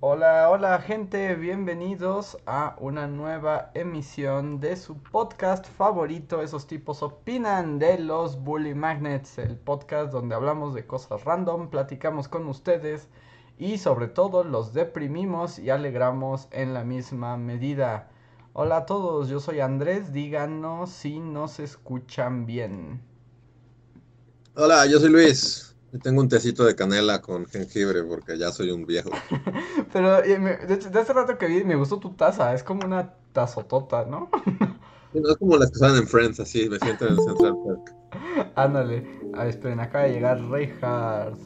Hola, hola gente, bienvenidos a una nueva emisión de su podcast favorito. Esos tipos opinan de los Bully Magnets, el podcast donde hablamos de cosas random, platicamos con ustedes y sobre todo los deprimimos y alegramos en la misma medida. Hola a todos, yo soy Andrés, díganos si nos escuchan bien. Hola, yo soy Luis. Tengo un tecito de canela con jengibre porque ya soy un viejo. Pero de, hace rato que vi, me gustó tu taza. Es como una tazotota, ¿no? no es como las que salen en Friends, así, me siento en el Central Park. Ándale. A ver, esperen, acaba de llegar Reinhardt.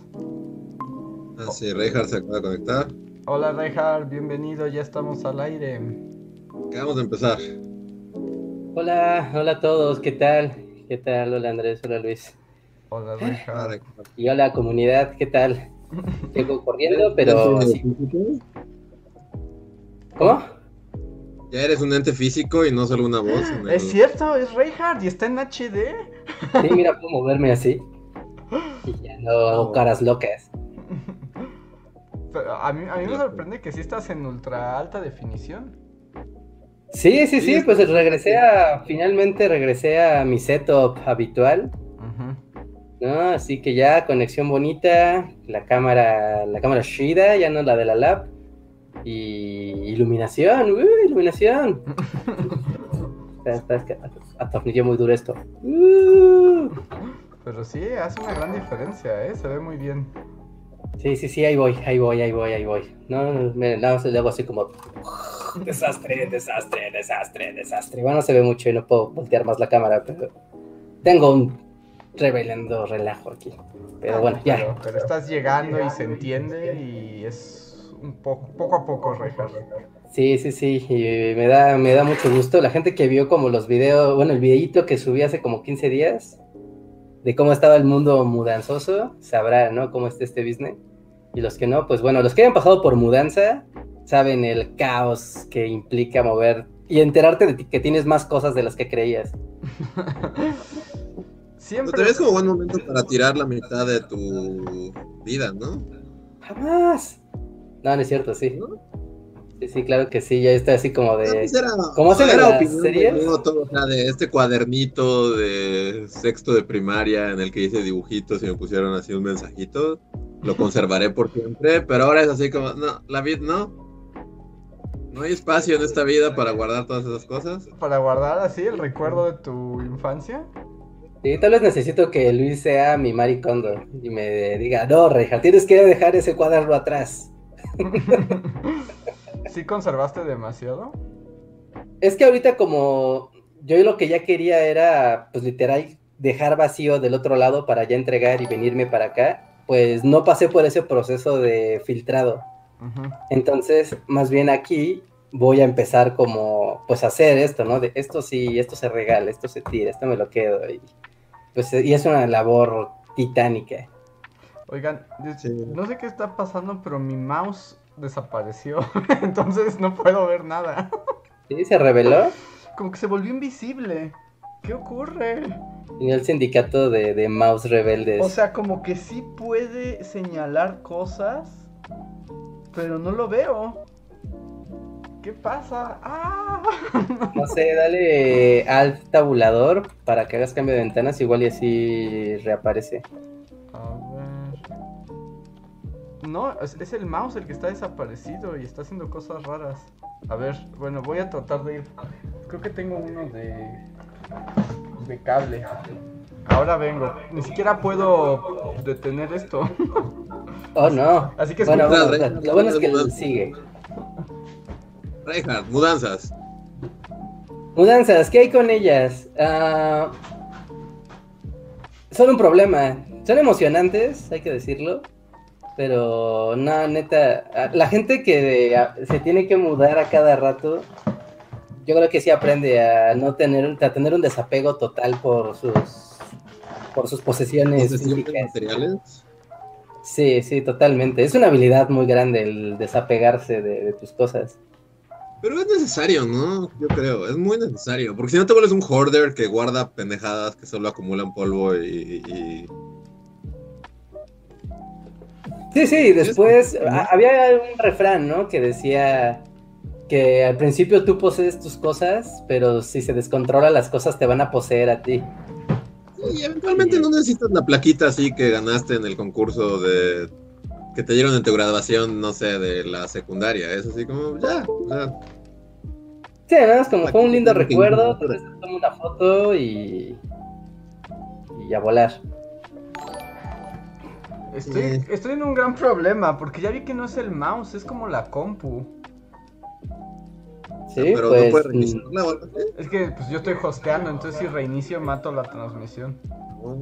Ah, sí, Reinhardt se acaba de conectar. Hola Reinhardt, bienvenido, ya estamos al aire. Acabamos de empezar. Hola, hola a todos, ¿qué tal? ¿Qué tal? Hola Andrés, hola Luis. Hola, Richard. Y hola, comunidad, ¿qué tal? Llego corriendo, pero. ¿Cómo? Ya eres un ente físico y no solo una voz. Es cierto, es Reinhardt y está en HD. Sí, mira, puedo moverme así. Y ya no hago caras locas. Pero a mí, a mí me sorprende que sí estás en ultra alta definición. Sí, sí, sí, pues regresé a. Finalmente regresé a mi setup habitual. ¿No? Así que ya conexión bonita, la cámara, la cámara Shida, ya no la de la lab. Y iluminación, uh, iluminación. Atornillé muy duro esto. Uh. Pero sí, hace una gran diferencia, ¿eh? Se ve muy bien. Sí, sí, sí, ahí voy, ahí voy, ahí voy, ahí voy. No, me, nada más le hago así como... Desastre, desastre, desastre, desastre. Bueno, se ve mucho y no puedo voltear más la cámara, pero... Tengo un revelando relajo aquí. Pero bueno, ya. Pero, estás llegando y se entiende y es un poco, poco a poco, Rejar. Sí, sí, sí, y me da, me da mucho gusto. La gente que vio como los videos, bueno, el videito que subí hace como 15 días de cómo estaba el mundo mudanzoso, sabrá, ¿no? Cómo está este business. Y los que no, pues bueno, los que hayan pasado por mudanza, saben el caos que implica mover y enterarte de que tienes más cosas de las que creías. Siempre. Pero como buen momento para tirar la mitad de tu vida, ¿no? Jamás. No, no es cierto, sí. Sí, sí, claro que sí, ya está así como de. ¿Cómo se la serie? Todo, o sea, de este cuadernito de sexto de primaria en el que hice dibujitos y me pusieron así un mensajito. Lo conservaré por siempre, pero ahora es así como, no, la vida no. No hay espacio en esta vida para guardar todas esas cosas. Para guardar así el recuerdo de tu infancia. Sí, tal vez necesito que Luis sea mi maricondo y me diga, no, Reja, tienes que dejar ese cuaderno atrás. ¿Sí conservaste demasiado? Es que ahorita como yo lo que ya quería era, pues literal, dejar vacío del otro lado para ya entregar y venirme para acá, pues no pasé por ese proceso de filtrado. Entonces, más bien aquí voy a empezar como, pues a hacer esto, ¿no? De esto sí, esto se regala, esto se tira, esto me lo quedo. Y pues y es una labor titánica. Oigan, no sé qué está pasando, pero mi mouse desapareció, entonces no puedo ver nada. ¿Sí? ¿Se reveló? Como que se volvió invisible. ¿Qué ocurre? Y el sindicato de, de mouse rebeldes. O sea, como que sí puede señalar cosas, pero no lo veo. ¿Qué pasa? ¡Ah! No sé, dale al tabulador para que hagas cambio de ventanas, igual y así reaparece. A ver. No, es, el mouse el que está desaparecido y está haciendo cosas raras. A ver, bueno, voy a tratar de ir. Creo que tengo uno de. de cable. Ahora vengo. Ni siquiera puedo detener esto. Oh no. Así que bueno, lo bueno es que sigue. Reinhardt, mudanzas. Mudanzas, ¿qué hay con ellas? Uh, son un problema. Son emocionantes, hay que decirlo. Pero no, neta, ah, la gente que se tiene que mudar a cada rato, yo creo que sí aprende a no tener, a tener un desapego total por sus por sus posesiones Posesiones materiales. Sí, sí, totalmente. Es una habilidad muy grande el desapegarse de, de tus cosas. Pero es necesario, ¿no? Yo creo, es muy necesario. Porque si no te vuelves un hoarder que guarda pendejadas que solo acumulan polvo y. y- Sí, sí, después había un refrán, ¿no? Que decía que al principio tú posees tus cosas, pero si se descontrola las cosas te van a poseer a ti. y eventualmente no necesitas la plaquita así que ganaste en el concurso de. Que te dieron en tu graduación, no sé, de la secundaria. Es así como, ya. o sea, Sí, ¿no? Es como fue un lindo recuerdo, te tomo una foto y... y a volar. Estoy, Sí. estoy en un gran problema porque ya vi que no es el mouse, es como la compu. Sí, pero pues... no puedes mm, reiniciarla o algo así. Es que pues yo estoy hosteando, entonces si reinicio mato la transmisión.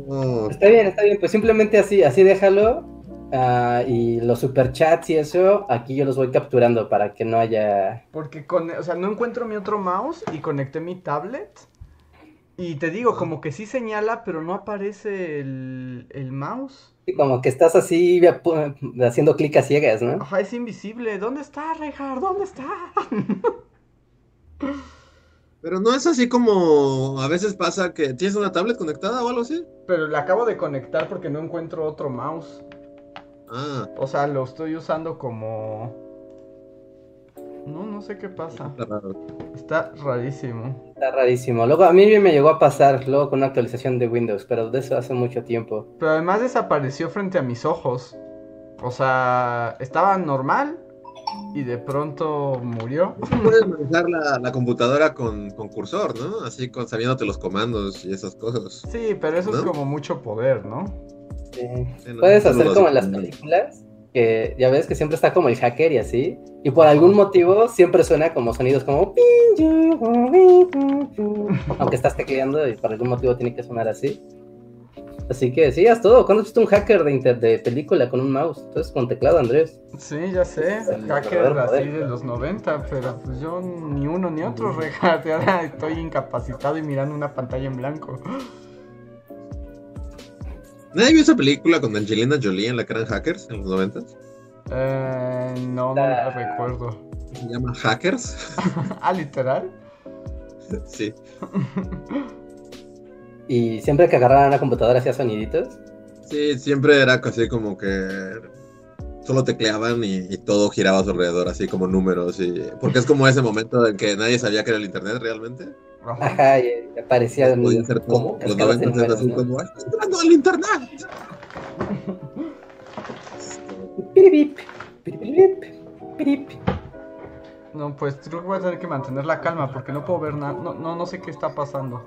No. Está bien, está bien, pues simplemente así, así déjalo. Ah, y los superchats y eso, aquí yo los voy capturando para que no haya... Porque con, o sea, no encuentro mi otro mouse y conecté mi tablet. Y te digo, como que sí señala, pero no aparece el, el mouse. sí, Como que estás así haciendo clic a ciegas, ¿no? Ajá, es invisible. ¿Dónde está, Reinhard? ¿Dónde está? Pero no es así como a veces pasa que tienes una tablet conectada o algo así. Pero le acabo de conectar porque no encuentro otro mouse. Ah, O sea, lo estoy usando como... No, no sé qué pasa. está raro. Está rarísimo. Está rarísimo. Luego a mí me llegó a pasar luego con una actualización de Windows, pero de eso hace mucho tiempo. Pero además desapareció frente a mis ojos. O sea, estaba normal y de pronto murió. Puedes manejar la, la computadora con, con cursor, ¿no? Así con sabiéndote los comandos y esas cosas. Sí, pero eso es como mucho poder, ¿no? Sí. Puedes hacer como en las películas, que ya ves que siempre está como el hacker y así, y por algún motivo siempre suena como sonidos como... Aunque estás tecleando y por algún motivo tiene que sonar así. Así que sí, haz todo. ¿Cuándo has visto un hacker de, inter- de película con un mouse? Entonces con teclado, Andrés. Sí, ya sé, El hacker así poder. de los 90, pero pues yo ni uno ni otro, regate, ahora estoy incapacitado y mirando una pantalla en blanco. ¿Nadie vio esa película con Angelina Jolie en la que eran hackers en los 90? Eh, no, no la Ah. recuerdo. Se llama Hackers. ah, literal. sí. Y siempre que agarraban una computadora hacía soniditos. Sí, siempre era así como que solo tecleaban y, y todo giraba a su alrededor, así como números. Y... Porque es como ese momento en que nadie sabía que era el internet realmente. Ajá. Ajá, y aparecían Podía ser como los cascadas de 90 era números, así ¿no? como, "Ay, ¡Estoy entrando al internet! Piripip, piripip, pirip. No, pues creo que voy a tener que mantener la calma porque no puedo ver nada. No, no, no sé qué está pasando.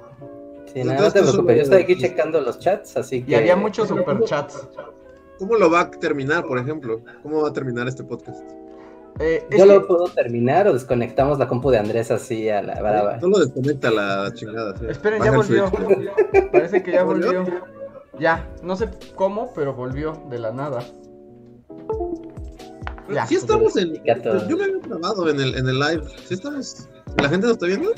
Sí, nada, no Entonces, te tú preocupes, yo estoy aquí checando los chats, así que... Y había muchos superchats. ¿Cómo lo va a terminar, por ejemplo? ¿Cómo va a terminar este podcast? Eh, Yo que- lo puedo terminar o desconectamos la compu de Andrés así a la brava. Solo desconecta la chingada. sí. Esperen, Baja ya volvió. Parece que ya ¿Volvió? volvió. Ya, no sé cómo, pero volvió de la nada. Ya. Sí estamos en... Yo me había grabado en el, en el live. ¿Sí estamos? ¿La gente nos está viendo?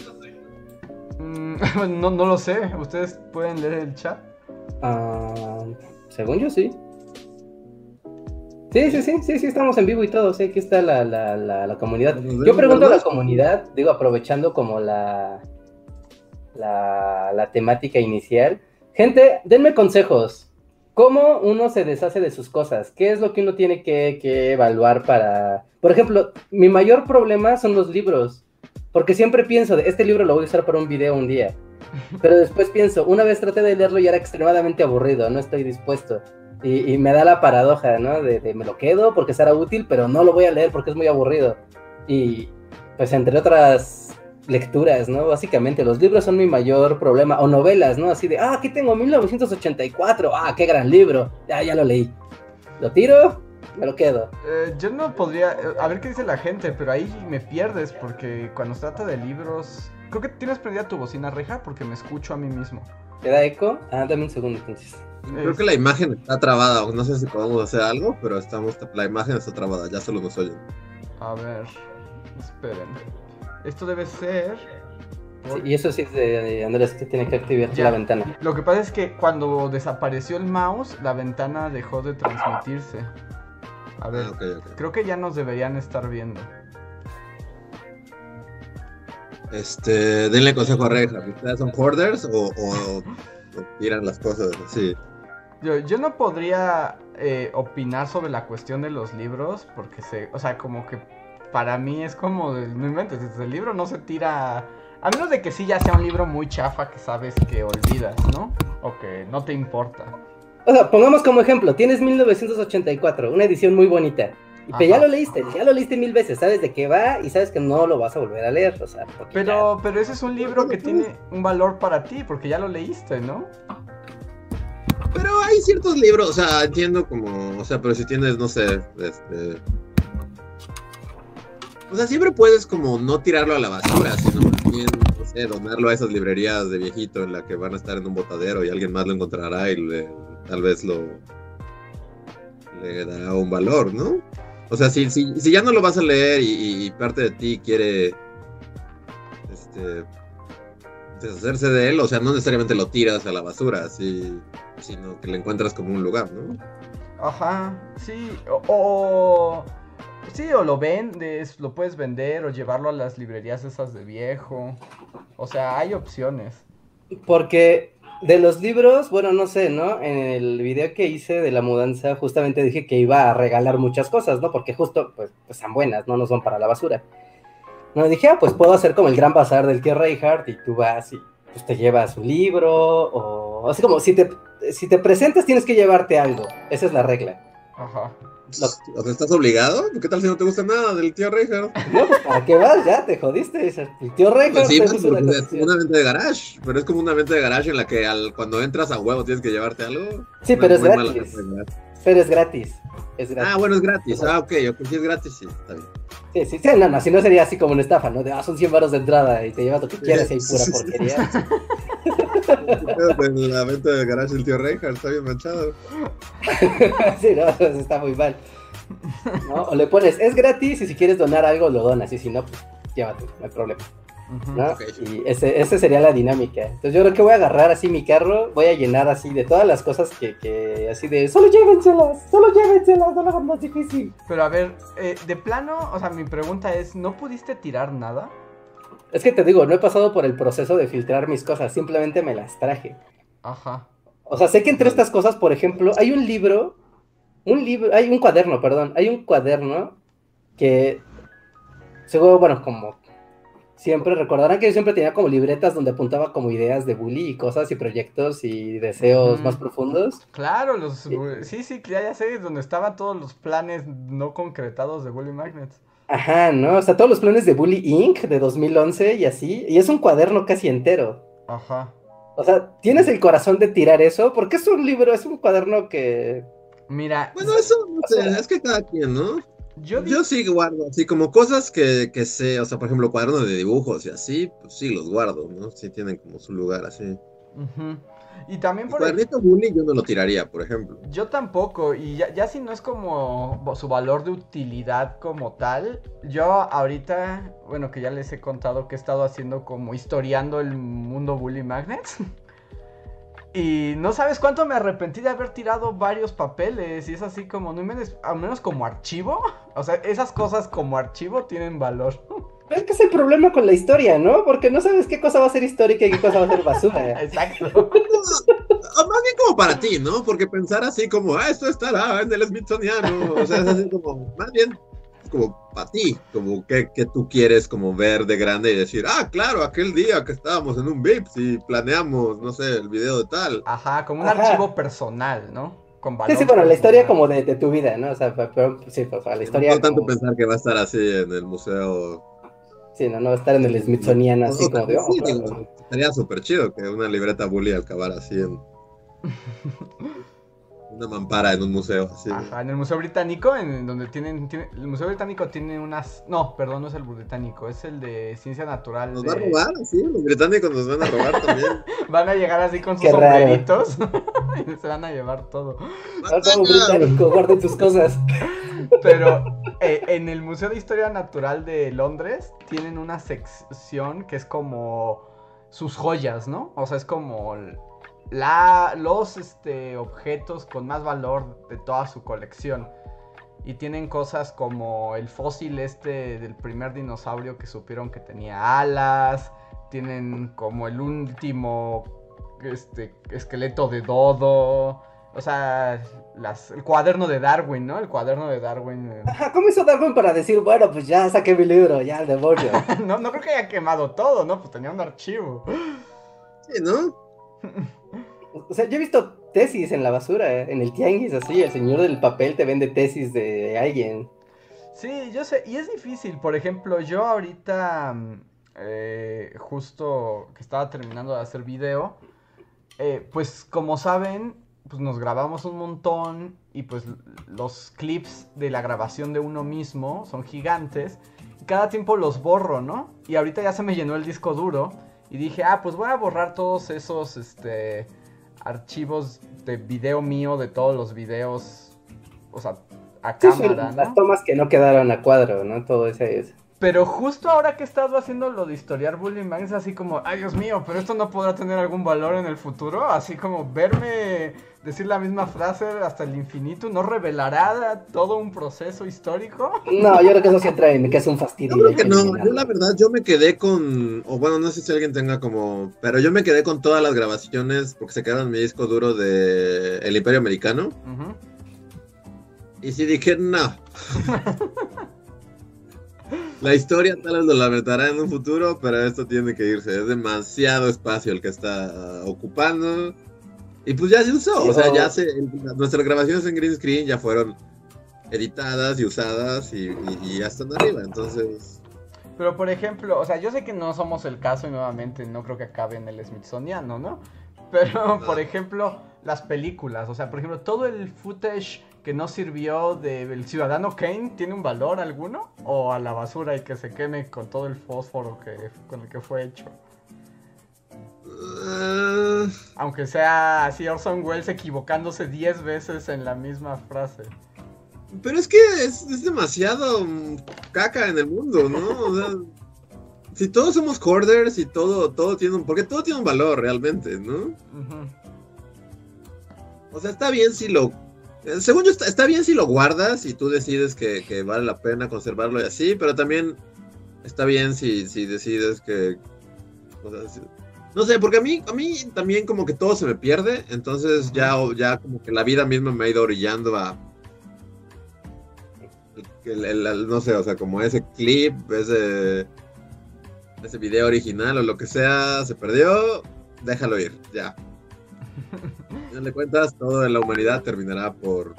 Mm, no, no lo sé. ¿Ustedes pueden leer el chat? Ah, según yo sí. Sí, sí, sí, sí, sí, estamos en vivo y todo, sí, aquí está la, la, la, la comunidad. Yo pregunto a la comunidad, digo, aprovechando como la, la, la temática inicial. Gente, denme consejos. ¿Cómo uno se deshace de sus cosas? ¿Qué es lo que uno tiene que, que evaluar para... Por ejemplo, mi mayor problema son los libros. Porque siempre pienso, de, este libro lo voy a usar para un video un día. Pero después pienso, una vez traté de leerlo y era extremadamente aburrido, no estoy dispuesto. Y, y me da la paradoja, ¿no? De, de me lo quedo porque será útil, pero no lo voy a leer porque es muy aburrido. Y pues entre otras lecturas, ¿no? Básicamente los libros son mi mayor problema, o novelas, ¿no? Así de, ah, aquí tengo 1984, ah, qué gran libro, ya, ya lo leí. Lo tiro, me lo quedo. Eh, yo no podría. eh, A ver qué dice la gente, pero ahí me pierdes porque cuando se trata de libros. Creo que tienes prendida tu bocina reja porque me escucho a mí mismo. ¿Te da eco? Ah, dame un segundo entonces. Creo que la imagen está trabada. No sé si podemos hacer algo, pero estamos, la imagen está trabada. Ya solo nos oyen. A ver, esperen. Esto debe ser Sí, y eso sí es de Andrés que tiene que activar Ya. la ventana. Lo que pasa es que cuando desapareció el mouse, la ventana dejó de transmitirse. A ver, Ah, creo que ya nos deberían estar viendo. Este, denle consejo a Reja. ¿Ustedes son hoarders o, o- o tiran las cosas así? Yo, yo no podría eh, opinar sobre la cuestión de los libros, porque se, o sea, como que para mí es como, de- no inventes, el libro no se tira, a menos de que sí ya sea un libro muy chafa que sabes que olvidas, ¿no? O que no te importa. O sea, pongamos como ejemplo, tienes 1984, una edición muy bonita. Y que ya lo leíste, ya lo leíste mil veces, sabes de qué va y sabes que no lo vas a volver a leer, o sea, Pero, pero ese es un libro que tiene un valor para ti, porque ya lo leíste, ¿no? Pero hay ciertos libros, o sea, entiendo como, o sea, pero si tienes, no sé, este... O sea, siempre puedes como no tirarlo a la basura, sino bien, no sé, donarlo a esas librerías de viejito en la que van a estar en un botadero y alguien más lo encontrará y tal vez lo... le dará un valor, ¿no? O sea, si, si, si ya no lo vas a leer y parte de ti quiere, este, deshacerse de él, o sea, no necesariamente lo tiras a la basura, así sino que le encuentras como un lugar, ¿no? Ajá, sí, o, o- sí, o lo vendes, lo puedes vender o llevarlo a las librerías esas de viejo. O sea, hay opciones. Porque de los libros, bueno, no sé, ¿no? En el video que hice de la mudanza, justamente dije que iba a regalar muchas cosas, ¿no? Porque justo, pues, pues son buenas, ¿no? No son para la basura. No, dije, ah, pues puedo hacer como el gran bazar del tío Reinhardt y tú vas y pues te llevas un libro o... Así como, si te, si te presentas tienes que llevarte algo. Esa es la regla. Ajá. O sea, ¿estás obligado? ¿Qué tal si no te gusta nada del tío Reinhardt? No, pues, ¿para qué vas? Ya, te jodiste. El tío Reinhardt Pues sí, una porque es como una venta de garage, pero es como una venta de garage en la que al, cuando entras a huevo tienes que llevarte algo. Sí, Una pero es mala Pero es gratis. Es gratis. Ah, bueno, es gratis. Ah, ok, ok, si es gratis, sí, está bien. Sí, sí, sí, no, no, si no sería así como una estafa, ¿no? De, ah, son 100 baros de entrada y te llevas lo que quieras y hay pura porquería. En la venta de garage del tío Reinhardt está bien manchado. sí, no, está muy mal. ¿No? O le pones, es gratis y si quieres donar algo, lo donas y si no, pues llévate, no hay problema. ¿No? Y ese, ese sería la dinámica. Entonces yo creo que voy a agarrar así mi carro, voy a llenar así de todas las cosas que, que así de, solo llévenselas, solo llévenselas, no lo hagan más difícil. Pero a ver, eh, de plano, o sea, mi pregunta es, ¿no pudiste tirar nada? Es que te digo, no he pasado por el proceso de filtrar mis cosas, simplemente me las traje. Ajá. O sea, sé que entre estas cosas, por ejemplo, hay un libro, un libro, hay un cuaderno, perdón, hay un cuaderno que, seguro, bueno, como siempre recordarán que yo siempre tenía como libretas donde apuntaba como ideas de bully y cosas y proyectos y deseos más profundos. Claro, los... Sí. Sí, sí, ya, ya sé, donde estaban todos los planes no concretados de Bully Magnets. Ajá, ¿no? O sea, todos los planes de Bully Inc. de 2011 y así, y es un cuaderno casi entero. Ajá. O sea, ¿tienes el corazón de tirar eso? Porque es un libro, es un cuaderno que... Mira, Bueno, eso, no sé, es que cada quien, ¿no? Yo, sí guardo, así como cosas que, que sé, o sea, por ejemplo, cuadernos de dibujos y así, pues sí los guardo, ¿no? Sí tienen como su lugar así. Y también El por... cuadernito bully yo no lo tiraría, por ejemplo. Yo tampoco, y ya, ya si no es como su valor de utilidad como tal, yo ahorita, bueno, que ya les he contado que he estado haciendo como historiando el mundo Bully Magnets. Y no sabes cuánto me arrepentí de haber tirado varios papeles, y es así como, no me des- al menos como archivo, o sea, esas cosas como archivo tienen valor. Es que es el problema con la historia, ¿no? Porque no sabes qué cosa va a ser histórica y qué cosa va a ser basura. Exacto. O más bien como para ti, ¿no? Porque pensar así como, ah, esto estará en el Smithsoniano, o sea, es así como, más bien como para ti, como que, que tú quieres como ver de grande y decir, ah, claro, aquel día que estábamos en un VIPS y planeamos, no sé, el video de tal. Ajá, como un Ajá. archivo personal, ¿no? Con valor Sí, sí, bueno, la historia como de, de tu vida, ¿no? O sea, pero sí, pues, la historia no tanto como- pensar que va a estar así en el museo. Sí, no, no va a estar en el Smithsonian así No, como de, oh, sí, claro. estaría súper chido que una libreta bully acabara así en una mampara en un museo. Así. Ajá, en el Museo Británico, en donde tienen, tiene- el Museo Británico tiene unas, no, perdón, no es el británico, es el de Ciencia Natural. Nos de- va a robar, así, los británicos nos van a robar también. Van a llegar así con sus Qué sombreritos y se van a llevar todo. No, británico, guarden tus cosas. Pero eh, en el Museo de Historia Natural de Londres tienen una sección que es como sus joyas, ¿no? O sea, es como la, los este, objetos con más valor de toda su colección. Y tienen cosas como el fósil este del primer dinosaurio que supieron que tenía alas. Tienen como el último este, esqueleto de Dodo. O sea, las, el cuaderno de Darwin, ¿no? El cuaderno de Darwin. eh. ¿Cómo hizo Darwin para decir, bueno, pues ya saqué mi libro, ya el demonio? no, no creo que haya quemado todo, ¿no? Pues tenía un archivo. Sí, ¿no? O sea, yo he visto tesis en la basura, eh, en el tianguis, así, el señor del papel te vende tesis de alguien. Sí, yo sé, y es difícil. Por ejemplo, yo ahorita, mm, eh, justo que estaba terminando de hacer video, eh, pues como saben, pues nos grabamos un montón y pues los clips de la grabación de uno mismo son gigantes. Cada tiempo los borro, ¿no? Y ahorita ya se me llenó el disco duro y dije, ah, pues voy a borrar todos esos, este, archivos de video mío, de todos los videos, o sea, a Sí, cámara, ¿no? Las tomas que no quedaron a cuadro, ¿no? Todo ese es. Pero justo ahora que he estado haciendo lo de historiar bullying es así como, ay Dios mío, pero esto no podrá tener algún valor en el futuro, así como verme decir la misma frase hasta el infinito, ¿no revelará todo un proceso histórico? No, yo creo que eso sí entra en que es un fastidio. Yo creo que no, yo la verdad, yo me quedé con, o bueno, no sé si alguien tenga como, pero yo me quedé con todas las grabaciones porque se quedaron en mi disco duro de El Imperio Americano y sí dije, no. La historia tal vez lo lamentará en un futuro, pero esto tiene que irse, es demasiado espacio el que está ocupando. Y pues ya se usó, o sea, ya se, nuestras grabaciones en green screen ya fueron editadas y usadas y, y- y ya están arriba, entonces... Pero por ejemplo, o sea, yo sé que no somos el caso y nuevamente no creo que acabe en el Smithsoniano, ¿no? Pero, por ejemplo, las películas, o sea, por ejemplo, todo el footage que no sirvió del Ciudadano Kane, ¿tiene un valor alguno? ¿O a la basura y que se queme con todo el fósforo que, con el que fue hecho? ah, Aunque sea así Orson Welles equivocándose 10 veces en la misma frase. Pero es que es, es demasiado mm, caca en el mundo, ¿no? O sea, si todos somos hoarders y todo, todo tiene un. Porque todo tiene un valor realmente, ¿no? O sea, está bien si lo. Eh, Según yo, está, está bien si lo guardas y tú decides que, que vale la pena conservarlo y así, pero también está bien si, si decides que. o sea, si- no sé, porque a mí, a mí también como que todo se me pierde, entonces ya, ya como que la vida misma me ha ido orillando a. el- el- el- no sé, o sea, como ese clip, ese. ese video original o lo que sea, se perdió, déjalo ir, ya. Final de cuentas, toda la humanidad terminará por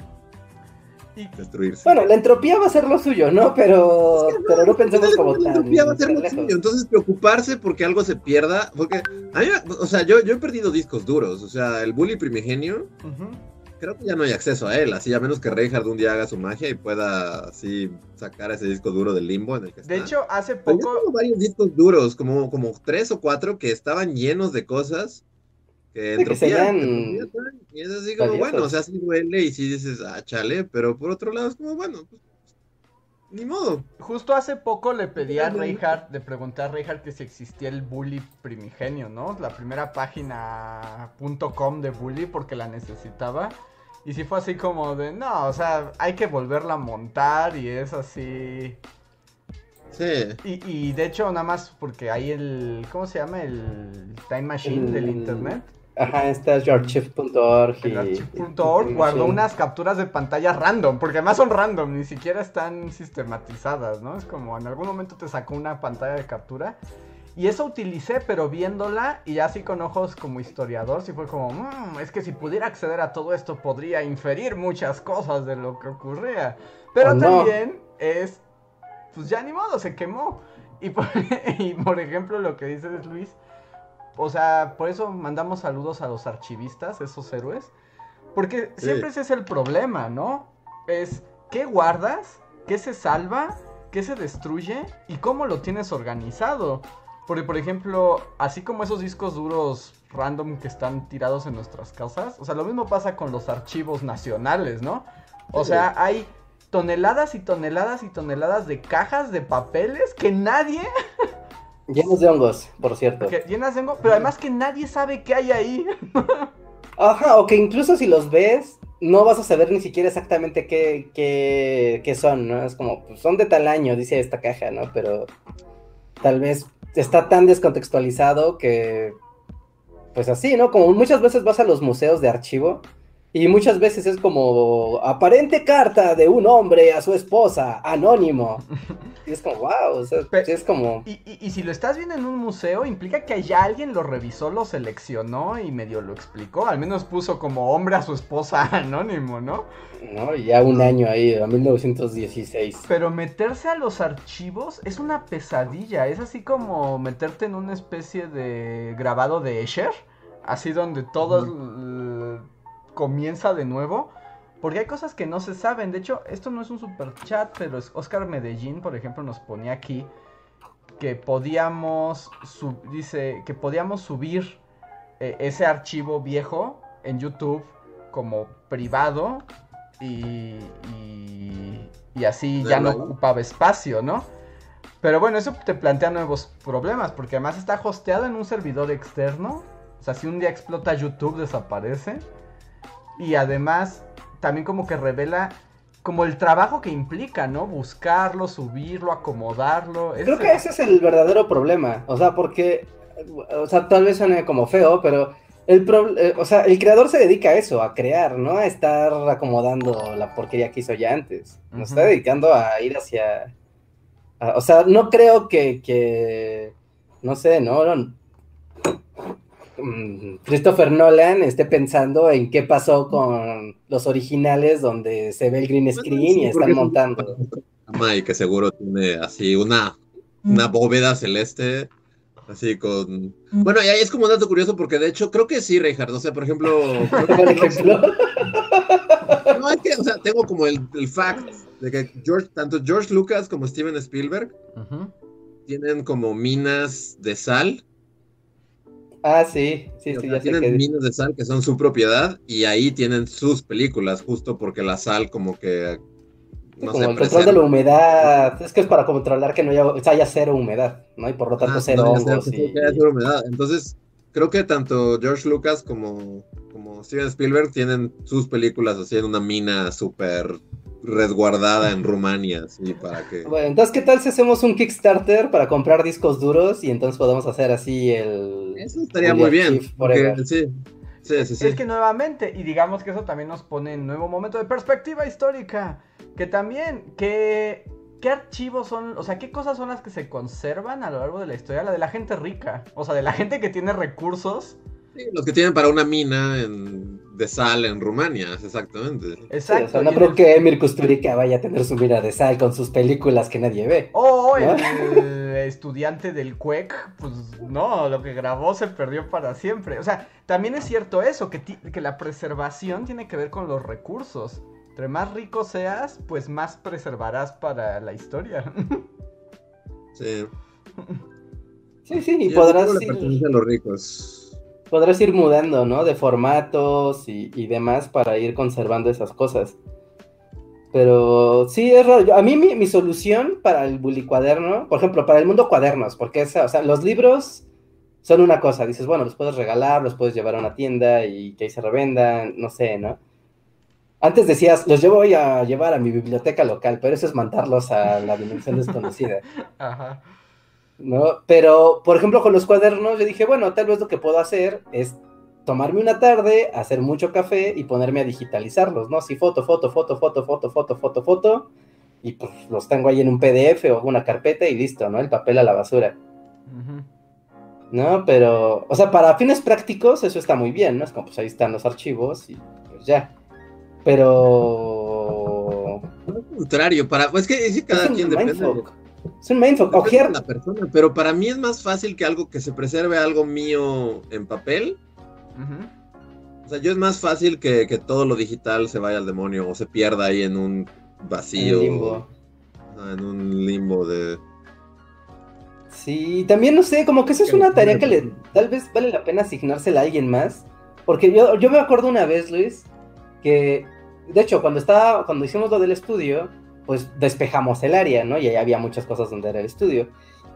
destruirse. Bueno, la entropía va a ser lo suyo, ¿no? Pero, pero no pensemos como la tan, entropía va a ser lo lejos. suyo. Entonces, preocuparse porque algo se pierda. Porque, a mí, o sea, yo, yo he perdido discos duros. O sea, el bully primigenio, ujú. creo que ya no hay acceso a él. Así, a menos que Reinhardt un día haga su magia y pueda así sacar ese disco duro del limbo en el que está. De hecho, hace Pero yo poco... tengo varios discos duros, como, como tres o cuatro que estaban llenos de cosas que que entropía. Y es así como, valiosos. bueno, o sea, sí duele y sí dices, ah, chale, pero por otro lado es como, bueno, pues, ni modo. Justo hace poco le pedí a. Reinhardt, le pregunté a Reinhardt que si existía el bully primigenio, ¿no? La primera página .com de bully porque la necesitaba. Y sí fue así como de, no, o sea, hay que volverla a montar y es así. Sí. Y, y de hecho, nada más porque hay el, ¿cómo se llama? El Time Machine del El- internet. Ajá, está y... El archive.org guardó unas capturas de pantalla random, porque además son random, ni siquiera están sistematizadas, ¿no? Es como en algún momento te sacó una pantalla de captura. Y eso utilicé, pero viéndola y así con ojos como historiador, sí fue como, "Mm, es que si pudiera acceder a todo esto podría inferir muchas cosas de lo que ocurría. Pero también es, pues ya ni modo, se quemó. Y por, y por ejemplo lo que dices Luis, o sea, por eso mandamos saludos a los archivistas, esos héroes. Porque Sí. siempre ese es el problema, ¿no? Es qué guardas, qué se salva, qué se destruye y cómo lo tienes organizado. Porque, por ejemplo, así como esos discos duros random que están tirados en nuestras casas, o sea, lo mismo pasa con los archivos nacionales, ¿no? O Sí. sea, hay toneladas y toneladas y toneladas de cajas de papeles que nadie Llenos de hongos, por cierto. Que llenas de hongos, pero además que nadie sabe qué hay ahí. Ajá, o que incluso si los ves, no vas a saber ni siquiera exactamente qué, qué, qué son, ¿no? Es como, pues son de tal año, dice esta caja, ¿no? Pero tal vez está tan descontextualizado que, pues así, ¿no? Como muchas veces vas a los museos de archivo y muchas veces es como aparente carta de un hombre a su esposa, anónimo. Y es como, wow, o sea, es como... Y, y, si lo estás viendo en un museo, implica que ya alguien lo revisó, lo seleccionó y medio lo explicó. Al menos puso como hombre a su esposa anónimo, ¿no? No, ya un año ahí, a 1916. Pero meterse a los archivos es una pesadilla. Es así como meterte en una especie de grabado de Escher. Así donde todo comienza de nuevo. Porque hay cosas que no se saben. De hecho, esto no es un super chat, pero es Oscar Medellín, por ejemplo, nos ponía aquí que podíamos, dice, que podíamos subir eh, ese archivo viejo en YouTube como privado y, y, así ya no ocupaba espacio, ¿no? Pero bueno, eso te plantea nuevos problemas, porque además está hosteado en un servidor externo. O sea, si un día explota YouTube, desaparece. Y además también como que revela como el trabajo que implica, ¿no? Buscarlo, subirlo, acomodarlo. Creo que ese es el verdadero problema. O sea, porque, o sea, tal vez suene como feo, pero el eh, o sea, el creador se dedica a eso, a crear, ¿no? A estar acomodando la porquería que hizo ya antes. Nos está dedicando a ir hacia... o sea, no creo que, que no sé, ¿no? Mm, Christopher Nolan esté pensando en qué pasó con los originales donde se ve el green screen y están montando. Y que seguro tiene así una, una bóveda celeste, así con... Bueno, y ahí es como un dato curioso porque de hecho creo que sí, Reinhardt, o sea, por ejemplo... ¿Por ejemplo? No, es que, o sea, tengo como el, el fact de que George, tanto George Lucas como Steven Spielberg tienen como minas de sal Ah, sí, sí, sí. ya tienen minas de sal que son su propiedad y ahí tienen sus películas, justo porque la sal como que... No como el control de la humedad, es que es para controlar que no haya, cero humedad, ¿no? Y por lo tanto cero hongos. y... humedad. Entonces, creo que tanto George Lucas como, como Steven Spielberg tienen sus películas así en una mina súper resguardada en Rumania, así para que... Bueno, entonces, ¿qué tal si hacemos un Kickstarter para comprar discos duros y entonces podemos hacer así el... Eso estaría muy bien, sí, sí, sí, Es que nuevamente, y digamos que eso también nos pone en nuevo momento de perspectiva histórica, que también, que... ¿Qué archivos son, o sea, qué cosas son las que se conservan a lo largo de la historia? La de la gente rica, o sea, de la gente que tiene recursos. Los que tienen para una mina de sal en Rumania, exactamente. Exacto. no creo que Emir Kusturica vaya a tener su mina de sal con sus películas que nadie ve. Oh, el estudiante del CUEC, pues no, lo que grabó se perdió para siempre. O sea, también es cierto eso, que, que la preservación tiene que ver con los recursos. Entre más rico seas, pues más preservarás para la historia. Sí. Sí, sí, y podrás... a los ricos podrás ir mudando, ¿no? De formatos y, demás para ir conservando esas cosas. Pero sí, es raro. A mí mi, solución para el bully cuaderno, por ejemplo, para el mundo cuadernos, porque o sea, los libros son una cosa. Dices, bueno, los puedes regalar, los puedes llevar a una tienda y que ahí se revendan, no sé, ¿no? Antes decías, los llevo a llevar a mi biblioteca local, pero eso es mandarlos a la dimensión desconocida. Ajá. ¿No? Pero, por ejemplo, con los cuadernos, yo dije, bueno, tal vez lo que puedo hacer es tomarme una tarde, hacer mucho café y ponerme a digitalizarlos, ¿no? Así foto, foto, foto, foto, foto, foto, foto, foto, y pues los tengo ahí en un PDF o una carpeta y listo, ¿no? El papel a la basura. ¿No? Pero, o sea, para fines prácticos eso está muy bien, ¿no? Es como, pues ahí están los archivos y pues ya. Pero... Al contrario, para, pues es que, cada quien depende. Es un mindfuck. La persona, pero para mí es más fácil que algo que se preserve algo mío en papel. O sea, yo es más fácil que, todo lo digital se vaya al demonio o se pierda ahí en un vacío. En, limbo. en un limbo de. Sí, también no sé, como que eso es una tarea que le, tal vez vale la pena asignársela a alguien más. Porque yo, yo me acuerdo una vez, Luis, que de hecho, cuando estaba, cuando hicimos lo del estudio, pues despejamos el área, ¿no? Y ahí había muchas cosas donde era el estudio.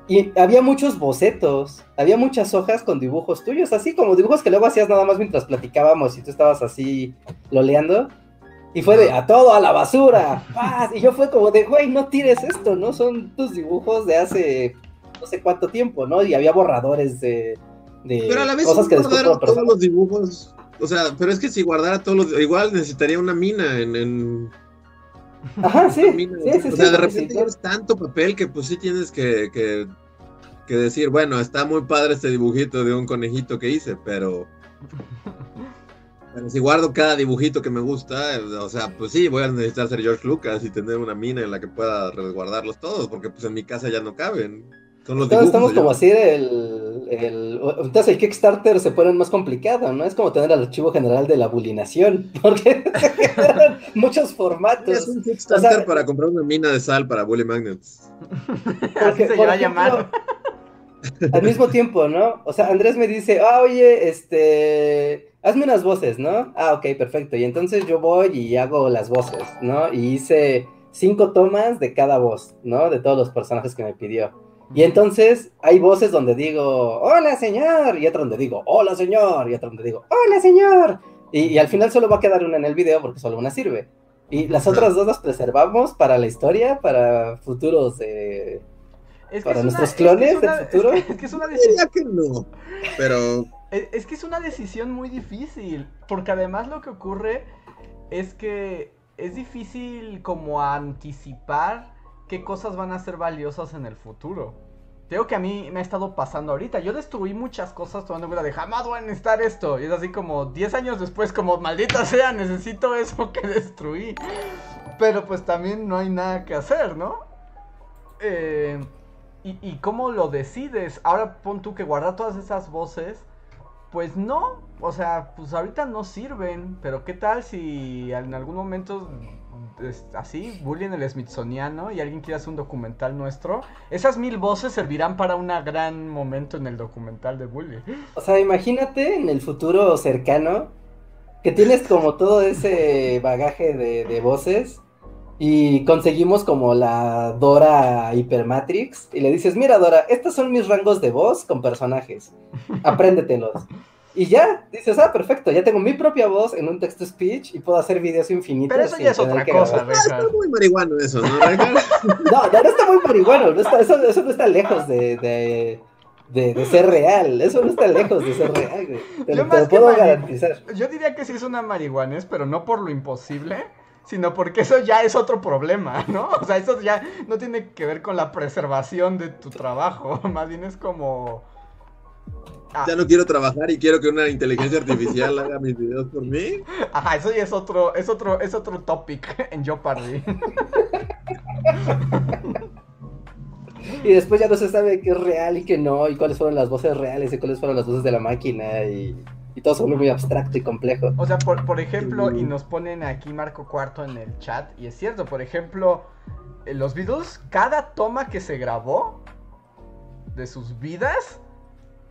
y había muchos bocetos, había muchas hojas con dibujos tuyos, así como dibujos que luego hacías nada más mientras platicábamos y tú estabas así loleando. Y fue de a todo a la basura. Y yo fue como de, güey, no tires esto, ¿no? Son tus dibujos de hace no sé cuánto tiempo, ¿no? Y había borradores de, de Pero a la vez cosas que guardar después todos los dibujos. O sea, pero es que si guardara todos los. Igual necesitaría una mina en. en Ajá, sí. o sea, de repente tienes tanto papel que pues sí tienes que, que, que decir, bueno, está muy padre este dibujito de un conejito que hice, pero. Pero si guardo cada dibujito que me gusta, eh, o sea, pues sí, voy a necesitar ser George Lucas y tener una mina en la que pueda resguardarlos todos, porque pues en mi casa ya no caben. Entonces dibujos. estamos como así el, el... Entonces el Kickstarter se pone más complicado, ¿no? Es como tener el archivo general de la bulinación, porque se generan muchos formatos. Es un Kickstarter O sea- para comprar una mina de sal para Bully Magnets. Así Porque, se por va a ejemplo, llamar. Al mismo tiempo, ¿no? O sea, Andrés me dice, ah, oye, este, hazme unas voces, ¿no? Ah, ok, perfecto. Y entonces yo voy y hago las voces, ¿no? Y hice cinco tomas de cada voz, ¿no? De todos los personajes que me pidió. Y entonces hay voces donde digo, hola señor, y otra donde digo, hola señor, y otra donde digo, hola señor. Y, y al final solo va a quedar una en el video porque solo una sirve. Y las otras dos las preservamos para la historia, para futuros de... Es para es nuestros es clones es una- del futuro. Es que, es que es una decisión. Diría que no, pero Es, es que es una decisión muy difícil, porque además lo que ocurre es que es difícil como anticipar qué cosas van a ser valiosas en el futuro. Tengo que a mí me ha estado pasando ahorita. Yo destruí muchas cosas tomando en cuenta de jamás voy a necesitar esto. Y es así como 10 años después, como maldita sea, necesito eso que destruí. Pero pues también no hay nada que hacer, ¿no? Eh, ¿y, ¿Y cómo lo decides? Ahora pon tú que guardar todas esas voces. Pues no, o sea, pues ahorita no sirven, pero ¿qué tal si en algún momento así, Bully en el Smithsoniano y alguien quiere hacer un documental nuestro? Esas mil voces servirán para un gran momento en el documental de Bully. O sea, imagínate en el futuro cercano que tienes como todo ese bagaje de, voces y conseguimos como la Dora Hypermatrix y le dices, mira Dora, estos son mis rangos de voz con personajes, apréndetelos. Y ya, dices, ah, perfecto, ya tengo mi propia voz en un text to speech y puedo hacer videos infinitos. Pero eso ya es otra cosa. Ah, está muy marihuano eso, ¿no? No, ya no está muy marihuano, no está- eso, eso no está lejos de, de, de- de ser real, eso no está lejos de ser real, güey. Te, Yo lo- te más lo puedo garantizar. Yo diría que sí es una marihuanés, pero no por lo imposible, sino porque eso ya es otro problema, ¿no? O sea, eso ya no tiene que ver con la preservación de tu trabajo, más bien es como... Ah, Ya no quiero trabajar y quiero que una inteligencia artificial haga mis videos por mí. Ajá, eso ya es otro, es otro, es otro topic en Jeopardy. Y después ya no se sabe qué es real y qué no, y cuáles fueron las voces reales y cuáles fueron las voces de la máquina, y, y todo se vuelve muy abstracto y complejo. O sea, por, por ejemplo, y nos ponen aquí Marco Cuarto en el chat, y es cierto, por ejemplo, eh, los Beatles, cada toma que se grabó de sus vidas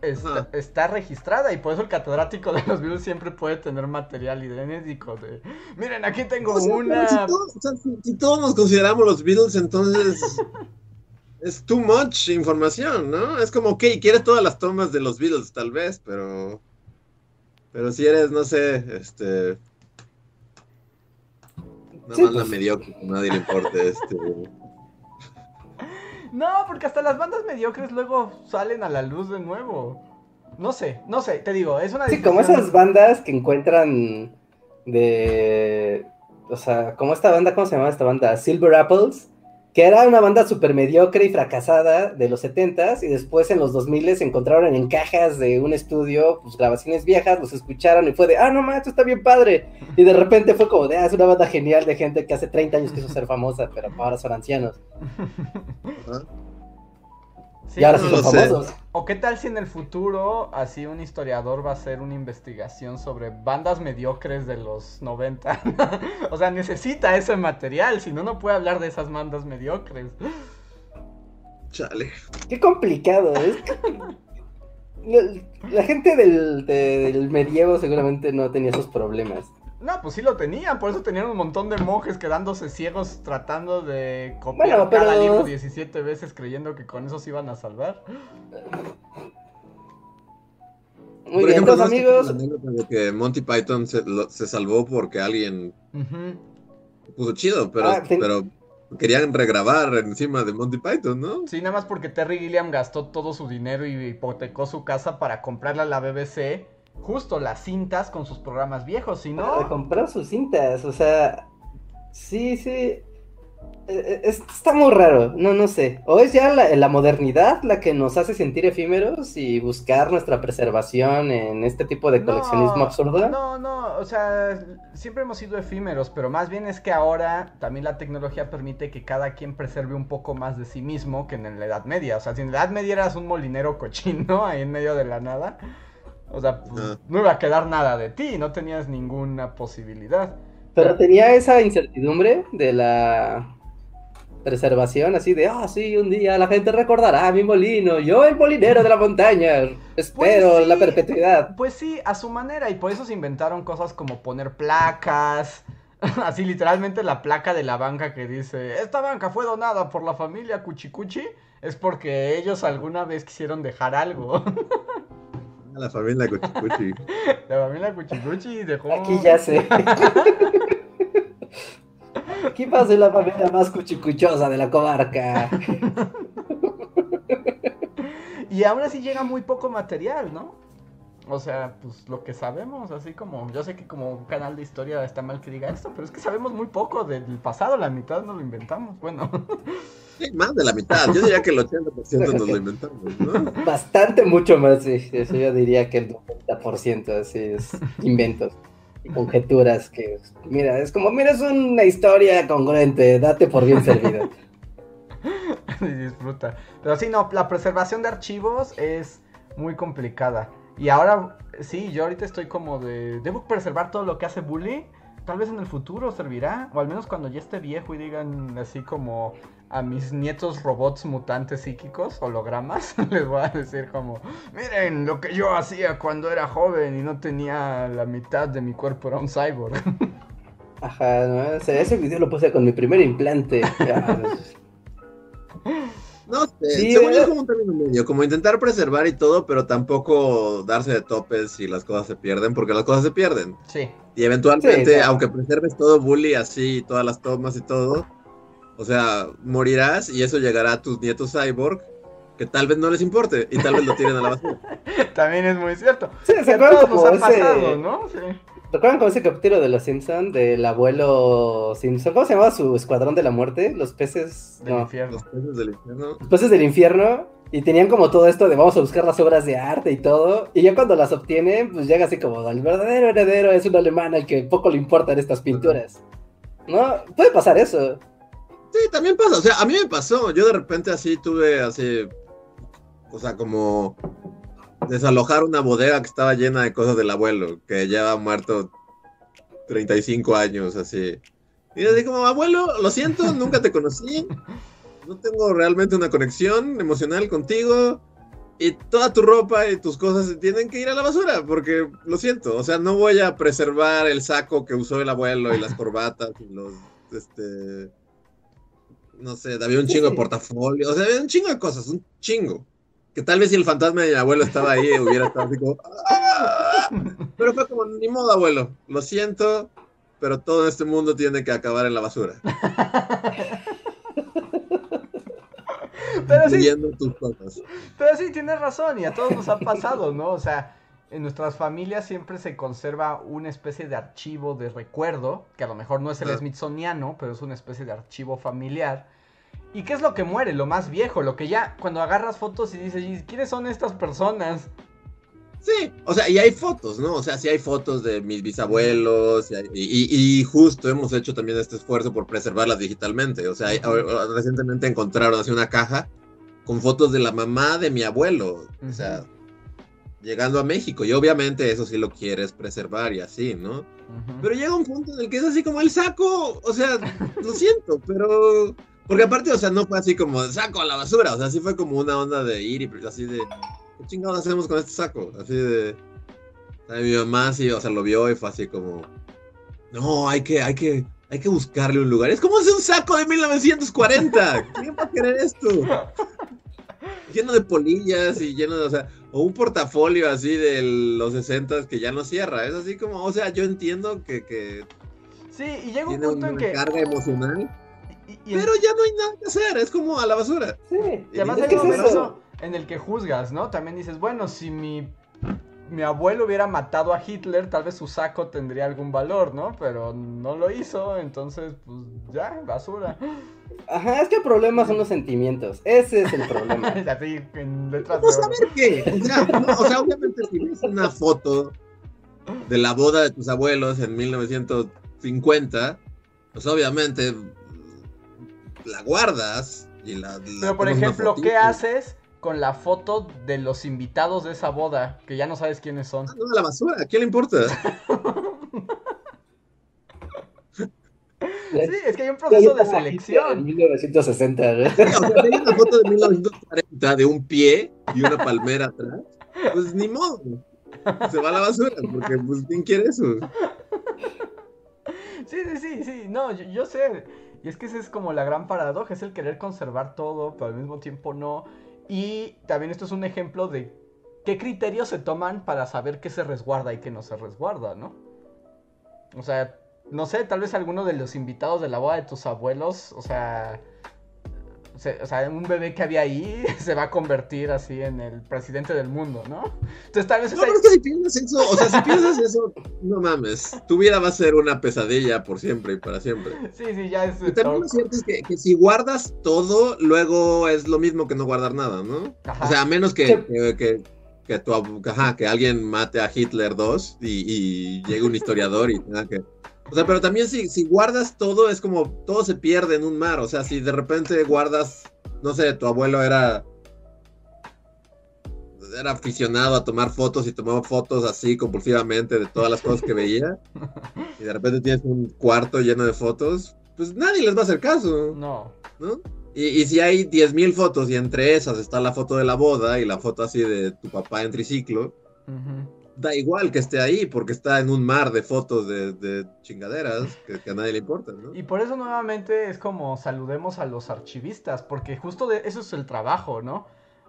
está, registrada, y por eso el catedrático de los Beatles siempre puede tener material idéntico de, miren, aquí tengo O sea, pero una... si, todos, o sea, si- si todos nos consideramos los Beatles, entonces es too much información, ¿no? Es como, ok, quieres todas las tomas de los Beatles, tal vez, pero. Pero si eres, no sé, este. Nada Sí, más la pues. mediocre, que a nadie le importe, este. No, porque hasta las bandas mediocres luego salen a la luz de nuevo. No sé, no sé, te digo, es una Sí, como esas bandas que encuentran de... O sea, como esta banda, ¿cómo se llama esta banda? Silver Apples, que era una banda súper mediocre y fracasada de los 70s y después en los 2000 se encontraron en cajas de un estudio, pues grabaciones viejas, los escucharon y fue de, ah, no mames, esto está bien padre. Y de repente fue como de, ah, es una banda genial de gente que hace 30 años quiso ser famosa, pero ahora son ancianos. ¿no? Sí, y ahora no sí lo son sé. famosos. O qué tal si en el futuro así un historiador va a hacer una investigación sobre bandas mediocres de los 90. o sea, necesita ese material, si no, no puede hablar de esas bandas mediocres. Chale. Qué complicado, es la, gente del, de- del medievo seguramente no tenía esos problemas. No, pues sí lo tenían, por eso tenían un montón de monjes quedándose ciegos tratando de copiar cada libro 17 veces creyendo que con eso se iban a salvar. Muy Por ejemplo, amigos. de que Monty Python se, salvó porque alguien puso chido, pero, ah, pero querían regrabar encima de Monty Python, ¿no? Sí, nada más porque Terry Gilliam gastó todo su dinero y hipotecó su casa para comprarle a la BBC justo las cintas con sus programas viejos, si no... comprar sus cintas, o sea, sí, sí. E, e, está muy raro, no, no sé. O es ya la, modernidad la que nos hace sentir efímeros y buscar nuestra preservación en este tipo de coleccionismo absurdo. No, no, o sea, siempre hemos sido efímeros, pero más bien es que ahora también la tecnología permite que cada quien preserve un poco más de sí mismo que en la Edad Media. O sea, si en la Edad Media eras un molinero cochino ahí en medio de la nada o sea, pues, no iba a quedar nada de ti, no tenías ninguna posibilidad. Pero tenía esa incertidumbre de la preservación, así de, ah, sí, un día la gente recordará a mi molino, yo el molinero de la montaña, espero pues la perpetuidad. Pues sí, a su manera, y por eso se inventaron cosas como poner placas, así literalmente la placa de la banca que dice, esta banca fue donada por la familia Cuchicuchi, es porque ellos alguna vez quisieron dejar algo. La familia Cuchicuchi. La familia Cuchicuchi dejó. Aquí ya sé. Aquí pasa la familia más cuchicuchosa de la comarca. y aún así llega muy poco material, ¿no? O sea, pues lo que sabemos, así como, yo sé que como un canal de historia está mal que diga esto, pero es que sabemos muy poco del pasado, la mitad no lo inventamos, bueno. Más de la mitad, yo diría que el 80% nos lo inventamos, ¿no? Bastante, mucho más, sí, eso yo diría que el 90% así es inventos y conjeturas que, mira, es como, mira, es una historia congruente, date por bien servido. y disfruta. Pero sí, no, la preservación de archivos es muy complicada. Y ahora, sí, yo ahorita estoy como de, debo preservar todo lo que hace Bully. Tal vez en el futuro servirá, o al menos cuando ya esté viejo y digan así como a mis nietos robots mutantes psíquicos, hologramas, les voy a decir como, miren lo que yo hacía cuando era joven y no tenía la mitad de mi cuerpo, era un cyborg. Ajá, ¿no? ese video lo puse con mi primer implante. No sé, sí, según yo es como un término medio, como intentar preservar y todo, pero tampoco darse de topes si las cosas se pierden, porque las cosas se pierden. Sí. Y eventualmente, aunque preserves todo bully así, todas las tomas y todo, o sea, morirás y eso llegará a tus nietos cyborg, que tal vez no les importe y tal vez lo tiren a la basura. También es muy cierto. Sí, se acuerdan como ese... pasado, ¿no? Sí. ¿Recuerdan como ese capítulo de los Simpsons del abuelo Simpson? ¿Cómo se llamaba su escuadrón de la muerte? Los peces del infierno. Los peces del infierno. Los peces del infierno. Y tenían como todo esto de vamos a buscar las obras de arte y todo. Y ya cuando las obtienen, pues llega así como el verdadero heredero es un alemán al que poco le importan estas pinturas. ¿No? Puede pasar eso. Sí, también pasa. O sea, a mí me pasó. Yo de repente así tuve así. O sea, como desalojar una bodega que estaba llena de cosas del abuelo, que ya ha muerto 35 años, así. Y yo como, abuelo, lo siento, nunca te conocí. No tengo realmente una conexión emocional contigo. Y toda tu ropa y tus cosas tienen que ir a la basura, porque lo siento. O sea, no voy a preservar el saco que usó el abuelo y las corbatas y los, este, no sé, había un chingo de portafolio, o sea, había un chingo de cosas, un chingo que tal vez si el fantasma de mi abuelo estaba ahí, hubiera estado así como. ¡Ah! Pero fue como, ni modo, abuelo. Lo siento, pero todo este mundo tiene que acabar en la basura. pero sí. Tus cosas. Pero sí, tienes razón, y a todos nos ha pasado, ¿no? O sea, en nuestras familias siempre se conserva una especie de archivo de recuerdo, que a lo mejor no es el Smithsoniano, pero es una especie de archivo familiar ¿Y qué es lo que muere? Lo más viejo, lo que ya cuando agarras fotos y dices, ¿quiénes son estas personas? Sí, o sea, y hay fotos, ¿no? O sea, sí hay fotos de mis bisabuelos y, justo hemos hecho también este esfuerzo por preservarlas digitalmente. O sea, recientemente encontraron así una caja con fotos de la mamá de mi abuelo, o sea, llegando a México. Y obviamente eso sí lo quieres preservar y así, ¿no? Pero llega un punto en el que es así como el saco, o sea, lo siento, pero porque aparte, o sea, no fue así como saco a la basura, o sea, sí fue como una onda de ir y así de, ¿qué chingados hacemos con este saco? Así de, o sea, mi mamá sí, o sea, lo vio y fue así como, No, hay que, hay que, hay que buscarle un lugar. Es como si un saco de 1940. ¿Quién va a querer esto? Lleno de polillas y lleno de, o sea, o un portafolio así de los 60 que ya no cierra. Es así como, o sea, yo entiendo que, que Sí, y llega un tiene punto una en que. carga emocional, y- y- pero ya no hay nada que hacer. Es como a la basura. Sí. Y además Es hay un momento en el que juzgas, ¿no? También dices, bueno, si mi, mi abuelo hubiera matado a Hitler, tal vez su saco tendría algún valor, ¿no? Pero no lo hizo, entonces, pues ya, basura. Ajá, es que el problema son los sentimientos. Ese es el problema. Así, en letras Pues a oro. ver qué. O sea, no, o sea, obviamente si ves una foto de la boda de tus abuelos en 1950, pues obviamente la guardas y la... la Pero, por ejemplo, ¿qué haces con la foto de los invitados de esa boda? Que ya no sabes quiénes son. Ah, no, a la basura, ¿a quién le importa? Sí, es que hay un proceso de estaba En selección. 1960, ¿no? O sea, una foto de 1940 de un pie y una palmera atrás, pues ni modo. Se va a la basura, porque pues ¿quién quiere eso? Sí, sí, sí, sí, no, yo, yo sé. Y es que esa es como la gran paradoja, es el querer conservar todo, pero al mismo tiempo no. Y también esto es un ejemplo de qué criterios se toman para saber qué se resguarda y qué no se resguarda, ¿no? O sea, no sé, tal vez alguno de los invitados de la boda de tus abuelos, o sea, se- o sea, un bebé que había ahí se va a convertir así en el presidente del mundo, ¿no? Entonces tal vez No, pero es que si piensas eso, o sea, si piensas eso, no mames, tu vida va a ser una pesadilla por siempre y para siempre. Sí, sí, ya es... Y también lo cierto es que, que si guardas todo, luego es lo mismo que no guardar nada, ¿no? Ajá. O sea, a menos que, Sí. que, que, que tu ajá, que alguien mate a Hitler 2 y, y llegue un historiador y tenga que... O sea, pero también si, si guardas todo, es como todo se pierde en un mar. O sea, si de repente guardas, no sé, tu abuelo era... Era aficionado a tomar fotos y tomaba fotos así compulsivamente de todas las cosas que veía. Y de repente tienes un cuarto lleno de fotos, pues nadie les va a hacer caso. No. ¿no? Y, y si hay 10.000 fotos y entre esas está la foto de la boda y la foto así de tu papá en triciclo, Ujú. Da igual que esté ahí porque está en un mar de fotos de, de chingaderas que, a nadie le importan, ¿no? Y por eso nuevamente es como saludemos a los archivistas, porque justo de eso es el trabajo, ¿no?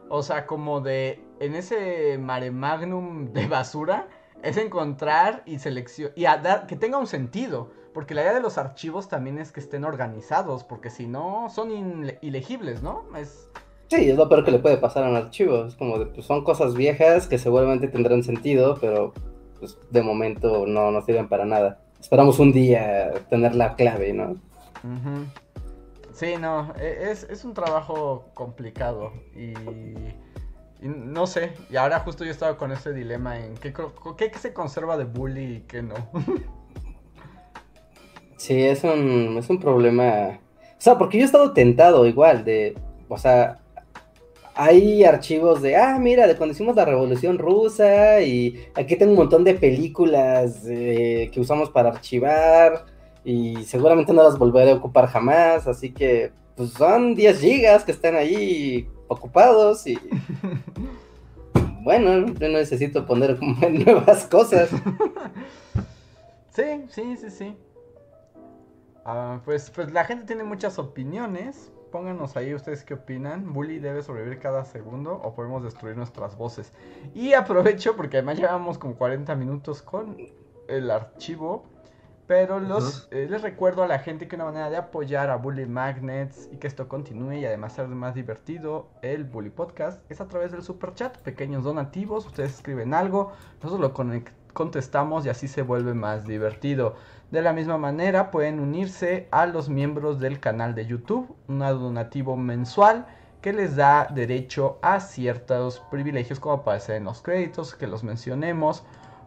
O sea, como de en ese mare magnum de basura es encontrar y seleccionar y dar que tenga un sentido, porque la idea de los archivos también es que estén organizados, porque si no son ilegibles, ¿no? Es Sí, es lo peor que le puede pasar a un archivo. Es como de, pues, son cosas viejas que seguramente tendrán sentido, pero pues, de momento no nos sirven para nada. Esperamos un día tener la clave, ¿no? Sí, no, e- es, es un trabajo complicado y, y no sé, y ahora justo yo estaba con ese dilema en qué, co- qué se conserva de bully y qué no. Sí, es un, es un problema. O sea, porque yo he estado tentado igual de, o sea, hay archivos de, ah, mira, de cuando hicimos la Revolución Rusa y aquí tengo un montón de películas eh, que usamos para archivar y seguramente no las volveré a ocupar jamás, así que pues son 10 gigas que están ahí ocupados y bueno, yo no necesito poner nuevas cosas. Sí, sí, sí, sí. Ah, pues, pues la gente tiene muchas opiniones. Pónganos ahí ustedes qué opinan. ¿Bully debe sobrevivir cada segundo o podemos destruir nuestras voces? Y aprovecho porque además llevamos como 40 minutos con el archivo. Pero los, eh, les recuerdo a la gente que una manera de apoyar a Bully Magnets y que esto continúe y además ser más divertido el Bully Podcast es a través del super chat, pequeños donativos, ustedes escriben algo, nosotros lo contestamos y así se vuelve más divertido. De la misma manera pueden unirse a los miembros del canal de YouTube, un donativo mensual que les da derecho a ciertos privilegios como aparecer en los créditos, que los mencionemos,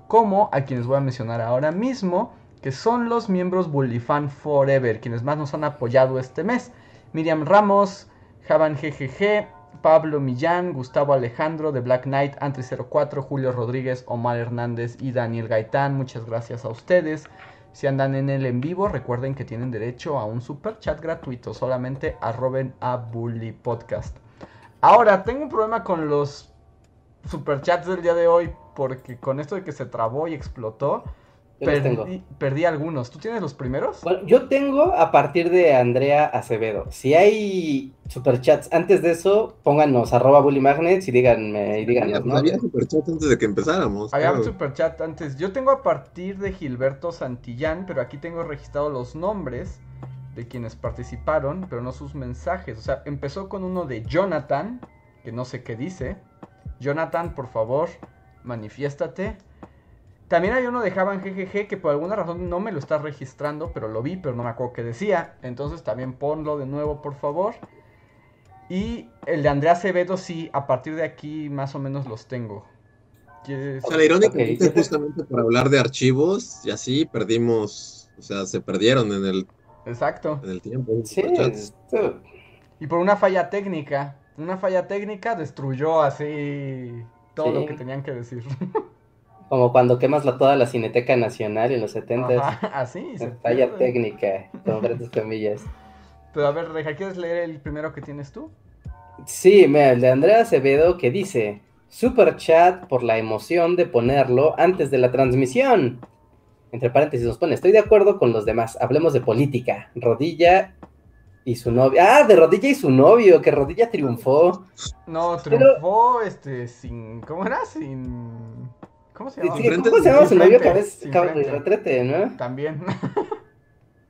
como a quienes voy a mencionar ahora mismo, que son los miembros Bullifan Forever, quienes más nos han apoyado este mes. Miriam Ramos, Javan GGG, Pablo Millán, Gustavo Alejandro de Black Knight, Antri04, Julio Rodríguez, Omar Hernández y Daniel Gaitán. Muchas gracias a ustedes. Si andan en el en vivo, recuerden que tienen derecho a un super chat gratuito. Solamente arroben a Bully Podcast. Ahora, tengo un problema con los superchats del día de hoy. Porque con esto de que se trabó y explotó, Yo los tengo. Perdí, algunos. ¿Tú tienes los primeros? Bueno, yo tengo a partir de Andrea Acevedo. Si hay superchats antes de eso, pónganos arroba Bully Magnets y díganme, y Había, díganos, ¿no? había superchat antes de que empezáramos. Había un claro. superchat antes. Yo tengo a partir de Gilberto Santillán, pero aquí tengo registrados los nombres de quienes participaron, pero no sus mensajes. O sea, empezó con uno de Jonathan, que no sé qué dice. Jonathan, por favor, manifiéstate. También hay uno de Javan GGG que por alguna razón no me lo está registrando, pero lo vi, pero no me acuerdo qué decía. Entonces también ponlo de nuevo, por favor. Y el de Andrea Acevedo, sí, a partir de aquí más o menos los tengo. ¿Quieres- O sea, la irónica Ok. es que justamente por hablar de archivos y así perdimos, o sea, se perdieron en el, Exacto. en el tiempo. Sí, esto- Y por una falla técnica. Una falla técnica destruyó así todo lo que tenían que decir. como cuando quemas la, toda la Cineteca Nacional en los 70 Ajá, así. Falla pierde. técnica, con grandes comillas. Pero a ver, Reja, ¿quieres leer el primero que tienes tú? Sí, mira, el de Andrea Acevedo que dice, super chat por la emoción de ponerlo antes de la transmisión. Entre paréntesis nos pone, estoy de acuerdo con los demás, hablemos de política. Rodilla y su novio. Ah, de Rodilla y su novio, que Rodilla triunfó. No, Pero- triunfó este sin. ¿Cómo era? Sin. ¿Cómo se llama? sí, ¿Cómo se llama su novio? retrete, ¿no? También.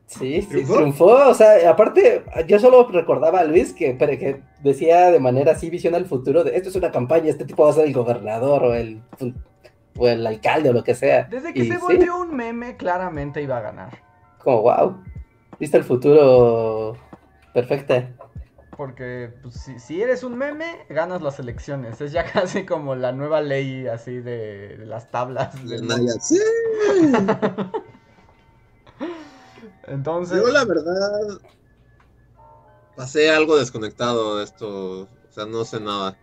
Sí, sí, ¿Triunfó? triunfó. O sea, aparte, yo solo recordaba a Luis que, que decía de manera así, visión al futuro, de esto es una campaña, este tipo va a ser el gobernador o el, o el alcalde o lo que sea. Desde que Y se sí, volvió un meme, claramente iba a ganar. como, wow, viste el futuro perfecta. Porque pues, si, si eres un meme, ganas las elecciones. Es ya casi como la nueva ley así de, de las tablas. del sí. Entonces, Yo la verdad pasé algo desconectado de esto, o sea, no sé nada.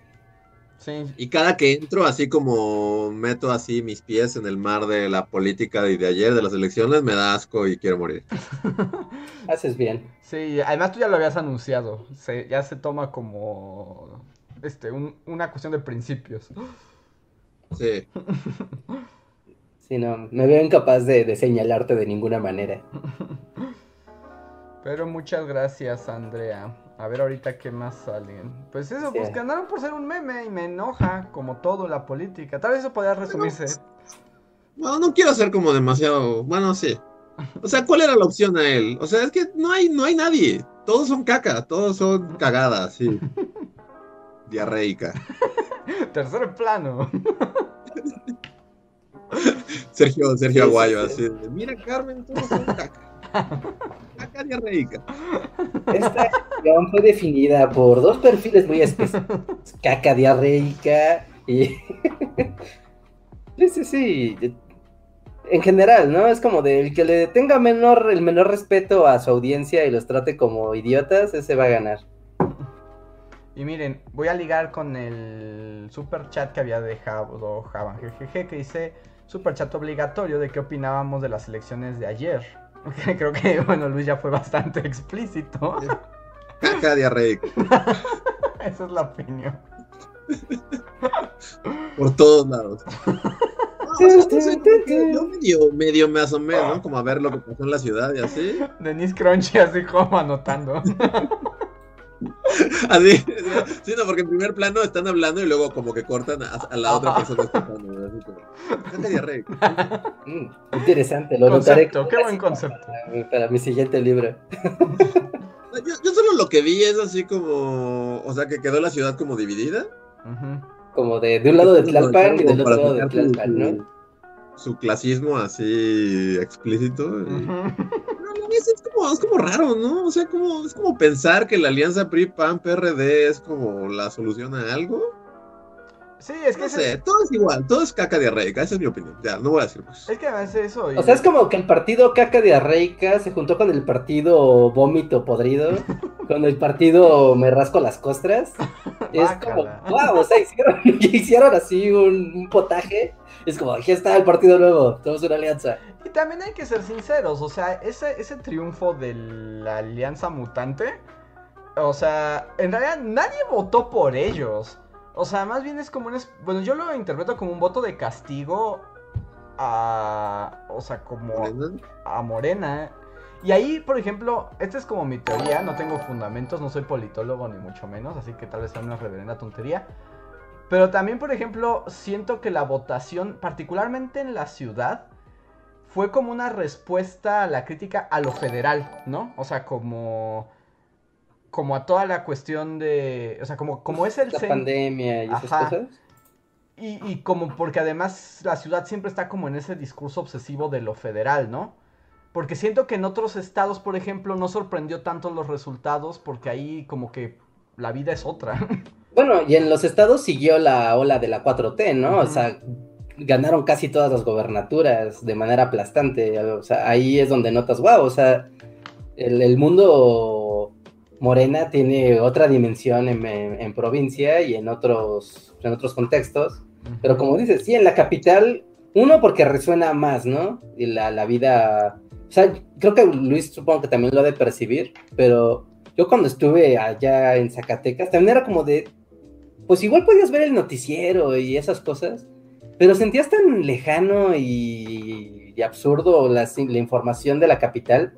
Sí, Y cada que entro, así como meto así mis pies en el mar de la política de, de ayer, de las elecciones, me da asco y quiero morir. Haces bien. sí, además tú ya lo habías anunciado. Se, ya se toma como este un- una cuestión de principios. Sí. Sí, no, me veo incapaz de, de señalarte de ninguna manera. Pero muchas gracias, Andrea. A ver ahorita qué más salen. Pues eso, Sí. pues ganaron por ser un meme y me enoja, como todo la política. Tal vez eso podría resumirse. Bueno, no quiero ser como demasiado. Bueno, sí. O sea, ¿cuál era la opción a él? O sea, es que no hay, no hay nadie. Todos son caca, todos son cagadas, sí. Diarreica. Tercer plano. Sergio, Sergio Aguayo, sí. así. Mira, Carmen, todos son caca. Caca diarreica. Esta acción fue definida por dos perfiles muy específicos. Caca diarreica y... sí, sí, sí. En general, ¿no? Es como del que le tenga menor, el menor respeto a su audiencia y los trate como idiotas, ese va a ganar. Y miren, voy a ligar con el super chat que había dejado Javan GGG que dice super chat obligatorio de qué opinábamos de las elecciones de ayer. Creo que, bueno, Luis ya fue bastante explícito. Caca diarreica. Esa es la opinión. Por todos lados. Que yo medio, medio me asomé, ¿no? Como a ver lo que pasó en la ciudad y así. Denise Crunchy así como anotando. Así, sí, no, porque en primer plano están hablando y luego como que cortan a, a la otra persona escuchando. Así como. Mm, interesante, lo notaré Concepto, qué buen concepto. para, para mi siguiente libro. Yo, yo solo lo que vi es así como, o sea, que quedó la ciudad como dividida. Como de, de un lado de Tlalpan y del otro lado de su- Tlalpan, ¿no? Su clasismo así explícito. y- es como, es como raro, ¿no? O sea, como, es como pensar que la alianza PRI-PAN-PRD es como la solución a algo. Sí, es que, No ese- sé, todo es igual, todo es caca diarreica, esa es mi opinión. Ya, no voy a decir más. es que además eso. y- O sea, es como que el partido caca diarreica se juntó con el partido vómito podrido, con el partido me rasco las costras. Es como, wow, o sea, hicieron, hicieron así un, un potaje. Es como, aquí está el partido nuevo, tenemos una alianza. Y también hay que ser sinceros, o sea, ese, ese triunfo de la alianza mutante, o sea, en realidad nadie votó por ellos. O sea, más bien es como un... Bueno, yo lo interpreto como un voto de castigo a, o sea, como ¿Morena? a Morena. Y ahí, por ejemplo, esta es como mi teoría, no tengo fundamentos, no soy politólogo ni mucho menos, así que tal vez sea una reverenda tontería. Pero también, por ejemplo, siento que la votación, particularmente en la ciudad, fue como una respuesta a la crítica a lo federal, ¿no? O sea, como como a toda la cuestión de, o sea, como como es el La pandemia y esas Ajá. cosas. y, y como porque además la ciudad siempre está como en ese discurso obsesivo de lo federal, ¿no? Porque siento que en otros estados, por ejemplo, no sorprendió tanto los resultados porque ahí como que la vida es otra. Bueno, y en los estados siguió la ola de la 4T, ¿no? O sea, ganaron casi todas las gobernaturas de manera aplastante. O sea, ahí es donde notas, wow, o sea, el, el mundo morena tiene otra dimensión en, en- en provincia y en otros, en otros contextos. Pero como dices, sí, en la capital, uno porque resuena más, ¿no? Y la, la vida, o sea, creo que Luis supongo que también lo ha de percibir, pero yo cuando estuve allá en Zacatecas, también era como de, pues igual podías ver el noticiero y esas cosas, pero sentías tan lejano y, y absurdo la, la información de la capital,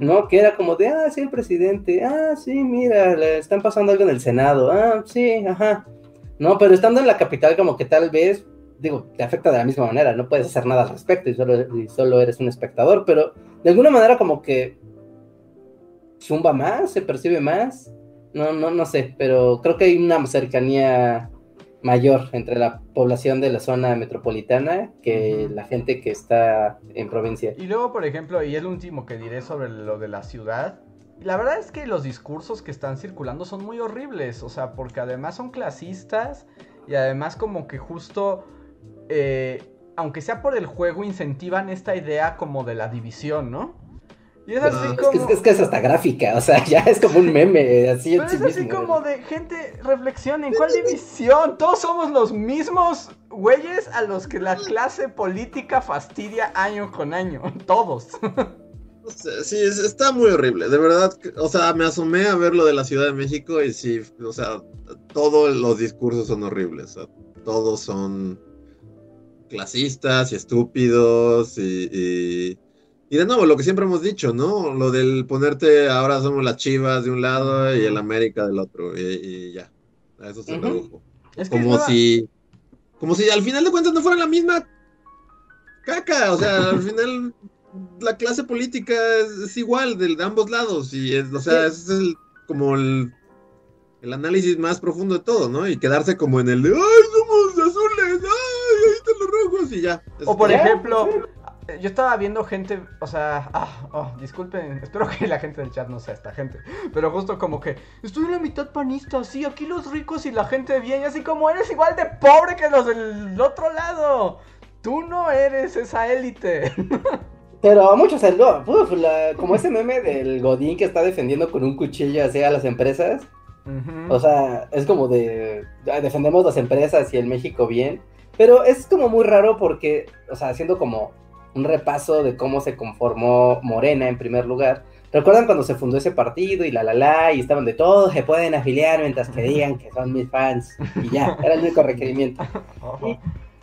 ¿no? Que era como de, ah, sí, el presidente, ah, sí, mira, le están pasando algo en el Senado, ah, sí, ajá. No, pero estando en la capital como que tal vez, digo, te afecta de la misma manera, no puedes hacer nada al respecto y solo, y solo eres un espectador, pero de alguna manera como que zumba más, se percibe más, no, no, no sé, pero creo que hay una cercanía mayor entre la población de la zona metropolitana que la gente que está en provincia. Y luego, por ejemplo, y el último que diré sobre lo de la ciudad, la verdad es que los discursos que están circulando son muy horribles, o sea, porque además son clasistas y además como que justo, eh, aunque sea por el juego, incentivan esta idea como de la división, ¿no? Y es así Es como... que, es que es hasta gráfica, o sea, ya es como un meme, así en Pero sí es así mismo. como de gente, reflexionen, ¿cuál división? Todos somos los mismos güeyes a los que la clase política fastidia año con año. Todos. Sí, es- está muy horrible, de verdad. O sea, me asomé a ver lo de la Ciudad de México y sí, o sea, todos los discursos son horribles. o sea, todos son clasistas y estúpidos y, y, y de nuevo, lo que siempre hemos dicho, ¿no? Lo del ponerte ahora somos las chivas de un lado y el América del otro y, y ya. A eso se redujo. Es que Como nueva- si, como si al final de cuentas no fuera la misma caca, o sea, al final la clase política es, es igual de, de ambos lados y es, o sea, ese es el, como el, el análisis más profundo de todo, ¿no? Y quedarse como en el de, ay, somos azules, ay, ahí están los rojos y ya. O por ejemplo, yo estaba viendo gente, o sea, ah, oh, disculpen, espero que la gente del chat no sea esta gente, pero justo como que estoy en la mitad panista, sí, aquí los ricos y la gente bien, y así como eres igual de pobre que los del otro lado. Tú no eres esa élite. Pero a muchos, no, como ese meme del Godín que está defendiendo con un cuchillo hacia las empresas, o sea, es como de, defendemos las empresas y el México bien, pero es como muy raro porque, o sea, haciendo como un repaso de cómo se conformó Morena en primer lugar, ¿recuerdan cuando se fundó ese partido y la la la y estaban de todos se pueden afiliar mientras que digan que son mis fans y ya, era el único requerimiento?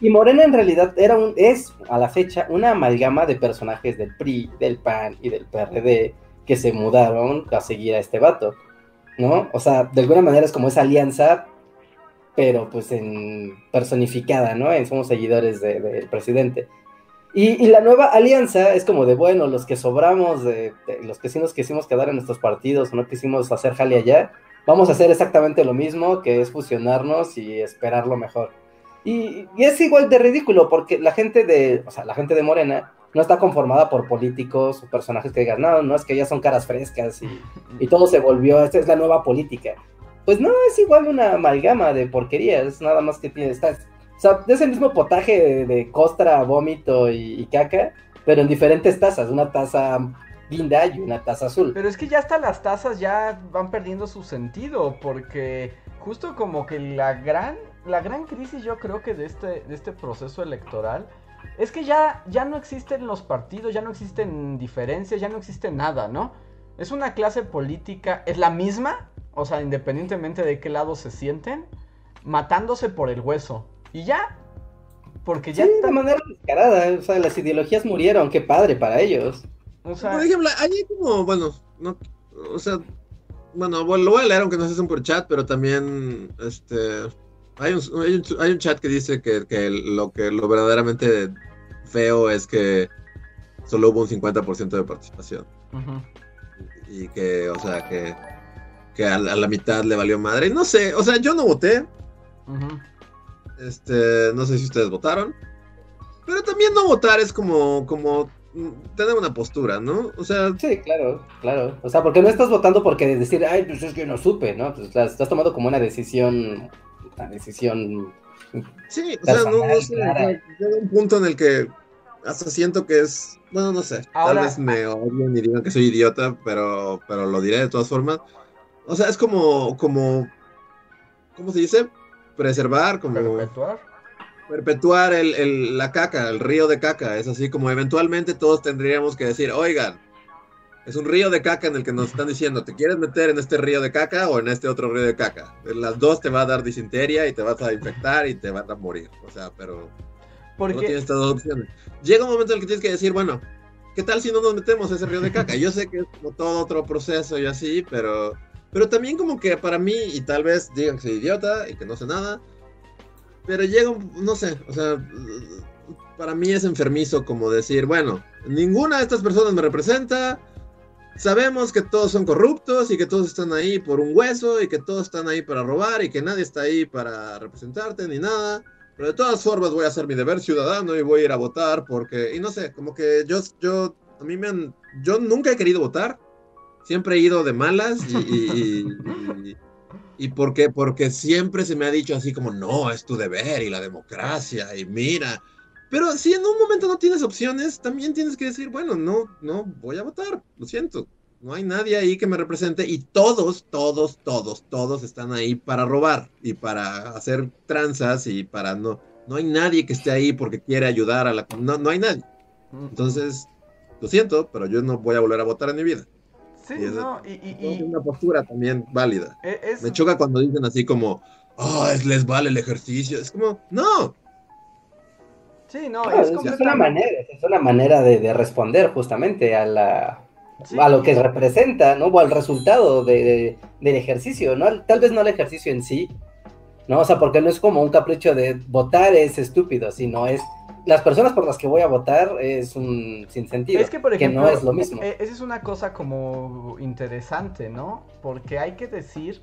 Y Morena en realidad era un, es a la fecha una amalgama de personajes del PRI, del PAN y del PRD que se mudaron a seguir a este vato, ¿no? O sea, de alguna manera es como esa alianza, pero pues en personificada, ¿no? En somos seguidores de- del presidente. Y, y la nueva alianza es como de, bueno, los que sobramos, de, de los que sí nos quisimos quedar en nuestros partidos no quisimos hacer jale allá, vamos a hacer exactamente lo mismo, que es fusionarnos y esperar lo mejor. Y, y es igual de ridículo, porque la gente de, o sea, la gente de Morena no está conformada por políticos o personajes que digan, no, no, es que ya son caras frescas y, y todo se volvió, esta es la nueva política. Pues no, es igual una amalgama de porquerías, nada más que tiene, está, sea, es el mismo potaje de, costra, vómito y, y caca, pero en diferentes tazas, una taza guinda y una taza azul. Pero es que ya hasta las tazas ya van perdiendo su sentido, porque justo como que la gran, la gran crisis yo creo que de este, de este proceso electoral es que ya, ya no existen los partidos, ya no existen diferencias, ya no existe nada, ¿no? Es una clase política, es la misma, o sea, independientemente de qué lado se sienten, matándose por el hueso. Y ya. Porque ya Sí, está- de manera descarada, o sea, las ideologías murieron, qué padre para ellos. o sea, Por ejemplo, hay como, bueno, no, o sea, bueno, lo voy a leer aunque no se por chat, pero también, este, hay un, hay un, hay un chat que dice que, que lo que lo verdaderamente feo es que solo hubo un 50% de participación ujú. y que, o sea, que, que a, la a la mitad le valió madre. No sé, o sea, yo no voté, Ujú. Este, no sé si ustedes votaron, pero también no votar es como, como tener una postura, ¿no? O sea, Sí, claro, claro. O sea, porque no estás votando porque decir, ay, pues es que no supe, ¿no? Pues la estás tomando como una decisión, una decisión. Sí, o sea, no, no sé, llega un punto en el que hasta siento que es, bueno, no sé, Ahora- tal vez me odien y digan que soy idiota, pero, pero lo diré de todas formas. O sea, es como, como, ¿cómo se dice? Preservar, como Perpetuar. perpetuar el, el- la caca, el río de caca. Es así como eventualmente todos tendríamos que decir, oigan, es un río de caca en el que nos están diciendo, ¿te quieres meter en este río de caca o en este otro río de caca? En las dos te va a dar disentería y te vas a infectar y te vas a morir. O sea, pero no Porque tienes estas dos opciones. Llega un momento en el que tienes que decir, bueno, ¿qué tal si no nos metemos a ese río de caca? Yo sé que es como todo otro proceso y así, pero, pero también como que para mí, y tal vez digan que soy idiota y que no sé nada, pero llega, no sé, o sea, para mí es enfermizo como decir, bueno, ninguna de estas personas me representa, sabemos que todos son corruptos y que todos están ahí por un hueso y que todos están ahí para robar y que nadie está ahí para representarte ni nada. Pero de todas formas voy a hacer mi deber ciudadano y voy a ir a votar porque, y no sé, como que yo, yo, a mí me han, yo nunca he querido votar, siempre he ido de malas y, y, y, y- porque, porque siempre se me ha dicho así como, no, es tu deber y la democracia y mira. Pero si en un momento no tienes opciones, también tienes que decir, bueno, no, no voy a votar, lo siento. No hay nadie ahí que me represente y todos, todos, todos, todos están ahí para robar y para hacer tranzas y para no, no hay nadie que esté ahí porque quiere ayudar a la, no, no hay nadie. Entonces, lo siento, pero yo no voy a volver a votar en mi vida. Sí, y es- no, y, y- Es y- una postura también válida. e- es, Me choca cuando dicen así como, ah, es les vale el ejercicio. Es como, no, sí, no, Claro, es es, es completamente- una manera, es una manera de, de responder justamente a la sí, a lo que representa, ¿no? O al resultado de- de- del ejercicio, ¿no? Tal vez no al ejercicio en sí, ¿no? O sea, porque no es como un capricho de votar es estúpido, sino es las personas por las que voy a votar es un sinsentido. Es que, por ejemplo, no es lo mismo. eh, esa es una cosa como interesante, ¿no? Porque hay que decir,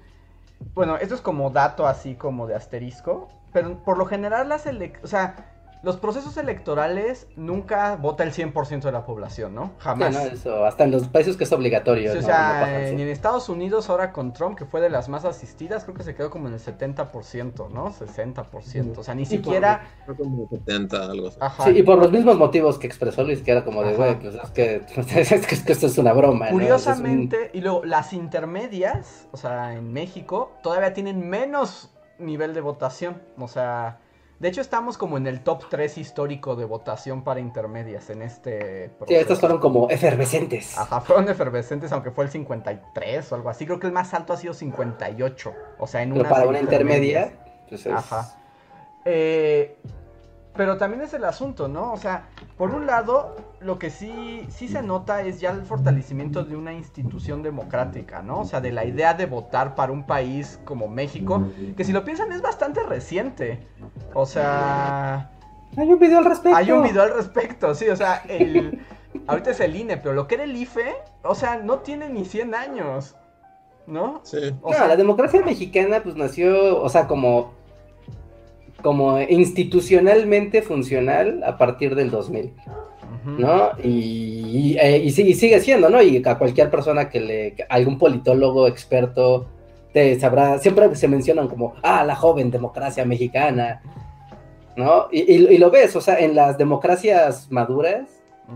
bueno, esto es como dato así como de asterisco, pero por lo general las ele- o sea, los procesos electorales nunca vota el 100% de la población, ¿no? Sí, Jamás. ¿no? Eso, hasta en los países que es obligatorio. Sí, o no- sea, no sí. en Estados Unidos ahora con Trump, que fue de las más asistidas, creo que se quedó como en el 70%, ¿no? 60%. O sea, ni siquiera... Fue como 70, algo así. Ajá. Sí, y por los mismos motivos que expresó Luis, que era como de, güey, pues es que, es que, es que esto es una broma. ¿no? Curiosamente, y luego las intermedias, o sea, en México, todavía tienen menos nivel de votación. O sea, de hecho estamos como en el top 3 histórico de votación para intermedias en este Sí, proceso. estos fueron como efervescentes. Ajá, fueron efervescentes, aunque fue el 53 o algo así. Creo que el más alto ha sido 58. O sea, en Pero unas para una intermedia, pues es... Ajá. Eh, pero también es el asunto, ¿no? O sea, por un lado, lo que sí, sí se nota es ya el fortalecimiento de una institución democrática, ¿no? O sea, de la idea de votar para un país como México, que si lo piensan es bastante reciente. O sea, Hay un video al respecto. hay un video al respecto, sí, o sea, el... Ahorita es el INE, pero lo que era el IFE, o sea, no tiene ni 100 años, ¿no? Sí. O no, sea, la democracia mexicana pues nació, o sea, como, como institucionalmente funcional a partir del 2000, ujú. ¿No? Y, y, eh, y sigue siendo, ¿no? Y a cualquier persona que le, algún politólogo experto te sabrá, siempre se mencionan como, ah, la joven democracia mexicana, ¿no? Y, lo ves, o sea, en las democracias maduras,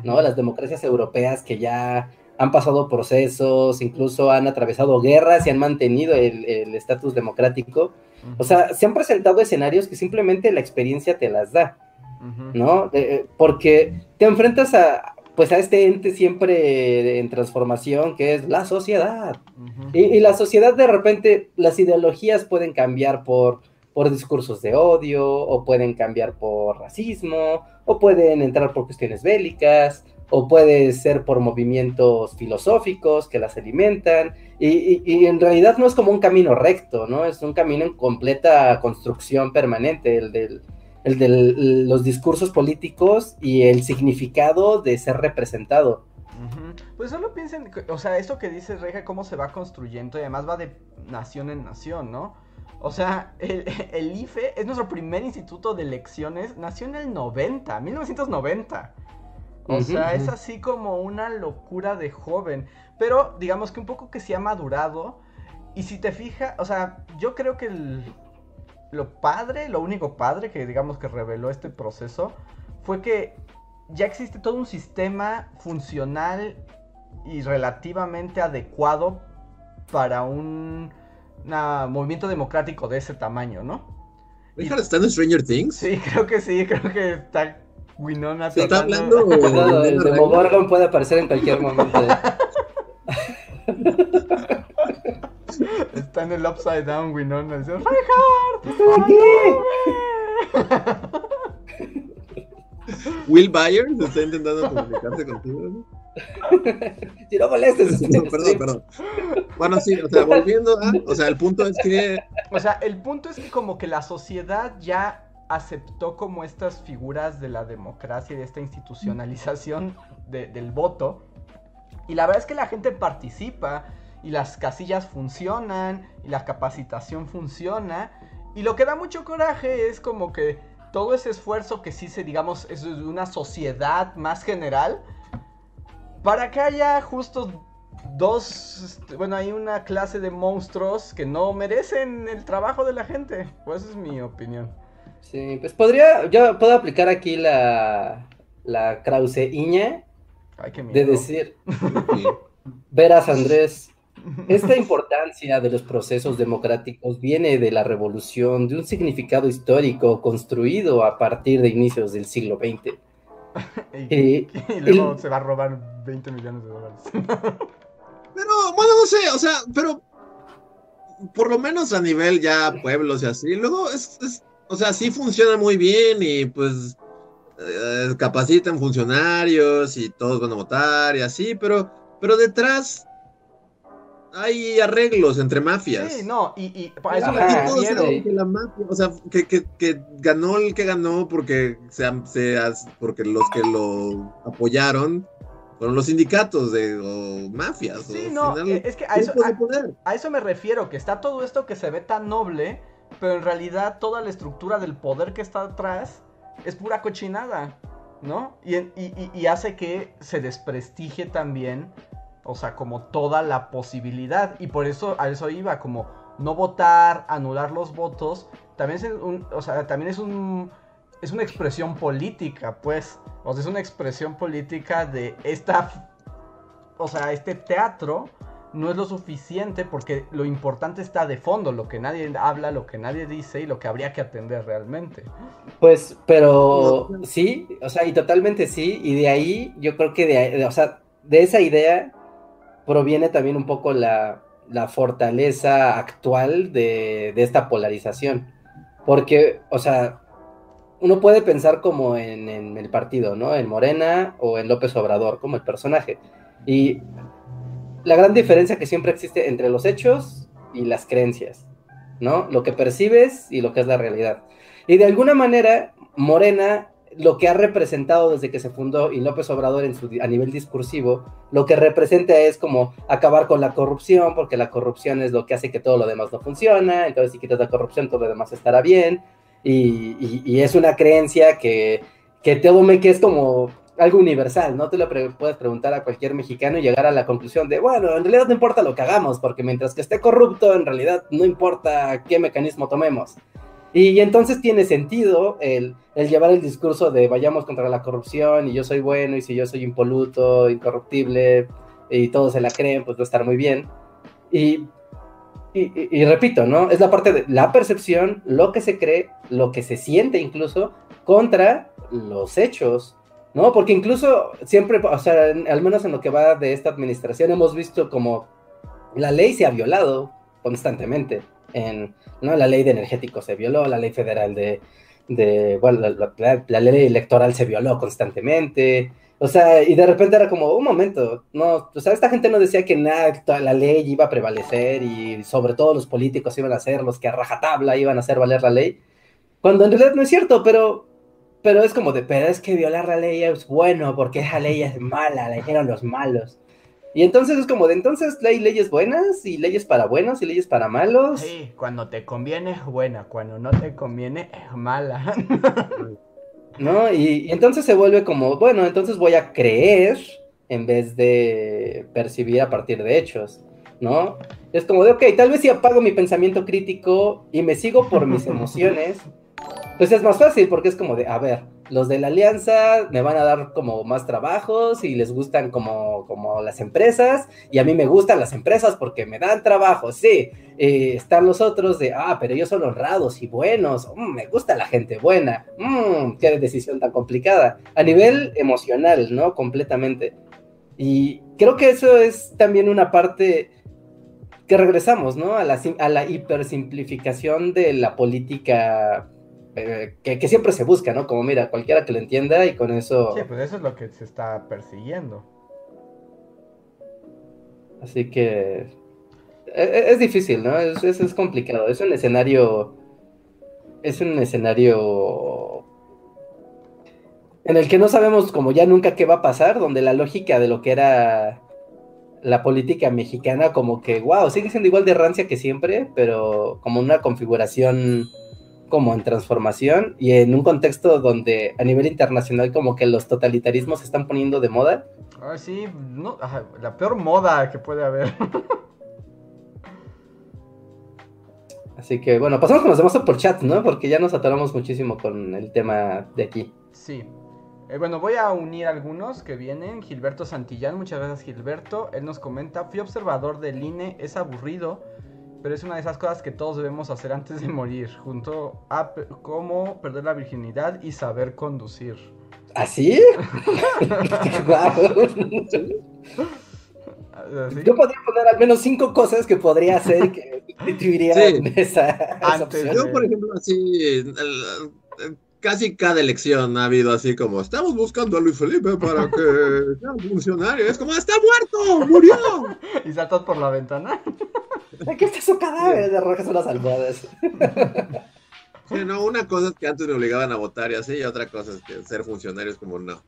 ¿no? Las democracias europeas que ya han pasado procesos, incluso han atravesado guerras y han mantenido el estatus democrático. O sea, se han presentado escenarios que simplemente la experiencia te las da, ¿no? Eh, porque te enfrentas a, pues, a este ente siempre en transformación que es la sociedad. Y, y la sociedad de repente, las ideologías pueden cambiar por por discursos de odio, o pueden cambiar por racismo, o pueden entrar por cuestiones bélicas, o puede ser por movimientos filosóficos que las alimentan, y, en realidad no es como un camino recto, ¿no? Es un camino en completa construcción permanente, el de el los discursos políticos y el significado de ser representado. Pues solo piensen, o sea, esto que dice Reja, cómo se va construyendo y además va de nación en nación, ¿no? O sea, el, el, IFE es nuestro primer instituto de elecciones, nació en el 90, 1990. O sea, es así como una locura de joven. Pero digamos que un poco que se ha madurado. Y si te fijas, o sea, yo creo que lo padre, lo único padre que digamos que reveló este proceso fue que ya existe todo un sistema funcional y relativamente adecuado para un movimiento democrático de ese tamaño, ¿no? ¿Está en Stranger Things? Sí, creo que sí, creo que está Winona. Se está hablando. el Demogorgon puede aparecer en cualquier momento. está en el Upside Down Winona. Dice, Will Byers está intentando comunicarse contigo. ¿no? si no molestes. perdón, perdón. Bueno, sí, o sea, volviendo a. O sea, el punto es que. O sea, el punto es que, como que la sociedad ya aceptó como estas figuras de la democracia y de esta institucionalización del voto. Y la verdad es que la gente participa y las casillas funcionan y la capacitación funciona. Y lo que da mucho coraje es como que todo ese esfuerzo que sí se, digamos, es de una sociedad más general, para que haya justo dos, este, bueno, hay una clase de monstruos que no merecen el trabajo de la gente. Pues esa es mi opinión. Sí, pues podría, yo puedo aplicar aquí la, la Krause-Iña de decir, verás Andrés, esta importancia de los procesos democráticos viene de la revolución, de un significado histórico construido a partir de inicios del siglo XX. y, luego se va a robar 20 millones de dólares. pero, bueno, no sé, o sea, pero por lo menos a nivel ya pueblos y así, luego es, o sea, sí funciona muy bien y pues eh, capacitan funcionarios y todos van a votar y así, pero, pero detrás hay arreglos entre mafias. Sí, no, y, y eso me Que la mafia, o sea, que, que, que, ganó el que ganó porque, se, se, porque los que lo apoyaron fueron los sindicatos de o mafias. Sí, no, eh, es que a eso, a, eso me refiero, que está todo esto que se ve tan noble, pero en realidad toda la estructura del poder que está atrás es pura cochinada, ¿no? Y, y, y hace que se desprestigie también o sea, como toda la posibilidad. Y por eso a eso iba, como no votar, anular los votos, también es un, o sea, también es un es una expresión política, pues. O sea, es una expresión política de esta o sea, este teatro no es lo suficiente porque lo importante está de fondo, lo que nadie habla, lo que nadie dice y lo que habría que atender realmente. Pues, pero sí, o sea, y totalmente sí, y de ahí yo creo que de, o sea, de esa idea proviene también un poco la, fortaleza actual de, esta polarización. Porque, o sea, uno puede pensar como en, en, el partido, ¿no? En Morena o en López Obrador, como el personaje. Y la gran diferencia que siempre existe entre los hechos y las creencias, ¿no? Lo que percibes y lo que es la realidad. Y de alguna manera, Morena lo que ha representado desde que se fundó y López Obrador en su, a nivel discursivo, lo que representa es como acabar con la corrupción, porque la corrupción es lo que hace que todo lo demás no funciona, entonces si quitas la corrupción todo lo demás estará bien, y, es una creencia que, que todo me que es como algo universal, ¿no? Te lo puedes preguntar a cualquier mexicano y llegar a la conclusión de, bueno, en realidad no importa lo que hagamos, porque mientras que esté corrupto, en realidad no importa qué mecanismo tomemos. Y, entonces tiene sentido el, llevar el discurso de vayamos contra la corrupción y yo soy bueno y si yo soy impoluto, incorruptible y todos se la creen, pues va a estar muy bien. Y, y, repito, ¿no? Es la parte de la percepción, lo que se cree, lo que se siente incluso contra los hechos, ¿no? Porque incluso siempre, o sea, al menos en lo que va de esta administración, hemos visto como la ley se ha violado constantemente. En ¿no? la ley de energéticos se violó, la ley federal de, de bueno, la, ley electoral se violó constantemente, o sea, y de repente era como, un momento, no, o sea, esta gente no decía que nada, la ley iba a prevalecer y sobre todo los políticos iban a ser los que a rajatabla iban a hacer valer la ley, cuando en realidad no es cierto, pero, pero es como de, pero es que violar la ley es bueno porque esa ley es mala, la dijeron los malos. Y entonces es como de entonces hay leyes buenas y leyes para buenos y leyes para malos. Sí, cuando te conviene es buena, cuando no te conviene es mala. ¿No? Y, entonces se vuelve como, bueno, entonces voy a creer en vez de percibir a partir de hechos, ¿no? Es como de, ok, tal vez si apago mi pensamiento crítico y me sigo por mis emociones, pues es más fácil porque es como de, a ver, los de la alianza me van a dar como más trabajos y les gustan como, como las empresas y a mí me gustan las empresas porque me dan trabajo, sí. Eh, están los otros de, ah, pero ellos son honrados y buenos, mm, me gusta la gente buena, mm, qué decisión tan complicada. A nivel emocional, ¿no? Completamente. Y creo que eso es también una parte que regresamos, ¿no? A la, a la hipersimplificación de la política eh, que, siempre se busca, ¿no? Como mira, cualquiera que lo entienda y con eso... Sí, pues eso es lo que se está persiguiendo. Así que... E, e, es, difícil, ¿no? Es, es, complicado. Es un escenario... Es un escenario... En el que no sabemos como ya nunca qué va a pasar, donde la lógica de lo que era la política mexicana como que, wow, sigue siendo igual de rancia que siempre, pero como una configuración como en transformación y en un contexto donde a nivel internacional como que los totalitarismos se están poniendo de moda. Ah, sí, no, la peor moda que puede haber. Así que bueno, pasamos con los demás por chat, ¿no? Porque ya nos atoramos muchísimo con el tema de aquí. Sí. Eh, bueno, voy a unir algunos que vienen. Gilberto Santillán, muchas gracias Gilberto. Él nos comenta, fui observador del INE, es aburrido pero es una de esas cosas que todos debemos hacer antes de morir, junto a cómo perder la virginidad y saber conducir. ¿Así? Yo podría poner al menos cinco cosas que podría hacer que constituirían esa, Yo, por ejemplo, así, casi cada elección ha habido así como, estamos buscando a Luis Felipe para que sea un funcionario. Es como, ¡está muerto! ¡Murió! y saltas por la ventana. Aquí está su cadáver, de rojas unas almohadas. Sí, no, una cosa es que antes me obligaban a votar y así, y otra cosa es que ser funcionario es como no.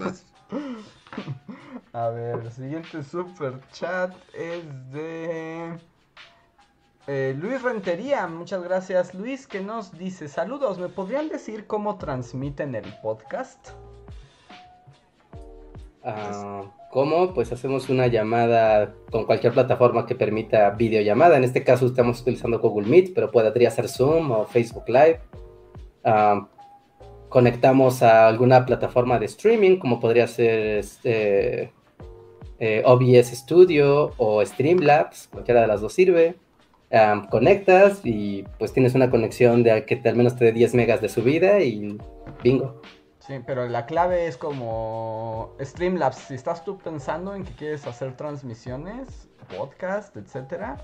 Más. A ver, el siguiente super chat es de eh, Luis Rentería. Muchas gracias, Luis, que nos dice: Saludos, ¿me podrían decir cómo transmiten el podcast? Ah. ¿Cómo? Pues hacemos una llamada con cualquier plataforma que permita videollamada. En este caso estamos utilizando Google Meet, pero podría ser Zoom o Facebook Live. conectamos a alguna plataforma de streaming, como podría ser este, eh, OBS Studio o Streamlabs, cualquiera de las dos sirve. conectas y pues tienes una conexión de que al menos te dé 10 megas de subida y bingo. Sí, pero la clave es como Streamlabs. Si estás tú pensando en que quieres hacer transmisiones, podcast, etcétera,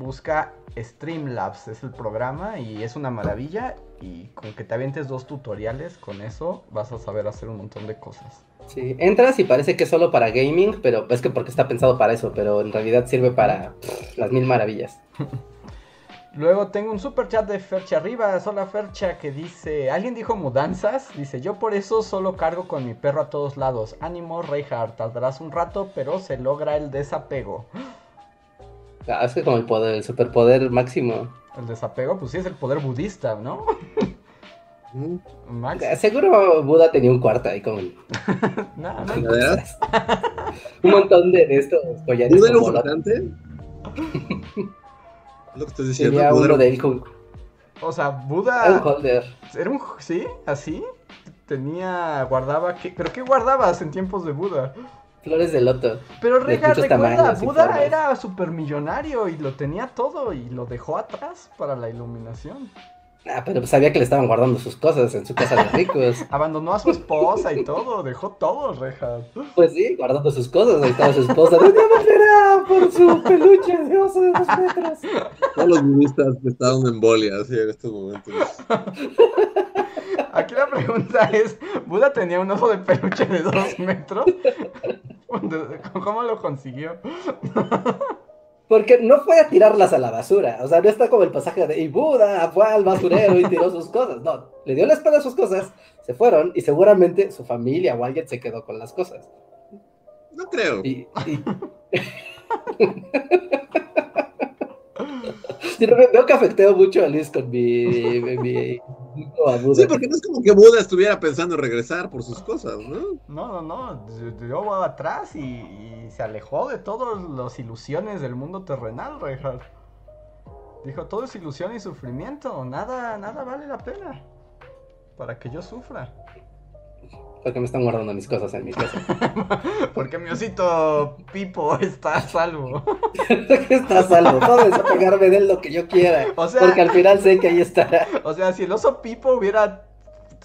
busca Streamlabs, es el programa y es una maravilla. Y con que te avientes dos tutoriales, con eso vas a saber hacer un montón de cosas. Sí, entras y parece que es solo para gaming, pero es que porque está pensado para eso, pero en realidad sirve para las mil maravillas. Luego tengo un super chat de Fercha arriba, sola Fercha, que dice, ¿alguien dijo mudanzas? Dice, yo por eso solo cargo con mi perro a todos lados. Ánimo, Reinhardt, tardarás un rato, pero se logra el desapego. Ah, es que como el poder, el superpoder máximo. El desapego, pues sí es el poder budista, ¿no? Max. Seguro Buda tenía un cuarto ahí con... no, no un montón de, estos collares. ¿Buda era un lo que estás diciendo. Tenía uno de él O sea, Buda. Era un holder. Era un. ¿Sí? ¿Así? Tenía. Guardaba. ¿qué? ¿Pero qué guardabas en tiempos de Buda? Flores de loto. Pero Rega, recuerda, Buda era supermillonario y lo tenía todo y lo dejó atrás para la iluminación. Ah, pero sabía que le estaban guardando sus cosas en su casa de ricos. Abandonó a su esposa y todo, dejó todo, rejas. Pues sí, guardando sus cosas. Ahí estaba su esposa. ¿Dónde volverá por su peluche de oso de dos metros? Todos los budistas estaban en embolia así en estos momentos. Aquí la pregunta es, ¿Buda tenía un oso de peluche de dos metros? ¿Cómo lo consiguió? Porque no fue a tirarlas a la basura. O sea, no está como el pasaje de y Buda fue al basurero y tiró sus cosas. No, le dio la espalda a sus cosas, se fueron y seguramente su familia o alguien se quedó con las cosas. No creo. Y, y... Sí, no, veo que afecteo mucho a Luis con mi, mi, Sí, porque no es como que Buda estuviera pensando en regresar por sus cosas, ¿no? No, no, no. Yo voy atrás y, y se alejó de todas las ilusiones del mundo terrenal, Reinhardt. Dijo, todo es ilusión y sufrimiento. Nada, nada vale la pena. Para que yo sufra. Porque me están guardando mis cosas en mi casa. Porque mi osito Pipo está a salvo. está a salvo. Todo es pegarme de él lo que yo quiera. porque al final sé que ahí estará. O sea, si el oso Pipo hubiera,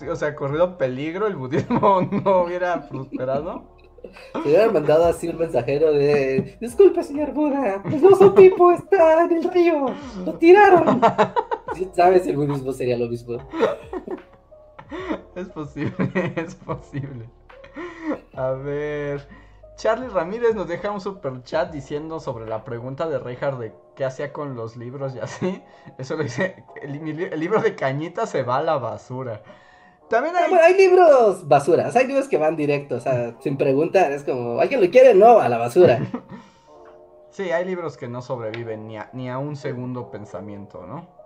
o sea, corrido peligro, el budismo no hubiera prosperado. Se hubieran mandado así un mensajero de Disculpe señor Buda, el oso Pipo está en el río, lo tiraron. ¿Sabes? El budismo sería lo mismo. Es posible, es posible. A ver. Charlie Ramírez nos deja un super chat diciendo sobre la pregunta de Reinhardt de qué hacía con los libros y así. Eso lo dice. El, libro de cañita se va a la basura. También hay... hay libros basuras, hay libros que van directos, o sea, sin preguntar, es como, ¿alguien lo quiere? No, a la basura. sí, hay libros que no sobreviven ni ni a un segundo pensamiento, ¿no?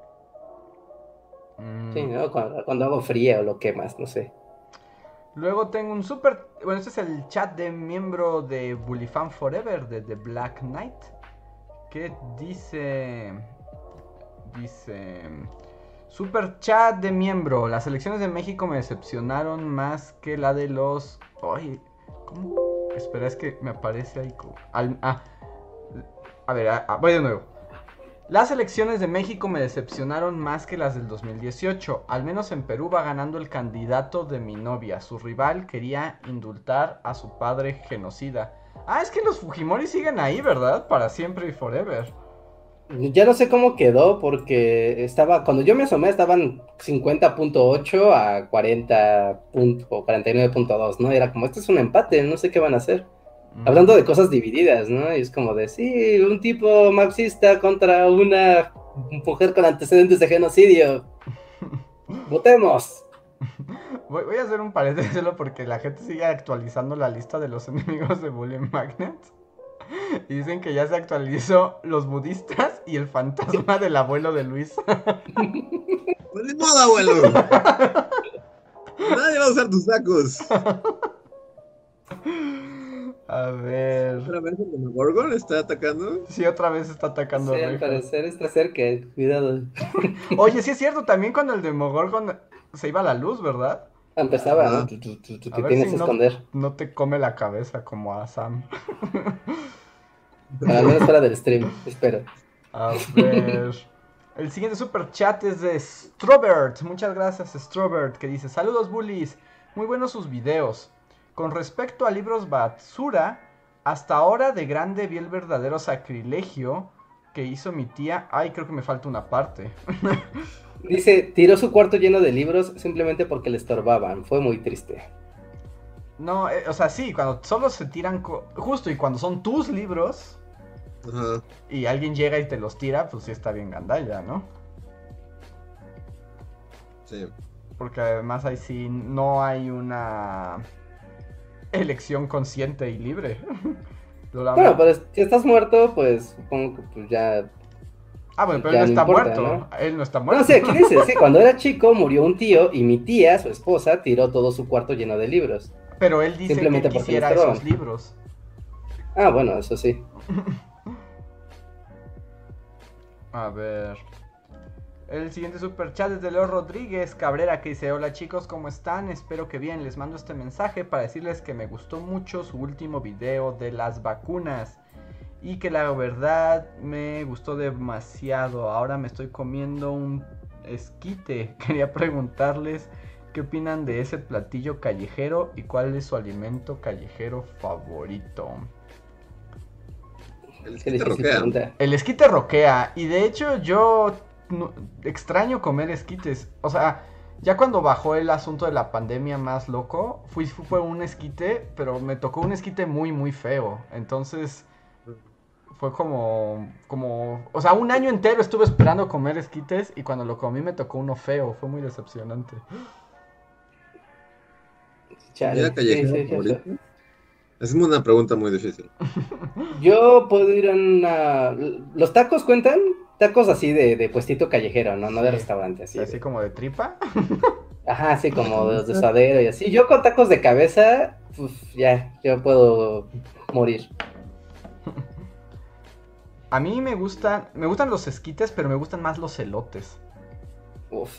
Sí, mm. ¿no? Cuando, hago frío o lo que más, no sé. Luego tengo un super. Bueno, este es el chat de miembro de Bullifan Forever de The Black Knight. Que dice. Dice. Super chat de miembro. Las elecciones de México me decepcionaron más que la de los. Ay, ¿cómo? Espera, es que me aparece ahí. ah. A ver, ah, voy de nuevo. Las elecciones de México me decepcionaron más que las del 2018. Al menos en Perú va ganando el candidato de mi novia. Su rival quería indultar a su padre genocida. Ah, es que los Fujimori siguen ahí, ¿verdad? Para siempre y forever. Ya no sé cómo quedó porque estaba, cuando yo me asomé estaban 50.8 a 40 o 49.2, ¿no? Era como, esto es un empate, no sé qué van a hacer. Hablando de cosas divididas, ¿no? Y es como de, sí, un tipo marxista contra una mujer con antecedentes de genocidio. Votemos. Voy, a hacer un paréntesis solo porque la gente sigue actualizando la lista de los enemigos de Bullying Magnet. Y dicen que ya se actualizó los budistas y el fantasma del abuelo de Luis. Pues modo, abuelo. Nadie va a usar tus sacos. A ver. ¿Otra vez el Demogorgon está atacando? Sí, otra vez está atacando. Sí, al parecer está cerca, cuidado. Oye, sí es cierto, también cuando el Demogorgon se iba a la luz, ¿verdad? Empezaba, ¿no? Tú, te tienes que esconder. No te come la cabeza como a Sam. Al menos fuera del stream, espero. A ver. El siguiente super chat es de Strobert. Muchas gracias, Strobert, que dice: Saludos, bullies. Muy buenos sus videos. Con respecto a libros basura, hasta ahora de grande vi el verdadero sacrilegio que hizo mi tía. Ay, creo que me falta una parte. Dice, tiró su cuarto lleno de libros simplemente porque le estorbaban. Fue muy triste. No, eh, o sea, sí, cuando solo se tiran, justo y cuando son tus libros y alguien llega y te los tira, pues sí está bien gandalla, ¿no? Sí. Porque además ahí sí no hay una elección consciente y libre. bueno, pero si estás muerto, pues supongo que pues ya. Ah, bueno, pero él no está muerto. Él no está muerto. No, sí, aquí dice, sí, cuando era chico murió un tío y mi tía, su esposa, tiró todo su cuarto lleno de libros. Pero él dice Simplemente que quisiera esos libros. Ah, bueno, eso sí. A ver. El siguiente super chat es de Leo Rodríguez Cabrera que dice, hola chicos, ¿cómo están? Espero que bien, les mando este mensaje para decirles que me gustó mucho su último video de las vacunas y que la verdad me gustó demasiado. Ahora me estoy comiendo un... Esquite. Quería preguntarles qué opinan de ese platillo callejero y cuál es su alimento callejero favorito. El esquite roquea. El esquite roquea y de hecho yo no- extraño comer esquites. O sea, ya cuando bajó el asunto de la pandemia más loco, fui, por un esquite, pero me tocó un esquite muy, muy feo. Entonces fue como, como, o sea, un año entero estuve esperando comer esquites y cuando lo comí me tocó uno feo. Fue muy decepcionante. Chale. Es una pregunta muy difícil. Yo puedo ir a una. ¿Los tacos cuentan? Tacos así de, de puestito callejero, ¿no? No de Sí. restaurante, así. Así como de tripa. Ajá, así como de, de suadero y así. Yo con tacos de cabeza, uf, ya, yo puedo morir. A mí me gustan, me gustan los esquites, pero me gustan más los elotes. Uf.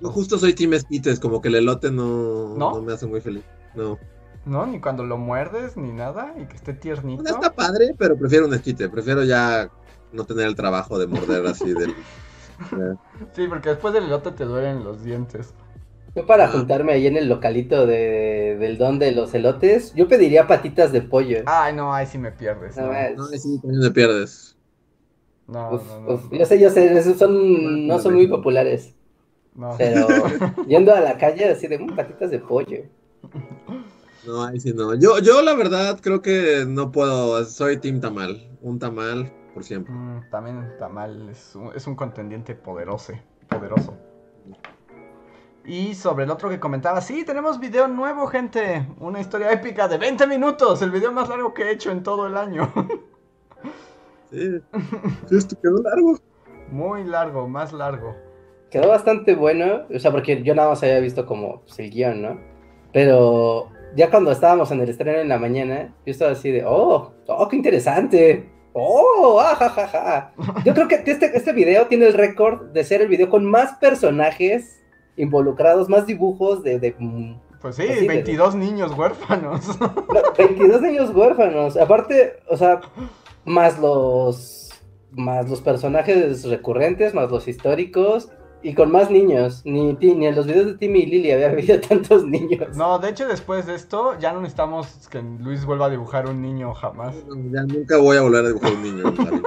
Yo justo soy team esquites, como que el elote no, ¿No? no me hace muy feliz. No. ¿No? Ni cuando lo muerdes, ni nada, y que esté tiernito. No está padre, pero prefiero un esquite. Prefiero ya no tener el trabajo de morder así del. Eh, Sí, porque después del elote te duelen los dientes. Yo para Ah. juntarme ahí en el localito de, del don de los elotes, yo pediría patitas de pollo. Ay, no, ahí sí me pierdes. No, No, es- No, ahí sí, también me pierdes. no, uf, no, no, uf. Yo sé, yo sé, esos son, no son muy populares. no. Pero yendo a la calle así de "Mm, patitas de pollo. No, ahí sí no. Yo, yo la verdad creo que no puedo. Soy team tamal. Un tamal por siempre. Mm, también tamal es un, es un contendiente poderoso, poderoso. Y sobre el otro que comentaba, sí, tenemos video nuevo, gente. Una historia épica de 20 minutos, el video más largo que he hecho en todo el año. Sí. Sí, esto quedó largo. Muy largo, más largo. Quedó bastante bueno, o sea, porque yo nada más había visto como pues, el guion, ¿no? Pero ya cuando estábamos en el estreno en la mañana, yo estaba así de, oh, oh, qué interesante. Oh, ah, ja, ja, ja. Yo creo que este, este video tiene el récord de ser el video con más personajes involucrados, más dibujos de, de mm, Pues sí, Así de- 22 niños huérfanos. no, 22 niños huérfanos. Aparte, o sea, más los más los personajes recurrentes, más los históricos y con más niños. Ni, ti- ni en los videos de Timmy y Lily había habido tantos niños. No, de hecho después de esto ya no necesitamos que Luis vuelva a dibujar un niño jamás. No, Ya nunca voy a volver a dibujar un niño.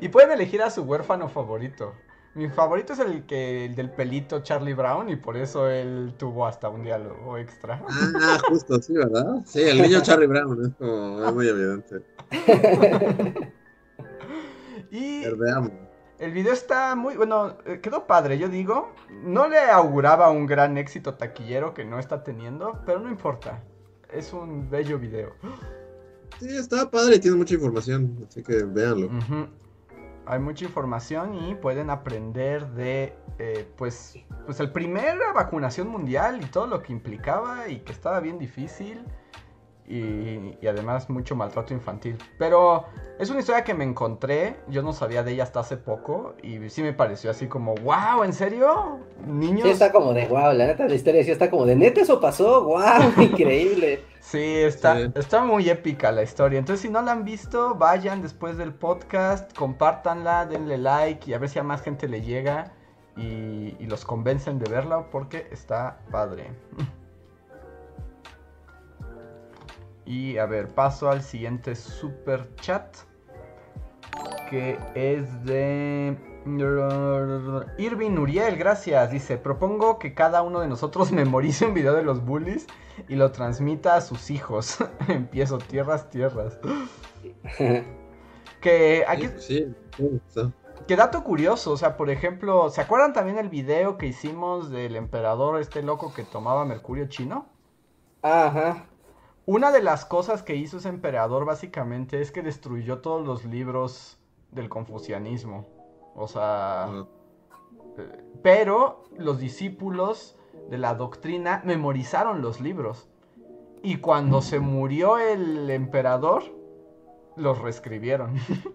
Y pueden elegir a su huérfano favorito. Mi favorito es el que el del pelito Charlie Brown y por eso él tuvo hasta un diálogo extra. Ah, justo, sí, ¿verdad? Sí, el niño Charlie Brown, es como, es muy evidente. Y Pero veamos. El video está muy bueno, eh, quedó padre, yo digo. No le auguraba un gran éxito taquillero que no está teniendo, pero no importa. Es un bello video. Sí, está padre tiene mucha información, así que véanlo. Hay mucha información y pueden aprender de, eh, pues, pues el primera vacunación mundial y todo lo que implicaba y que estaba bien difícil y, y además mucho maltrato infantil. Pero es una historia que me encontré, yo no sabía de ella hasta hace poco y sí me pareció así como, wow, ¿en serio? Niños... Sí, está como de wow, la neta, la historia sí está como de neta, eso pasó, wow, increíble. Sí, está, Sí. está muy épica la historia. Entonces, si no la han visto, vayan después del podcast, compártanla, denle like y a ver si a más gente le llega y, y los convencen de verla porque está padre. Y a ver, paso al siguiente super chat que es de Irving Uriel, gracias. Dice, propongo que cada uno de nosotros memorice un video de los bullies y lo transmita a sus hijos. Empiezo, tierras, tierras. Que aquí, Sí, sí, sí, que dato curioso, o sea, por ejemplo, ¿se acuerdan también el video que hicimos del emperador este loco que tomaba mercurio chino? Ajá. Una de las cosas que hizo ese emperador básicamente es que destruyó todos los libros del confucianismo. O sea, eh, pero los discípulos de la doctrina memorizaron los libros. Y cuando se murió el emperador, los reescribieron.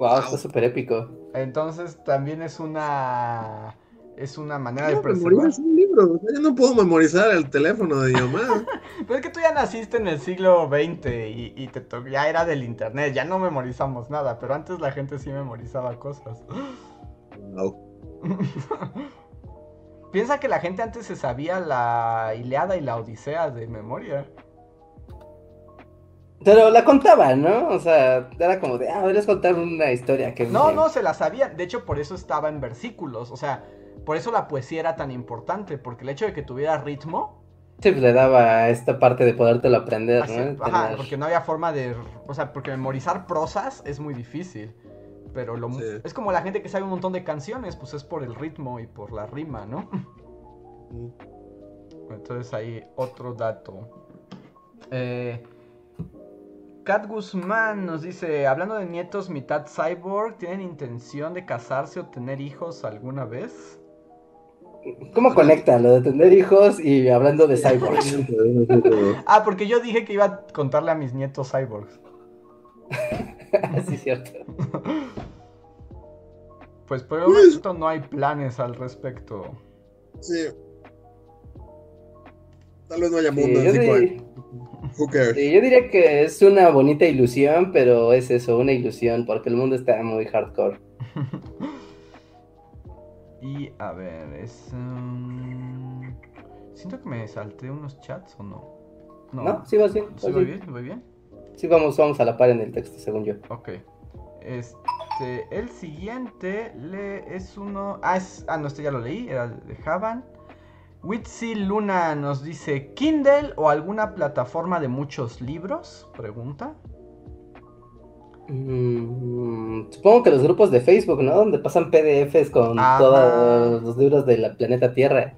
Wow, está súper épico. Entonces también es una es una manera de ¿Cómo preservar. memorizas un libro? Yo no puedo memorizar el teléfono de mi mamá. Pero es que tú ya naciste en el siglo XX y, y te to- ya era del internet, ya no memorizamos nada, pero antes la gente sí memorizaba cosas. Wow. Piensa que la gente antes se sabía la Ileada y la Odisea de memoria. Pero la contaba, ¿no? O sea, era como de, ah, deberías contar una historia que... No, no, se la sabían. De hecho, por eso estaba en versículos. O sea, por eso la poesía era tan importante. Porque el hecho de que tuviera ritmo. Sí, pues le daba esta parte de podértelo aprender, así- ¿no? ajá, Tener- porque no había forma de. O sea, porque memorizar prosas es muy difícil. Pero lo, mu- Sí. es como la gente que sabe un montón de canciones, pues es por el ritmo y por la rima, ¿no? Entonces ahí otro dato. Eh, Kat Guzmán nos dice, hablando de nietos mitad cyborg, ¿tienen intención de casarse o tener hijos alguna vez? ¿Cómo conecta lo de tener hijos y hablando de cyborgs? Ah, porque yo dije que iba a contarle a mis nietos cyborgs. sí, cierto. Pues por el momento no hay planes al respecto. Sí. Tal vez no haya Sí, mundo en yo, sí, yo diría que es una bonita ilusión, pero es eso, una ilusión, porque el mundo está muy hardcore. Y a ver, es... um, Siento que me salté unos chats o no. ¿No? Sí, vas bien. ¿Sí vas voy bien. bien? ¿Voy bien? Sí, vamos, vamos a la par en el texto, según yo. Ok. Este, el siguiente le es uno. Ah, es, ah, no, este ya lo leí, era de Javan. Witsi Luna nos dice: ¿Kindle o alguna plataforma de muchos libros? Pregunta. Mm, supongo que los grupos de Facebook, ¿no? Donde pasan PDFs con Ajá. todos los libros de la planeta Tierra.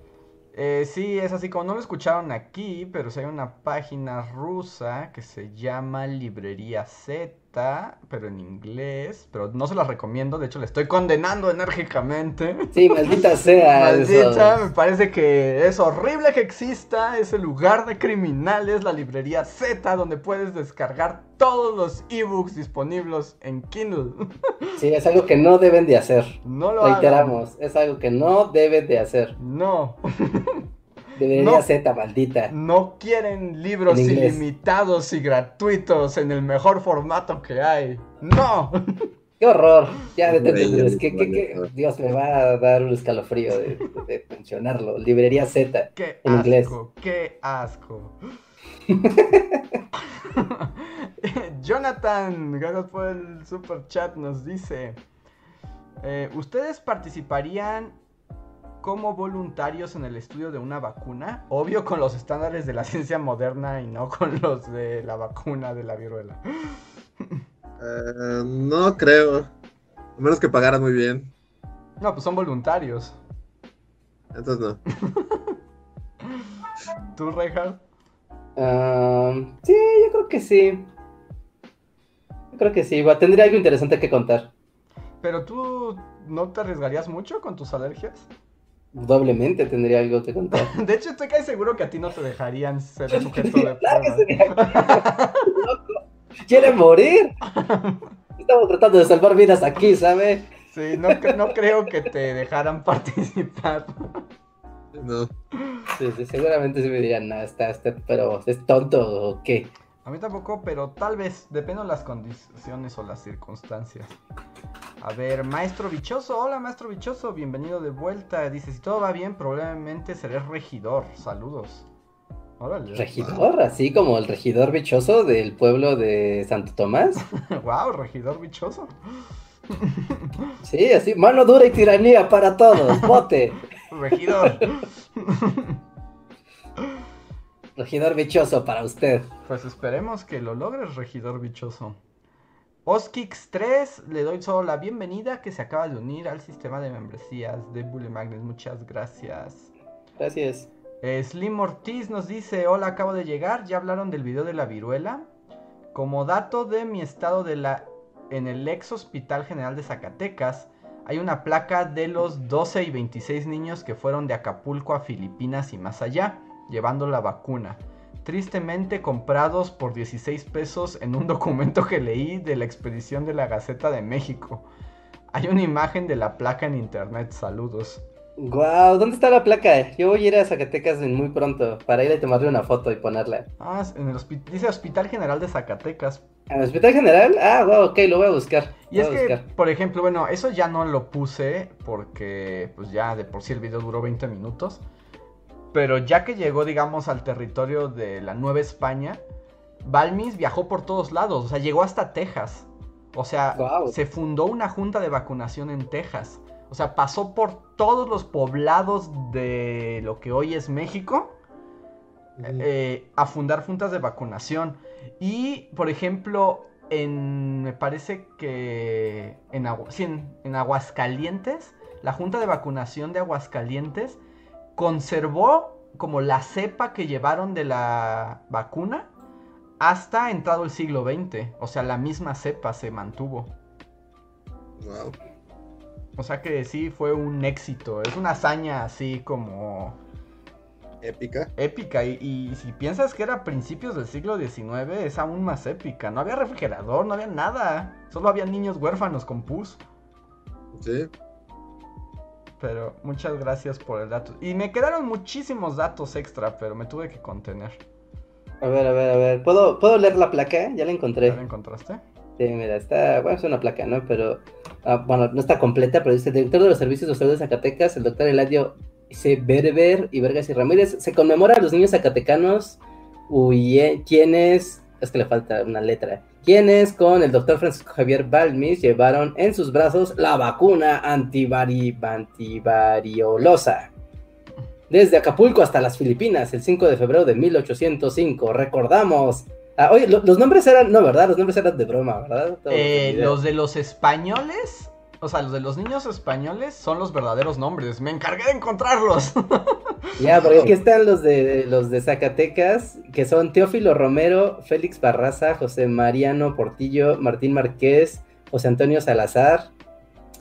Eh, sí, es así como no lo escucharon aquí, pero sí hay una página rusa que se llama Librería Z, pero en inglés. Pero no se las recomiendo, de hecho, le estoy condenando enérgicamente. Sí, maldita sea. Maldita, me parece que es horrible que exista ese lugar de criminales, la librería Z, donde puedes descargar todos los ebooks disponibles en Kindle. Sí, es algo que no deben de hacer. No lo hagan. Reiteramos, es algo que no deben de hacer. No, Debería No. Z, maldita. no quieren libros ilimitados y gratuitos en el mejor formato que hay. No. Qué horror. Ya detente, Hombre, Andrés. ya ¿Qué, me qué, vale, qué? no. Dios, me va a dar un escalofrío de, de mencionarlo. Librería Z. Qué En asco, inglés. qué asco. Jonathan, gracias por el super chat, nos dice: eh, ¿Ustedes participarían como voluntarios en el estudio de una vacuna? Obvio con los estándares de la ciencia moderna y no con los de la vacuna de la viruela. Eh, no creo. A menos que pagaran muy bien. No, pues son voluntarios. Entonces no. ¿Tú, Reinhardt? Ah, sí, yo creo que sí. Yo creo que sí. Tendría algo interesante que contar. ¿Pero tú no te arriesgarías mucho con tus alergias? Doblemente tendría algo que contar. De hecho, estoy casi seguro que a ti no te dejarían ser el sujeto de Claro que prueba. ¡Quiere morir! Estamos tratando de salvar vidas aquí, ¿sabe? Sí, no, cre- no creo que te dejaran participar. No. Sí, sí, seguramente sí me dirían, no, está, está, pero ¿es tonto o qué? A mí tampoco, pero tal vez, depende de las condiciones o las circunstancias. A ver, Maestro Bichoso, hola Maestro Bichoso, bienvenido de vuelta. Dice, si todo va bien, probablemente seré regidor. Saludos. Órale. ¿Regidor? Así como el regidor bichoso del pueblo de Santo Tomás. wow, regidor bichoso. Sí, así, mano dura y tiranía para todos, vote. Regidor. Regidor bichoso para usted. Pues esperemos que lo logres, regidor bichoso. Oskix3, le doy solo la bienvenida que se acaba de unir al sistema de membresías de Bully Magnet. Muchas gracias. Gracias. Eh, Slim Ortiz nos dice, hola, acabo de llegar, ya hablaron del video de la viruela. Como dato de mi estado de la en el ex Hospital General de Zacatecas, hay una placa de los 12 y 26 niños que fueron de Acapulco a Filipinas y más allá, llevando la vacuna. Tristemente comprados por 16 pesos en un documento que leí de la expedición de la Gaceta de México. Hay una imagen de la placa en internet, saludos. Guau, ¿dónde está la placa? Yo voy a ir a Zacatecas muy pronto para ir a tomarle una foto y ponerla. Ah, en el hospi- dice Hospital General de Zacatecas. ¿Al Hospital General? Ah, wow, ok, lo voy a buscar. Y es que, buscar. por ejemplo, bueno, eso ya no lo puse porque pues ya de por sí el video duró 20 minutos. Pero ya que llegó, digamos, al territorio de la Nueva España, Balmis viajó por todos lados, o sea, llegó hasta Texas. O sea, se fundó una junta de vacunación en Texas. O sea, pasó por todos los poblados de lo que hoy es México eh, a fundar juntas de vacunación. Y, por ejemplo, en, me parece que en, Agu- sí, en, en Aguascalientes, la junta de vacunación de Aguascalientes conservó como la cepa que llevaron de la vacuna hasta entrado el siglo XX. O sea, la misma cepa se mantuvo. Wow. O sea que sí fue un éxito. Es una hazaña así como Épica. épica. Y, y si piensas que era a principios del siglo XIX, es aún más épica. No había refrigerador, no había nada. Solo había niños huérfanos con pus. Sí. Pero muchas gracias por el dato. Y me quedaron muchísimos datos extra, pero me tuve que contener. A ver, a ver, a ver. ¿Puedo, ¿puedo leer la placa? Ya la ¿Ya encontré. la encontraste? Sí, mira, está, bueno, es una placa, ¿no? Pero, ah, bueno, no está completa, pero dice, director de los servicios de salud de Zacatecas, el doctor Eladio C. Berber y Vergas y Ramírez, se conmemora a los niños zacatecanos, huye- quienes, es que le falta una letra, quienes con el doctor Francisco Javier Balmis llevaron en sus brazos la vacuna antivari, antivariolosa. Desde Acapulco hasta las Filipinas, el 5 de febrero de 1805, recordamos. Ah, oye, lo- los nombres eran, no, ¿verdad? Los nombres eran de broma, ¿verdad? Eh, los de los españoles, o sea, los de los niños españoles son los verdaderos nombres. Me encargué de encontrarlos. Ya, porque aquí están los de los de Zacatecas, que son Teófilo Romero, Félix Barraza, José Mariano Portillo, Martín Márquez, José Antonio Salazar.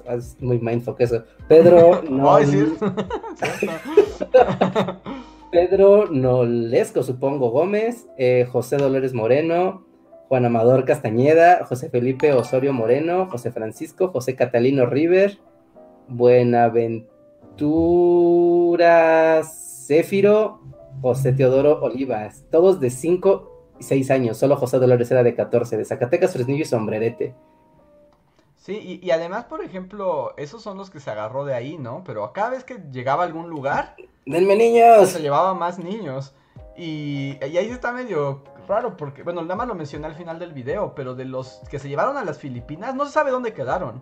Ah, Es muy mindfuck eso. Pedro, no, sí. Pedro Nolesco, supongo, Gómez, eh, José Dolores Moreno, Juan Amador Castañeda, José Felipe Osorio Moreno, José Francisco, José Catalino River, Buenaventura Céfiro, José Teodoro Olivas, todos de 5 y 6 años, solo José Dolores era de 14, de Zacatecas, Fresnillo y Sombrerete. Sí, y, y además, por ejemplo, esos son los que se agarró de ahí, ¿no? Pero cada vez que llegaba a algún lugar, ¡Denme niños! se llevaba más niños. Y, y ahí está medio raro, porque, bueno, nada más lo mencioné al final del video, pero de los que se llevaron a las Filipinas, no se sabe dónde quedaron.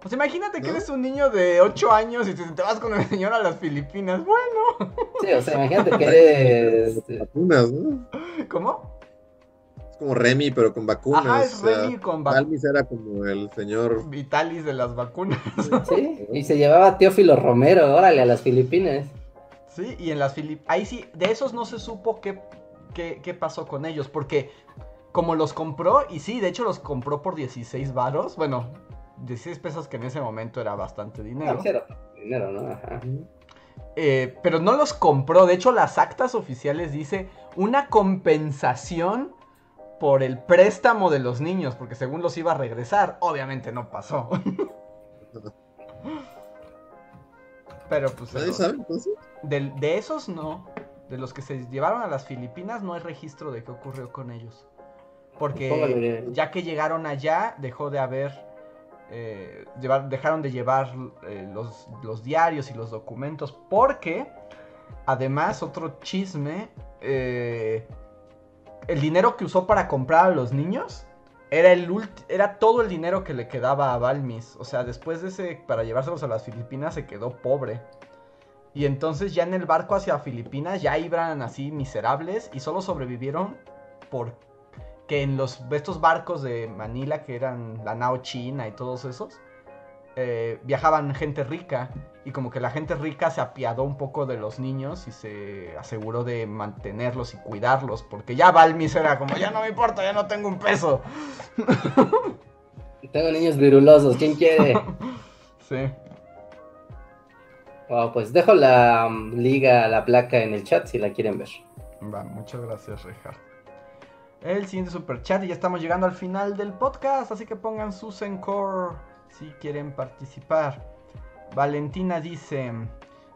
Pues imagínate que ¿No? eres un niño de 8 años y te, te vas con el señor a las Filipinas. Bueno, Sí, o sea, imagínate que eres... Vacunas, ¿no? ¿cómo? Es como Remy, pero con vacunas. Ajá, es o sea, Remy con vac- Balmis era como el señor. Vitalis de las vacunas. Sí, y se llevaba a Teófilo Romero, órale, a las Filipinas. Sí, y en las Filipinas. Ahí sí, de esos no se supo qué, qué, qué pasó con ellos. Porque como los compró, y sí, de hecho los compró por 16 varos. Bueno, 16 pesos que en ese momento era bastante dinero. Cero dinero, ¿no? Ajá. Eh, pero no los compró. De hecho, las actas oficiales dice una compensación por el préstamo de los niños. Porque según los iba a regresar. Obviamente no pasó. Pero pues. Nadie sabe, entonces. De esos no. De los que se llevaron a las Filipinas no hay registro de qué ocurrió con ellos. Porque ya que llegaron allá, dejó de haber. eh, llevar, dejaron de llevar eh, los, los diarios y los documentos. Porque, además, otro chisme. eh, el dinero que usó para comprar a los niños era, el era todo el dinero que le quedaba a Balmis. O sea, después de ese, para llevárselos a las Filipinas, se quedó pobre. Y entonces ya en el barco hacia Filipinas ya iban así miserables y solo sobrevivieron porque en los estos barcos de Manila que eran la nao china y todos esos eh, viajaban gente rica y como que la gente rica se apiadó un poco de los niños y se aseguró de mantenerlos y cuidarlos porque ya Balmis era como ya no me importa ya no tengo un peso Tengo niños virulosos, ¿quién quiere? sí Wow, pues dejo la um, liga, la placa en el chat si la quieren ver. Va, muchas gracias, Richard. El siguiente super chat y ya estamos llegando al final del podcast, así que pongan sus encore si quieren participar. Valentina dice,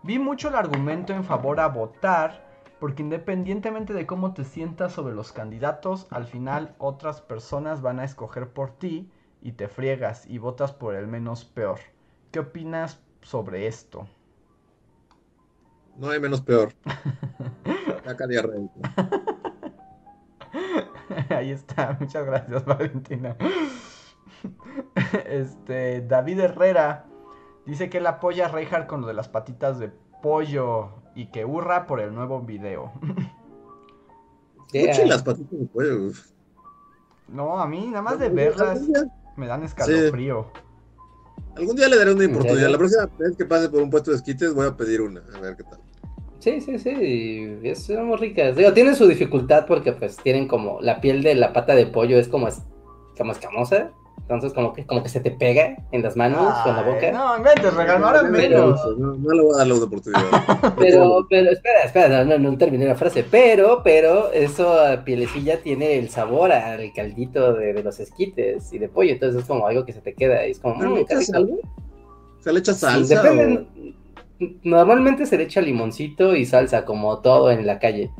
Vi mucho el argumento en favor a votar, porque independientemente de cómo te sientas sobre los candidatos, al final otras personas van a escoger por ti y te friegas y votas por el menos peor. ¿Qué opinas sobre esto? No hay menos peor. Caca diarrea. Ahí está, muchas gracias Valentina. Este, David Herrera dice que él apoya a Reinhardt con lo de las patitas de pollo y que hurra por el nuevo video. Escuchen las patitas de pollo. No, a mí nada más de verlas me dan escalofrío. Algún día le daré una oportunidad. La próxima vez que pase por un puesto de esquites voy a pedir una, a ver qué tal. Sí, sí, sí, son muy ricas. Digo, tienen su dificultad porque pues tienen como la piel de la pata de pollo es como, es, como escamosa. Entonces como que, como que se te pega en las manos con la boca. No, inventes, ahora menos. No, no, le voy a dar la oportunidad. pero, pero, espera, espera, no, no, terminé la frase. Pero, pero, eso pielecilla tiene el sabor al caldito de, de, los esquites y de pollo. Entonces es como algo que se te queda y es como... ¿Se le echa salsa? o... Normalmente se le echa limoncito y salsa, como todo en la calle.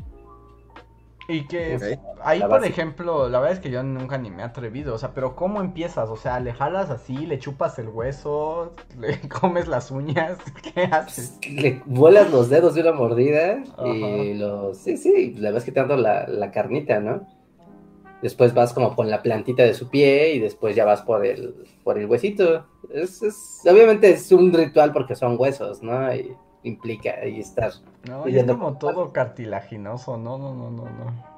Y que ahí, por ejemplo, la verdad es que yo nunca ni me he atrevido, o sea, pero ¿cómo empiezas? O sea, le jalas así, le chupas el hueso, le comes las uñas, ¿qué haces? Le vuelas los dedos de una mordida y los... Sí, sí, le vas quitando la, la carnita, ¿no? Después vas como con la plantita de su pie y después ya vas por el, por el huesito. Es, es, obviamente es un ritual porque son huesos, ¿no? Y implica ahí estar. No, y es como todo cartilaginoso, no, no, no, no, no.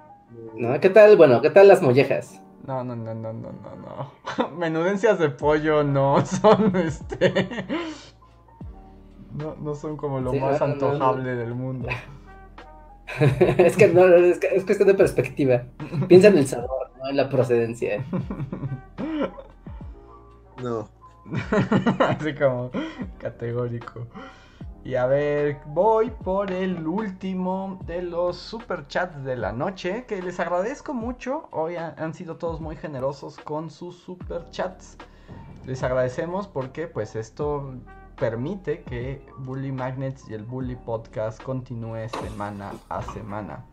¿No? ¿Qué tal, bueno, qué tal las mollejas? No, no, no, no, no, no, no. Menudencias de pollo no son este. No, no son como lo más antojable del mundo. es que no, es, que, es cuestión de perspectiva. Piensa en el sabor, no en la procedencia. No. Así como categórico. Y a ver, voy por el último de los superchats de la noche, que les agradezco mucho. Hoy han sido todos muy generosos con sus superchats. Les agradecemos porque pues esto permite que Bully Magnets y el Bully Podcast continúe semana a semana.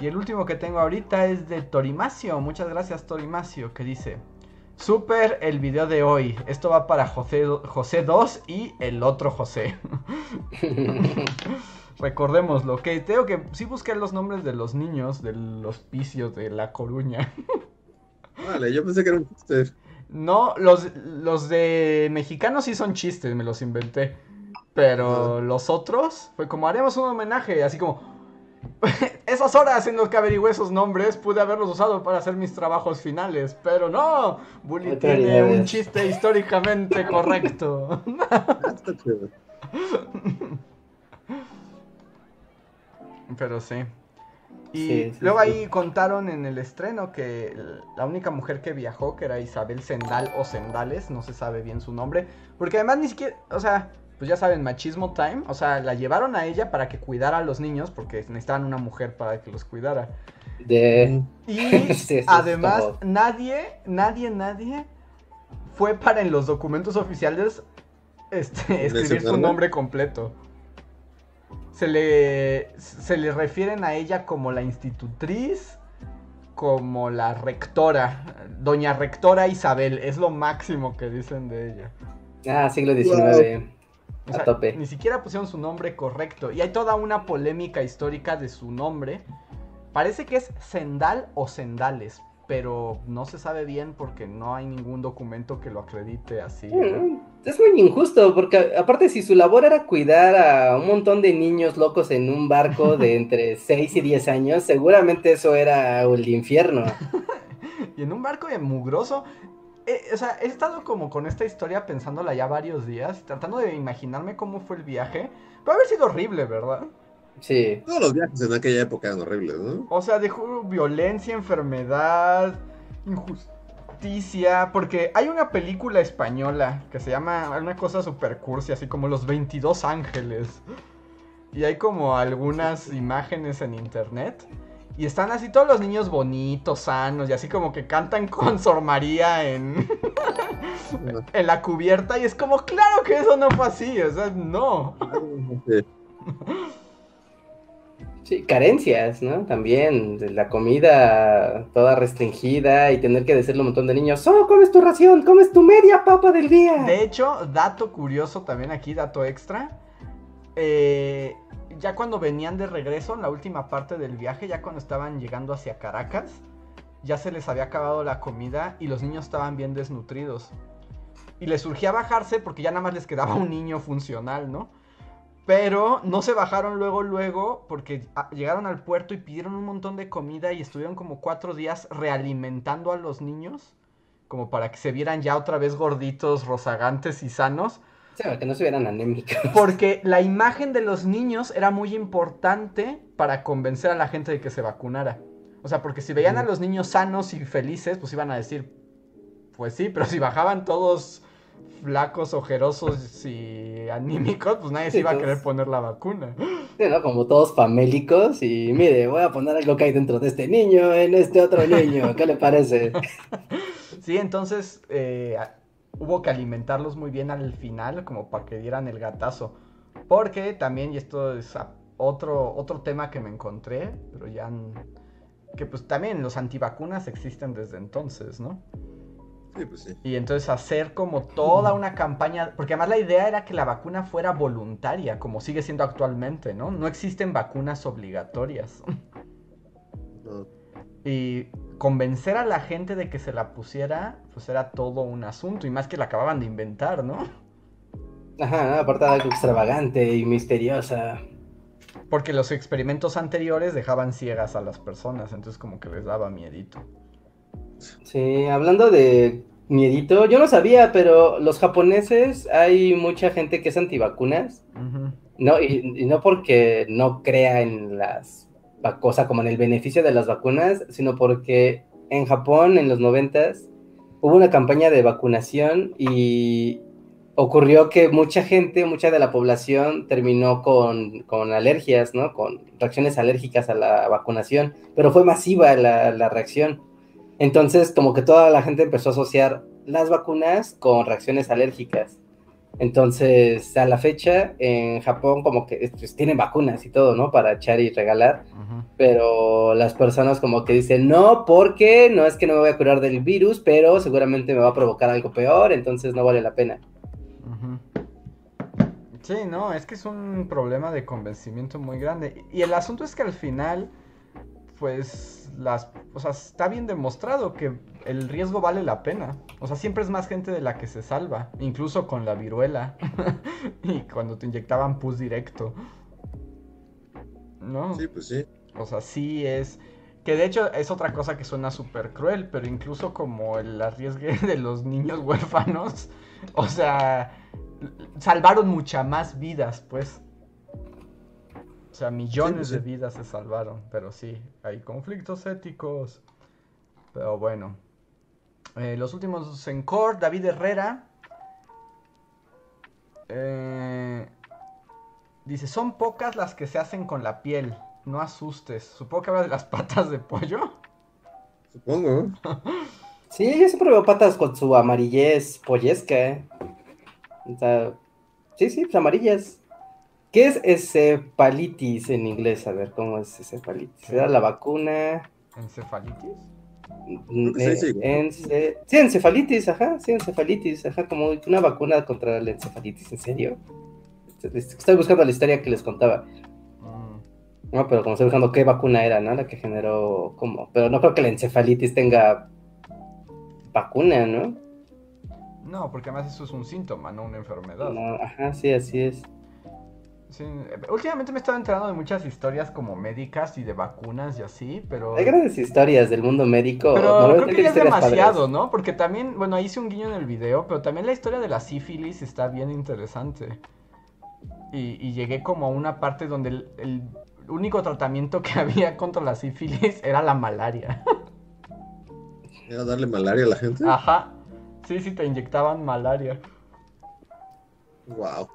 Y el último que tengo ahorita es de Torimacio. Muchas gracias Torimacio, que dice... Super el video de hoy. Esto va para José, José 2 y el otro José. Recordémoslo, que tengo que sí busqué los nombres de los niños de los picios de La Coruña. Vale, yo pensé que era un chiste. No, los, los de mexicanos sí son chistes, me los inventé. Pero los otros fue como haremos un homenaje, así como esas horas en los que averigüé esos nombres pude haberlos usado para hacer mis trabajos finales, pero no, Bully tiene un chiste históricamente correcto. pero sí. Y luego ahí contaron en el estreno que la única mujer que viajó, que era Isabel Sendal o Sendales, no se sabe bien su nombre, porque además ni siquiera, o sea, pues ya saben, machismo time, o sea, la llevaron a ella para que cuidara a los niños porque necesitaban una mujer para que los cuidara. De... Y además nadie, nadie, nadie fue para en los documentos oficiales este, escribir su nombre completo se le, se le refieren a ella como la institutriz, como la rectora, doña rectora Isabel, es lo máximo que dicen de ella. Ah, siglo XIX. A tope. Ni siquiera pusieron su nombre correcto. Y hay toda una polémica histórica de su nombre. Parece que es Sendal o Sendales, pero no se sabe bien porque no hay ningún documento que lo acredite así. Mm, es muy injusto, porque aparte si su labor era cuidar a un montón de niños locos en un barco de entre 6 y 10 años, seguramente eso era el infierno. y en un barco de mugroso. Eh, o sea, he estado como con esta historia pensándola ya varios días, tratando de imaginarme cómo fue el viaje. Puede haber sido horrible, ¿verdad? Sí. Todos los viajes en aquella época eran horribles, ¿no? O sea, dejó violencia, enfermedad, injusticia. Porque hay una película española que se llama una cosa super cursi, así como Los 22 Ángeles. Y hay como algunas imágenes en internet. Y están así todos los niños bonitos, sanos, y así como que cantan con Sor María en, en la cubierta. Y es como, claro que eso no fue así, o sea, no. Carencias, ¿no? También, la comida toda restringida y tener que decirle un montón de niños, solo comes tu ración, comes tu media papa del día. De hecho, dato curioso también aquí, dato extra. eh, ya cuando venían de regreso, en la última parte del viaje, ya cuando estaban llegando hacia Caracas, ya se les había acabado la comida y los niños estaban bien desnutridos. Y les surgía bajarse porque ya nada más les quedaba un niño funcional, ¿no? Pero no se bajaron luego, luego, porque llegaron al puerto y pidieron un montón de comida y estuvieron como cuatro días realimentando a los niños, como para que se vieran ya otra vvez gorditos, rozagantes y sanos. Sí, que no se vieran anémicos. Porque la imagen de los niños era muy importante para convencer a la gente de que se vacunara. O sea, porque si veían a los niños sanos y felices, pues iban a decir, pues sí, pero si bajaban todos flacos, ojerosos y anímicos, pues nadie se iba a querer poner la vacuna. Sí, ¿no? Como todos famélicos y mire, voy a poner algo que hay dentro de este niño en este otro niño, ¿qué le parece? Sí, entonces eh, hubo que alimentarlos muy bien al final, como para que dieran el gatazo. Porque también, y esto es otro, otro tema que me encontré, pero ya... Que pues también los antivacunas existen desde entonces, ¿no? Sí, pues sí. Y entonces hacer como toda una campaña, porque además la idea era que la vacuna fuera voluntaria, como sigue siendo actualmente, ¿no? No existen vacunas obligatorias. No. Y convencer a la gente de que se la pusiera, pues era todo un asunto, y más que la acababan de inventar, ¿no? Ajá, ¿no? aparte de algo extravagante y misteriosa. Porque los experimentos anteriores dejaban ciegas a las personas, entonces como que les daba miedito. Sí, hablando de miedito, yo no sabía, pero los japoneses hay mucha gente que es antivacunas, no, y, y no porque no crea en las vacunas, como en el beneficio de las vacunas, sino porque en Japón en los noventas hubo una campaña de vacunación y ocurrió que mucha gente, mucha de la población terminó con, con alergias, ¿no? Con reacciones alérgicas a la vacunación, pero fue masiva la, la reacción. Entonces, como que toda la gente empezó a asociar las vacunas con reacciones alérgicas. Entonces, a la fecha, en Japón como que pues, tienen vacunas y todo, ¿no? Para echar y regalar, pero las personas como que dicen, no, porque no es que no me voy a curar del virus, pero seguramente me va a provocar algo peor, entonces no vale la pena. Sí, no, es que es un problema de convencimiento muy grande. Y el asunto es que al final, pues, las, o sea, está bien demostrado que el riesgo vale la pena. O sea, siempre es más gente de la que se salva, incluso con la viruela. y cuando te inyectaban pus directo. ¿No? Sí, pues sí. O sea, sí es... Que de hecho es otra cosa que suena súper cruel, pero incluso como el arriesgue de los niños huérfanos, o sea, salvaron muchas más vidas, pues. O sea, millones Sí, de vidas se salvaron, pero sí, hay conflictos éticos. Pero bueno. Eh, los últimos en court, David Herrera. Eh, dice, son pocas las que se hacen con la piel. No asustes. Supongo que habla de las patas de pollo. Supongo. Sí, yo siempre veo patas con su amarillez pollesca. ¿eh? O sea, sí, sí, pues amarillas. ¿Qué es encefalitis en inglés? A ver, ¿cómo es encefalitis? ¿Era la vacuna? ¿Encefalitis? Sí, sí. Ence- Sí, encefalitis, ajá, sí, encefalitis, ajá, como una vacuna contra la encefalitis, ¿en serio? Estoy buscando la historia que les contaba. Mm, No, pero como estoy buscando qué vacuna era, ¿no? La que generó, ¿cómo? Pero no creo que la encefalitis tenga vacuna, ¿no? No, porque además eso es un síntoma, no una enfermedad. No, ajá, sí, así es. Sí, últimamente me he estado enterando de muchas historias como médicas y de vacunas y así, pero... Hay grandes historias del mundo médico. Pero normalmente creo que ya es demasiado, padres. ¿no? Porque también, bueno, ahí hice un guiño en el video, pero también la historia de la sífilis está bien interesante. Y, y llegué como a una parte donde el, el único tratamiento que había contra la sífilis era la malaria. ¿Era darle malaria a la gente? Ajá. Sí, sí, te inyectaban malaria. Wow.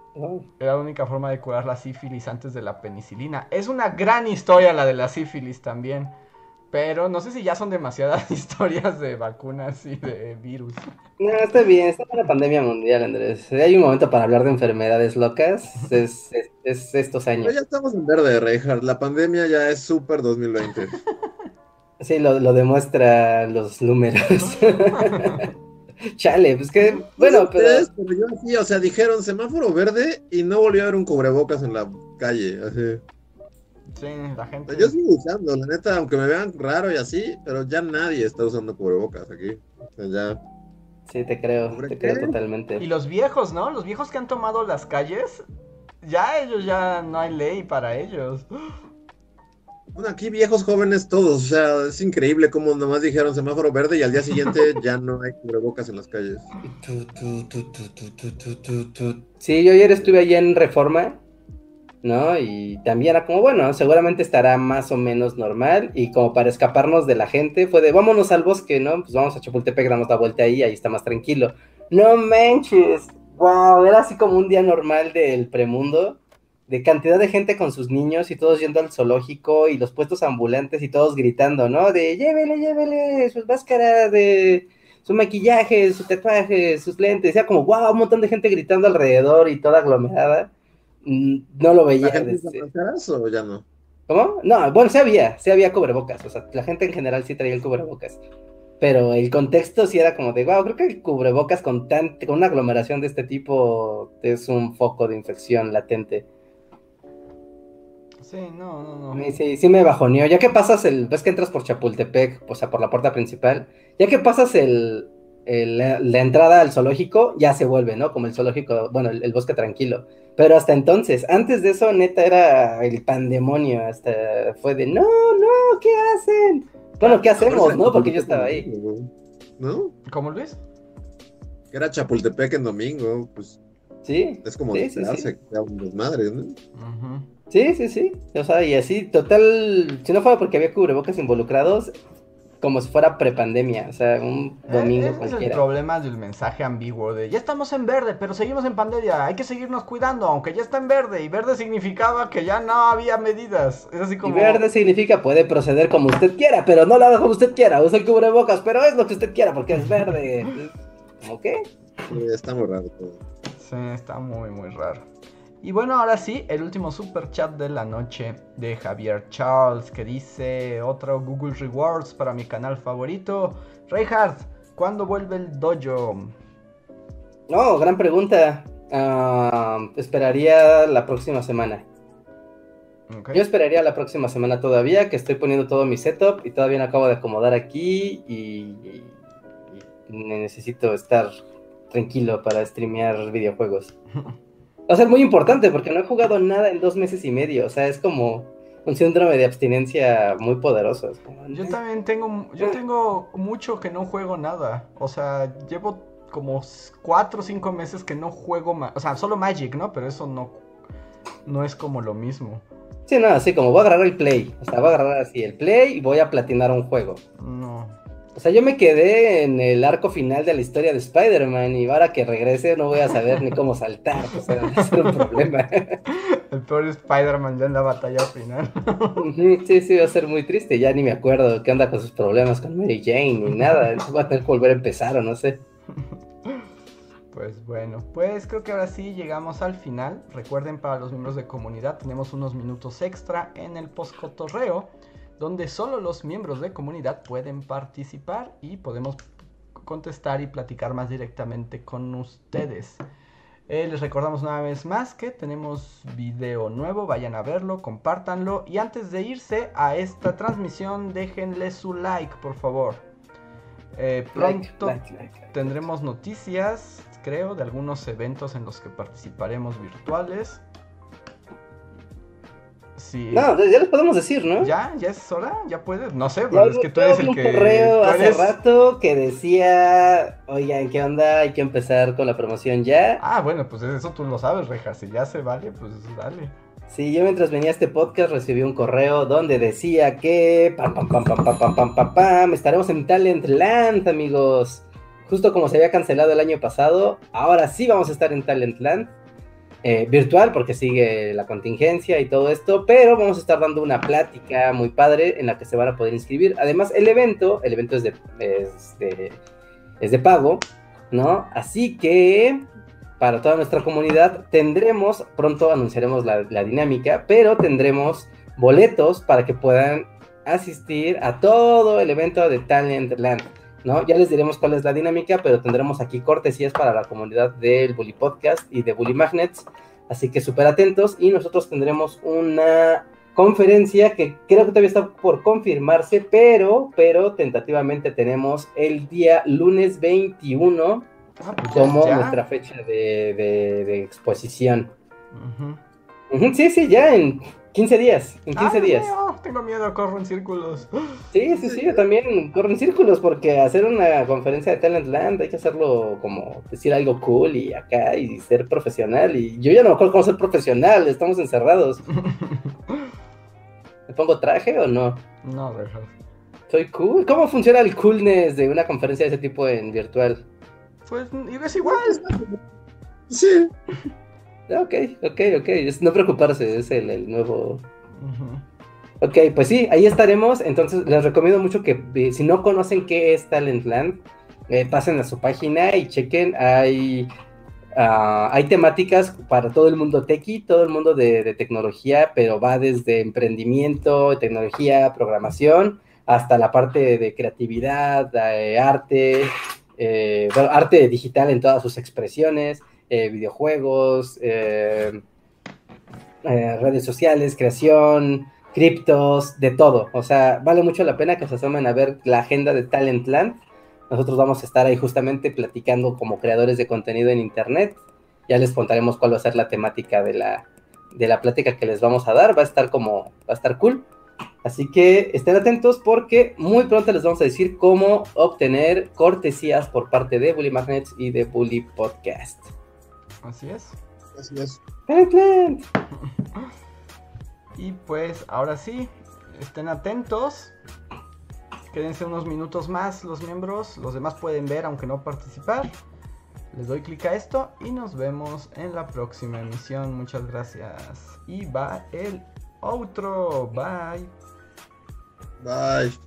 Era la única forma de curar la sífilis antes de la penicilina. Es una gran historia la de la sífilis también. Pero no sé si ya son demasiadas historias de vacunas y de virus. No, está bien, está en una pandemia mundial, Andrés. Si hay un momento para hablar de enfermedades locas, es es estos Pero años. ya estamos en verde, Reinhardt. La pandemia ya es súper 2020. Sí, lo, lo demuestran los números. Chale, pues que, bueno, No sé pero ustedes, pero yo sí, o sea, dijeron semáforo verde y no volvió a haber un cubrebocas en la calle. Así. Sí, la gente. yo sigo usando, la neta, aunque me vean raro y así, pero ya nadie está usando cubrebocas aquí. O sea, ya. sí, te creo, ¿Sobre te qué? creo totalmente. Y los viejos, ¿no? Los viejos que han tomado las calles, ya ellos ya no hay ley para ellos. Bueno, aquí viejos jóvenes todos, o sea, es increíble cómo nomás dijeron semáforo verde y al día siguiente ya no hay cubrebocas en las calles. Sí, yo ayer estuve allá en Reforma, ¿no? Y también era como, bueno, seguramente estará más o menos normal y como para escaparnos de la gente fue de, vámonos al bosque, ¿no? Pues vamos a Chapultepec, damos la vuelta ahí, ahí está más tranquilo. No manches, wow, era así como un día normal del premundo de cantidad de gente con sus niños y todos yendo al zoológico y los puestos ambulantes y todos gritando, ¿no? De llévele, llévele sus máscaras de su maquillaje, su tatuaje, sus lentes, ya como, wow, un montón de gente gritando alrededor y toda aglomerada. Mm, No lo veía ¿La gente desde... o ya no? ¿Cómo? No, bueno, sí había, sí había cubrebocas, o sea, la gente en general sí traía el cubrebocas. Pero el contexto sí era como de, wow, creo que el cubrebocas con, tan, con una aglomeración de este tipo es un foco de infección latente. Sí, no, no, no. sí, sí me bajoneó. Ya que pasas el, ves que entras por Chapultepec, o sea, por la puerta principal, ya que pasas el, el- la, entrada al zoológico, ya se vuelve, ¿no? Como el zoológico, bueno, el, el bosque tranquilo. Pero hasta entonces, antes de eso, neta, era el pandemonio. Hasta fue de, no, no, ¿qué hacen? Bueno, ¿qué hacemos, no? Porque yo estaba ahí. ¿No? ¿Cómo Luis? Que era Chapultepec en domingo, pues Sí, es como Sí, sí, esperarse que un desmadre, ¿no? Sí, sí, sí. O sea, y así, total, si no fuera porque había cubrebocas involucrados, como si fuera prepandemia, o sea, un domingo Eh, ese es el cualquiera. problema del mensaje ambiguo de ya estamos en verde, pero seguimos en pandemia, hay que seguirnos cuidando, aunque ya está en verde, y verde significaba que ya no había medidas. Es así Y como... verde significa puede proceder como usted quiera, pero no lo haga como usted quiera. Use el cubrebocas, pero es lo que usted quiera porque es verde. Sí, está muy raro todo. Sí, está muy, muy raro. Y bueno, ahora sí, el último super chat de la noche de Javier Charles que dice otro Google Rewards para mi canal favorito. Reinhardt, ¿cuándo vuelve el dojo? No, gran pregunta. Ah, esperaría la próxima semana. Yo esperaría la próxima semana todavía, que estoy poniendo todo mi setup y todavía no acabo de acomodar aquí y, y- y necesito estar tranquilo para streamear videojuegos. Va a ser muy importante porque no he jugado nada en dos meses y medio, o sea, es como un síndrome de abstinencia muy poderoso. es como, Yo también tengo, yo tengo mucho que no juego nada. O sea, llevo como 4 o 5 meses que no juego más. O sea, solo Magic, ¿no? Pero eso no, no es como lo mismo. Sí, no, así como voy a agarrar el play, o sea, voy a agarrar así el play y voy a platinar un juego. No. O sea, yo me quedé en el arco final de la historia de Spider-Man y ahora que regrese no voy a saber ni cómo saltar. O sea, va a ser un problema. El peor Spider-Man ya en la batalla final. Sí, sí, va a ser muy triste. Ya ni me acuerdo qué onda con sus problemas con Mary Jane ni nada. Voy a tener que volver a empezar o no sé. Pues bueno, pues creo que ahora sí llegamos al final. Recuerden para los miembros de comunidad tenemos unos minutos extra en el postcotorreo donde solo los miembros de comunidad pueden participar y podemos contestar y platicar más directamente con ustedes. Eh, les recordamos una vez más que tenemos video nuevo, vayan a verlo, compártanlo y antes de irse a esta transmisión déjenle su like por favor. Eh, pronto like, like, like. tendremos noticias, creo, de algunos eventos en los que participaremos virtuales. Sí. No, ya les podemos decir, ¿no? ¿Ya? ¿Ya es hora? ¿Ya puedes? No sé, pero es que tú eres el un que... correo hace eres- rato que decía, oigan, ¿qué onda? Hay que empezar con la promoción ya. Ah, bueno, pues eso tú lo sabes, Reja. Si ya se vale, pues dale. Sí, yo mientras venía a este podcast recibí un correo donde decía que pam pam pam pam pam pam pam pam pam estaremos en Talentland, amigos. Justo como se había cancelado el año pasado, ahora sí vamos a estar en Talentland. Eh, virtual porque sigue la contingencia y todo esto, pero vamos a estar dando una plática muy padre en la que se van a poder inscribir. Además, el evento, el evento es de, es de, es de pago, ¿no? Así que para toda nuestra comunidad. Tendremos, pronto anunciaremos la, la dinámica, pero tendremos boletos para que puedan asistir a todo el evento de Talentland. ¿No? Ya les diremos cuál es la dinámica, pero tendremos aquí cortesías para la comunidad del Bully Podcast y de Bully Magnets. Así que súper atentos y nosotros tendremos una conferencia que creo que todavía está por confirmarse, pero, pero tentativamente tenemos el día lunes 21 Ah, pues como ya. nuestra fecha de, de- de exposición. Sí, sí, ya en 15 días, en 15 Ay, días. tengo miedo, corro en círculos. Sí, sí, sí, yo también corro en círculos porque hacer una conferencia de Talentland hay que hacerlo como decir algo cool y acá y ser profesional. Y yo ya no me acuerdo cómo ser profesional, estamos encerrados. ¿Me pongo traje o no? no, dejas. Soy cool. ¿Cómo funciona el coolness de una conferencia de ese tipo en virtual? Pues y ves igual. Sí. Ah, Ok, ok, ok. Es no preocuparse, es el, el nuevo. Ujú. Ok, pues sí, ahí estaremos. Entonces les recomiendo mucho que eh, si no conocen qué es Talentland, eh, pasen a su página y chequen. Hay, ah, hay temáticas para todo el mundo tequi, todo el mundo de, de tecnología, pero va desde emprendimiento, tecnología, programación, hasta la parte de creatividad, de arte, eh, bueno, arte digital en todas sus expresiones, eh, videojuegos, eh, eh, redes sociales, creación, criptos, de todo. O sea, vale mucho la pena que se asomen a ver la agenda de Talentland. Nosotros vamos a estar ahí justamente platicando como creadores de contenido en Internet. Ya les contaremos cuál va a ser la temática de la, de la plática que les vamos a dar. Va a estar como, va a estar cool. Así que estén atentos porque muy pronto les vamos a decir cómo obtener cortesías por parte de Bully Magnets y de Bully Podcast. Así es. Así es. Y pues ahora sí, estén atentos. Quédense unos minutos más los miembros. Los demás pueden ver aunque no participar. Les doy clic a esto y nos vemos en la próxima emisión. Muchas gracias. Y va el outro. Bye. Bye.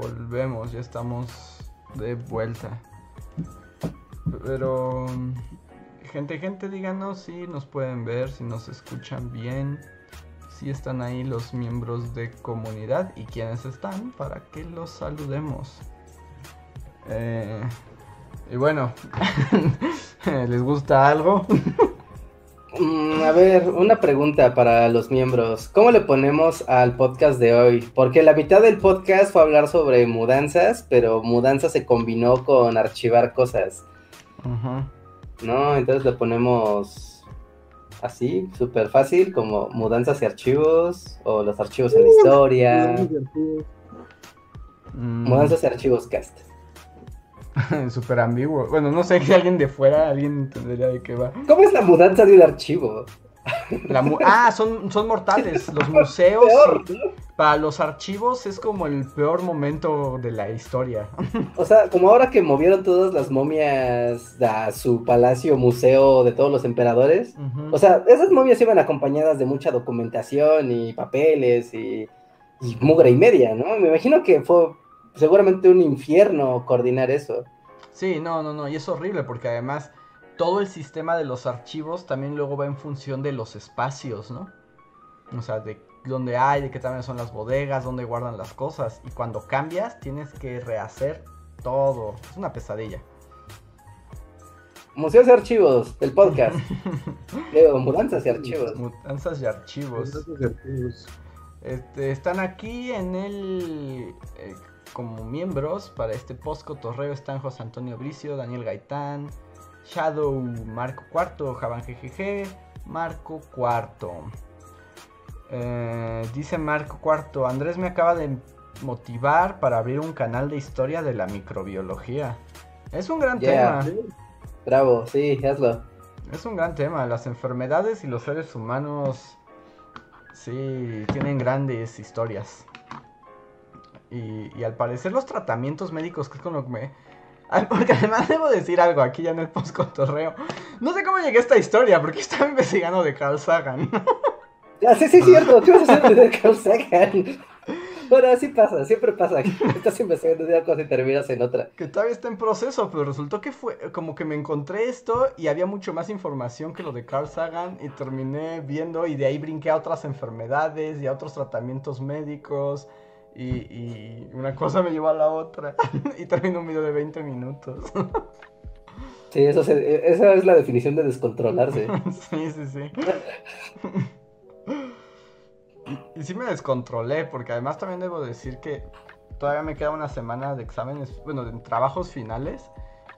Volvemos, ya estamos de vuelta. Pero, gente, gente, díganos si nos pueden ver, si nos escuchan bien, si están ahí los miembros de comunidad y quiénes están para que los saludemos. Eh, y bueno, ¿les gusta algo? Mm, a ver, una pregunta para los miembros. ¿Cómo le ponemos al podcast de hoy? Porque la mitad del podcast fue hablar sobre mudanzas, pero mudanza se combinó con archivar cosas. ¿no? Entonces le ponemos así, súper fácil, como mudanzas y archivos, o los archivos en la historia. Mm, Mudanzas y archivos cast. Súper ambiguo. Bueno, no sé si alguien de fuera, alguien entendería de qué va. ¿Cómo es la mudanza de un archivo? La mu- ah, son, son mortales. Los museos Peor, y- ¿no? para los archivos es como el peor momento de la historia. O sea, como ahora que movieron todas las momias a su palacio, museo de todos los emperadores. O sea, esas momias iban acompañadas de mucha documentación y papeles y, y mugre y media, ¿no? Me imagino que fue seguramente un infierno coordinar eso. Sí, no, no, no. Y es horrible porque además todo el sistema de los archivos también luego va en función de los espacios, ¿no? O sea, de dónde hay, de qué tamaño son las bodegas, dónde guardan las cosas. Y cuando cambias tienes que rehacer todo. Es una pesadilla. Museos y archivos, el podcast. Digo, mudanzas y archivos. Mudanzas y archivos. Este, están aquí en el. eh, como miembros para este post cotorreo están José Antonio Bricio, Daniel Gaitán, Shadow Marco Cuarto, Javan GGG, Marco Cuarto. Eh, dice Marco Cuarto, Andrés me acaba de motivar para abrir un canal de historia de la microbiología. Es un gran Yeah. tema. Bravo, sí, hazlo. Es un gran tema. Las enfermedades y los seres humanos sí tienen grandes historias. Y, y al parecer los tratamientos médicos, que es con lo que me... Porque además debo decir algo aquí ya en el post cotorreo. No sé cómo llegué a esta historia, porque estaba investigando de Carl Sagan. Ah, sí, sí, es cierto. ¿Qué vas a hacer de Carl Sagan? Bueno, así pasa, siempre pasa. Estás investigando de una cosa y terminas en otra. que todavía está en proceso, pero resultó que fue como que me encontré esto y había mucho más información que lo de Carl Sagan y terminé viendo y de ahí brinqué a otras enfermedades y a otros tratamientos médicos y, y una cosa me llevó a la otra y terminé un video de 20 minutos. Sí, eso se- esa es la definición de descontrolarse. sí, sí, sí. Y, y sí me descontrolé porque además también debo decir que todavía me queda una semana de exámenes, bueno, de trabajos finales.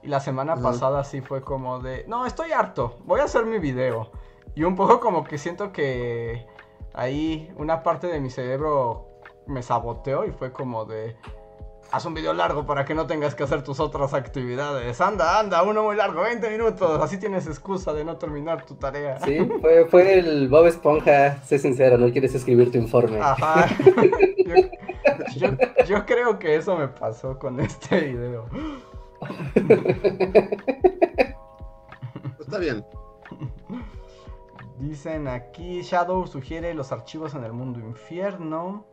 Y la semana pasada sí fue como de, no, estoy harto, voy a hacer mi video. Y un poco como que siento que ahí una parte de mi cerebro me saboteó y fue como de, haz un video largo para que no tengas que hacer tus otras actividades. Anda, anda, uno muy largo, 20 minutos, así tienes excusa de no terminar tu tarea. Sí, fue, fue el Bob Esponja. Sé sincero, no quieres escribir tu informe. Ajá. Yo, yo- yo creo que eso me pasó con este video. Pues está bien. Dicen aquí, Shadow sugiere los archivos en el mundo infierno.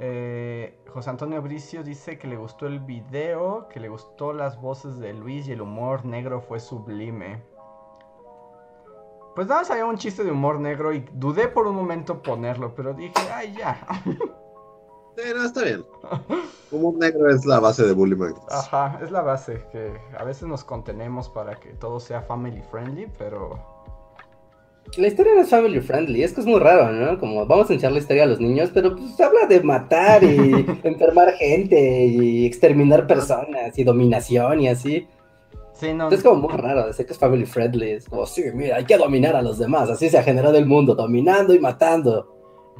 Eh, José Antonio Bricio dice que le gustó el video, que le gustó las voces de Luis y el humor negro fue sublime. Pues nada más había un chiste de humor negro y dudé por un momento ponerlo, pero dije, ay ya. Sí, no, está bien. Humor negro es la base de Bully Magnets. Ajá, es la base, que a veces nos contenemos para que todo sea family friendly, pero... La historia no es family friendly, es que es muy raro, ¿no? Como vamos a enseñar la historia a los niños, pero pues habla de matar y enfermar gente y exterminar personas y dominación y así. Sí, no, Es como muy raro decir que es family friendly. Es como, sí, mira, hay que dominar a los demás. Así se ha generado el mundo, dominando y matando.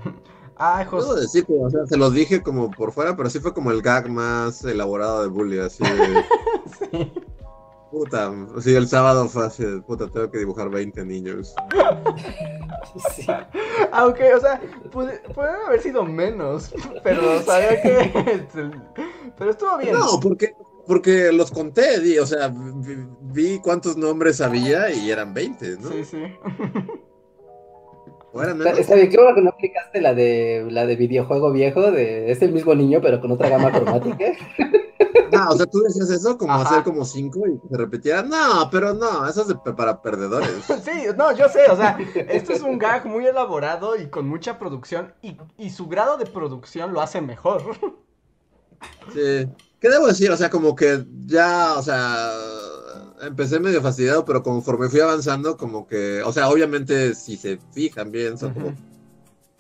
Ay, Puedo José... decir que, o sea, se los dije como por fuera, pero sí fue como el gag más elaborado de Bully, así de, Sí. Puta, sí, el sábado fue así, puta, tengo que dibujar 20 niños. Sí. Aunque, o sea, pude, puede haber sido menos, pero sabía que... Pero estuvo bien. No, porque, porque los conté, di, o sea, vi, vi cuántos nombres había y eran 20, ¿no? Sí, sí. ¿O eran menos? está bien, qué bueno que no aplicaste la de la de videojuego viejo, de es el mismo niño, pero con otra gama cromática. Ah, o sea, tú decías eso, como Ajá. hacer como 5 y se repitiera. No, pero no, eso es de- para perdedores. Sí, no, yo sé, o sea, esto es un gag muy elaborado y con mucha producción y, y su grado de producción lo hace mejor. Sí. ¿Qué debo decir? O sea, como que ya, o sea, empecé medio fastidiado, pero conforme fui avanzando, como que, o sea, obviamente si se fijan bien, son como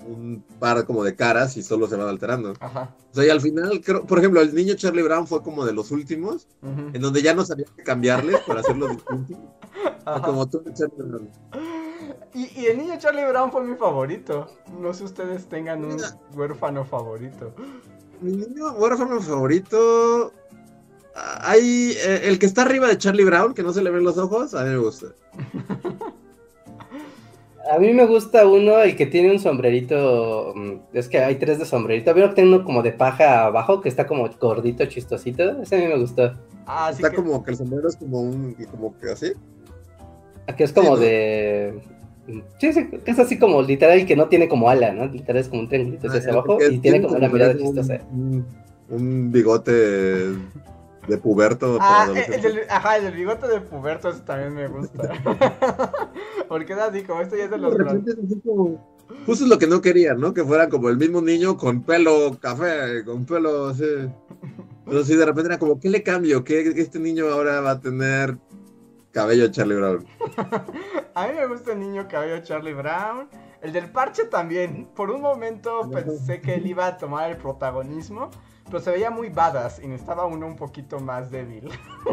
un par como de caras y solo se van alterando. Ajá. O sea, y al final, creo, por ejemplo, el niño Charlie Brown fue como de los últimos, en donde ya no sabía qué cambiarles para. Como tú, Charlie Brown. Y, y el niño Charlie Brown fue mi favorito. No sé ustedes tengan un Mira. huérfano favorito. Mi niño huérfano favorito. ah, Hay eh, el que está arriba de Charlie Brown, que no se le ven los ojos, a mí me gusta. A mí me gusta uno, el que tiene un sombrerito. mm, Es que hay tres de sombrerito. Veo que tiene uno como de paja abajo, que está como gordito, chistosito. Ese a mí me gustó. Ah, sí Está que... como que el sombrero es como un. como que así. Aquí es como Sí, ¿no? de. mm, Sí, sí, que es así como literal que no tiene como ala, ¿no? Literal es como un triangulito hacia Ah, abajo porque y tiene como una mirada un- chistosa. Un, un bigote de puberto. Ah, para el, del, ajá, el del bigote de puberto también me gusta. Porque es así, como esto ya es de los De repente es así como. Justo es lo que no quería, ¿no? Que fuera como el mismo niño con pelo café, con pelo así. Pero sí, de repente era como, ¿qué le cambio? ¿Qué este niño ahora va a tener cabello de Charlie Brown? A mí me gusta el niño cabello Charlie Brown. El del parche también. Por un momento pensé que él iba a tomar el protagonismo. Pero se veía muy badass y necesitaba uno un poquito más débil.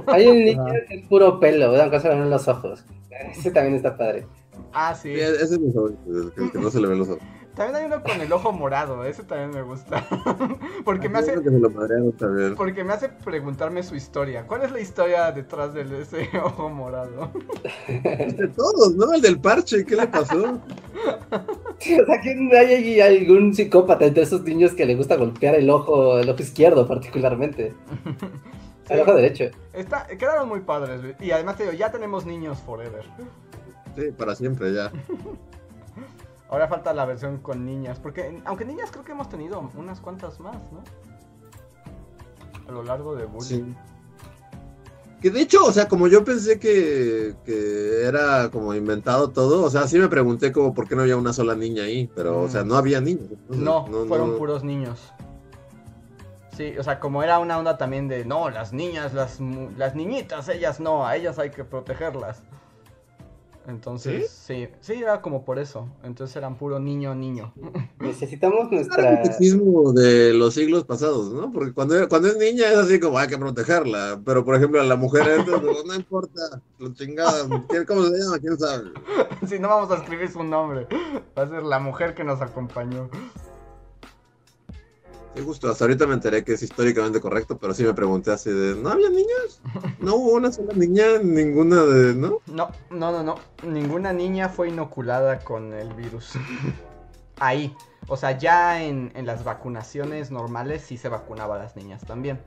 Hay un niño que es puro pelo, dan cosas en los ojos. Ese también está padre. Ah, sí. Sí, ese es mi favorito, el que no se le ven los ojos. También hay uno con el ojo morado, ese también me gusta. porque me Hay hace uno que se lo madrearon también. porque me hace preguntarme su historia. ¿Cuál es la historia detrás de ese ojo morado? De todos, ¿no? El del parche, ¿qué le pasó? Sí, o sea, que hay ahí algún psicópata entre esos niños que le gusta golpear el ojo, el ojo izquierdo particularmente. El ojo derecho. Está, quedaron muy padres. güey. Y además te digo, ya tenemos niños forever. Sí, para siempre ya. Ahora falta la versión con niñas. Porque, aunque niñas creo que hemos tenido unas cuantas más, ¿no? A lo largo de Bully. Sí. Que de hecho, o sea, como yo pensé que, que era como inventado todo, o sea, sí me pregunté como por qué no había una sola niña ahí, pero, o sea, no había niños. No, fueron no. puros niños. Sí, o sea, como era una onda también de, no, las niñas, las, las niñitas, ellas no, a ellas hay que protegerlas. Entonces, sí, sí, era como por eso. Entonces eran puro niño, niño. Necesitamos Era el nuestra. sexismo de los siglos pasados, ¿no? Porque cuando, cuando es niña es así como hay que protegerla, pero por ejemplo a la mujer es, no, no importa, lo chingada, ¿quién- ¿cómo se llama? ¿Quién sabe? Si no vamos a escribir su nombre, va a ser la mujer que nos acompañó. Sí, justo, hasta ahorita me enteré que es históricamente correcto, pero sí me pregunté así de, ¿no había niños? No hubo una sola niña, ninguna de, ¿no? No, no, no, no. Ninguna niña fue inoculada con el virus. Ahí. O sea, ya en, en las vacunaciones normales sí se vacunaba a las niñas también.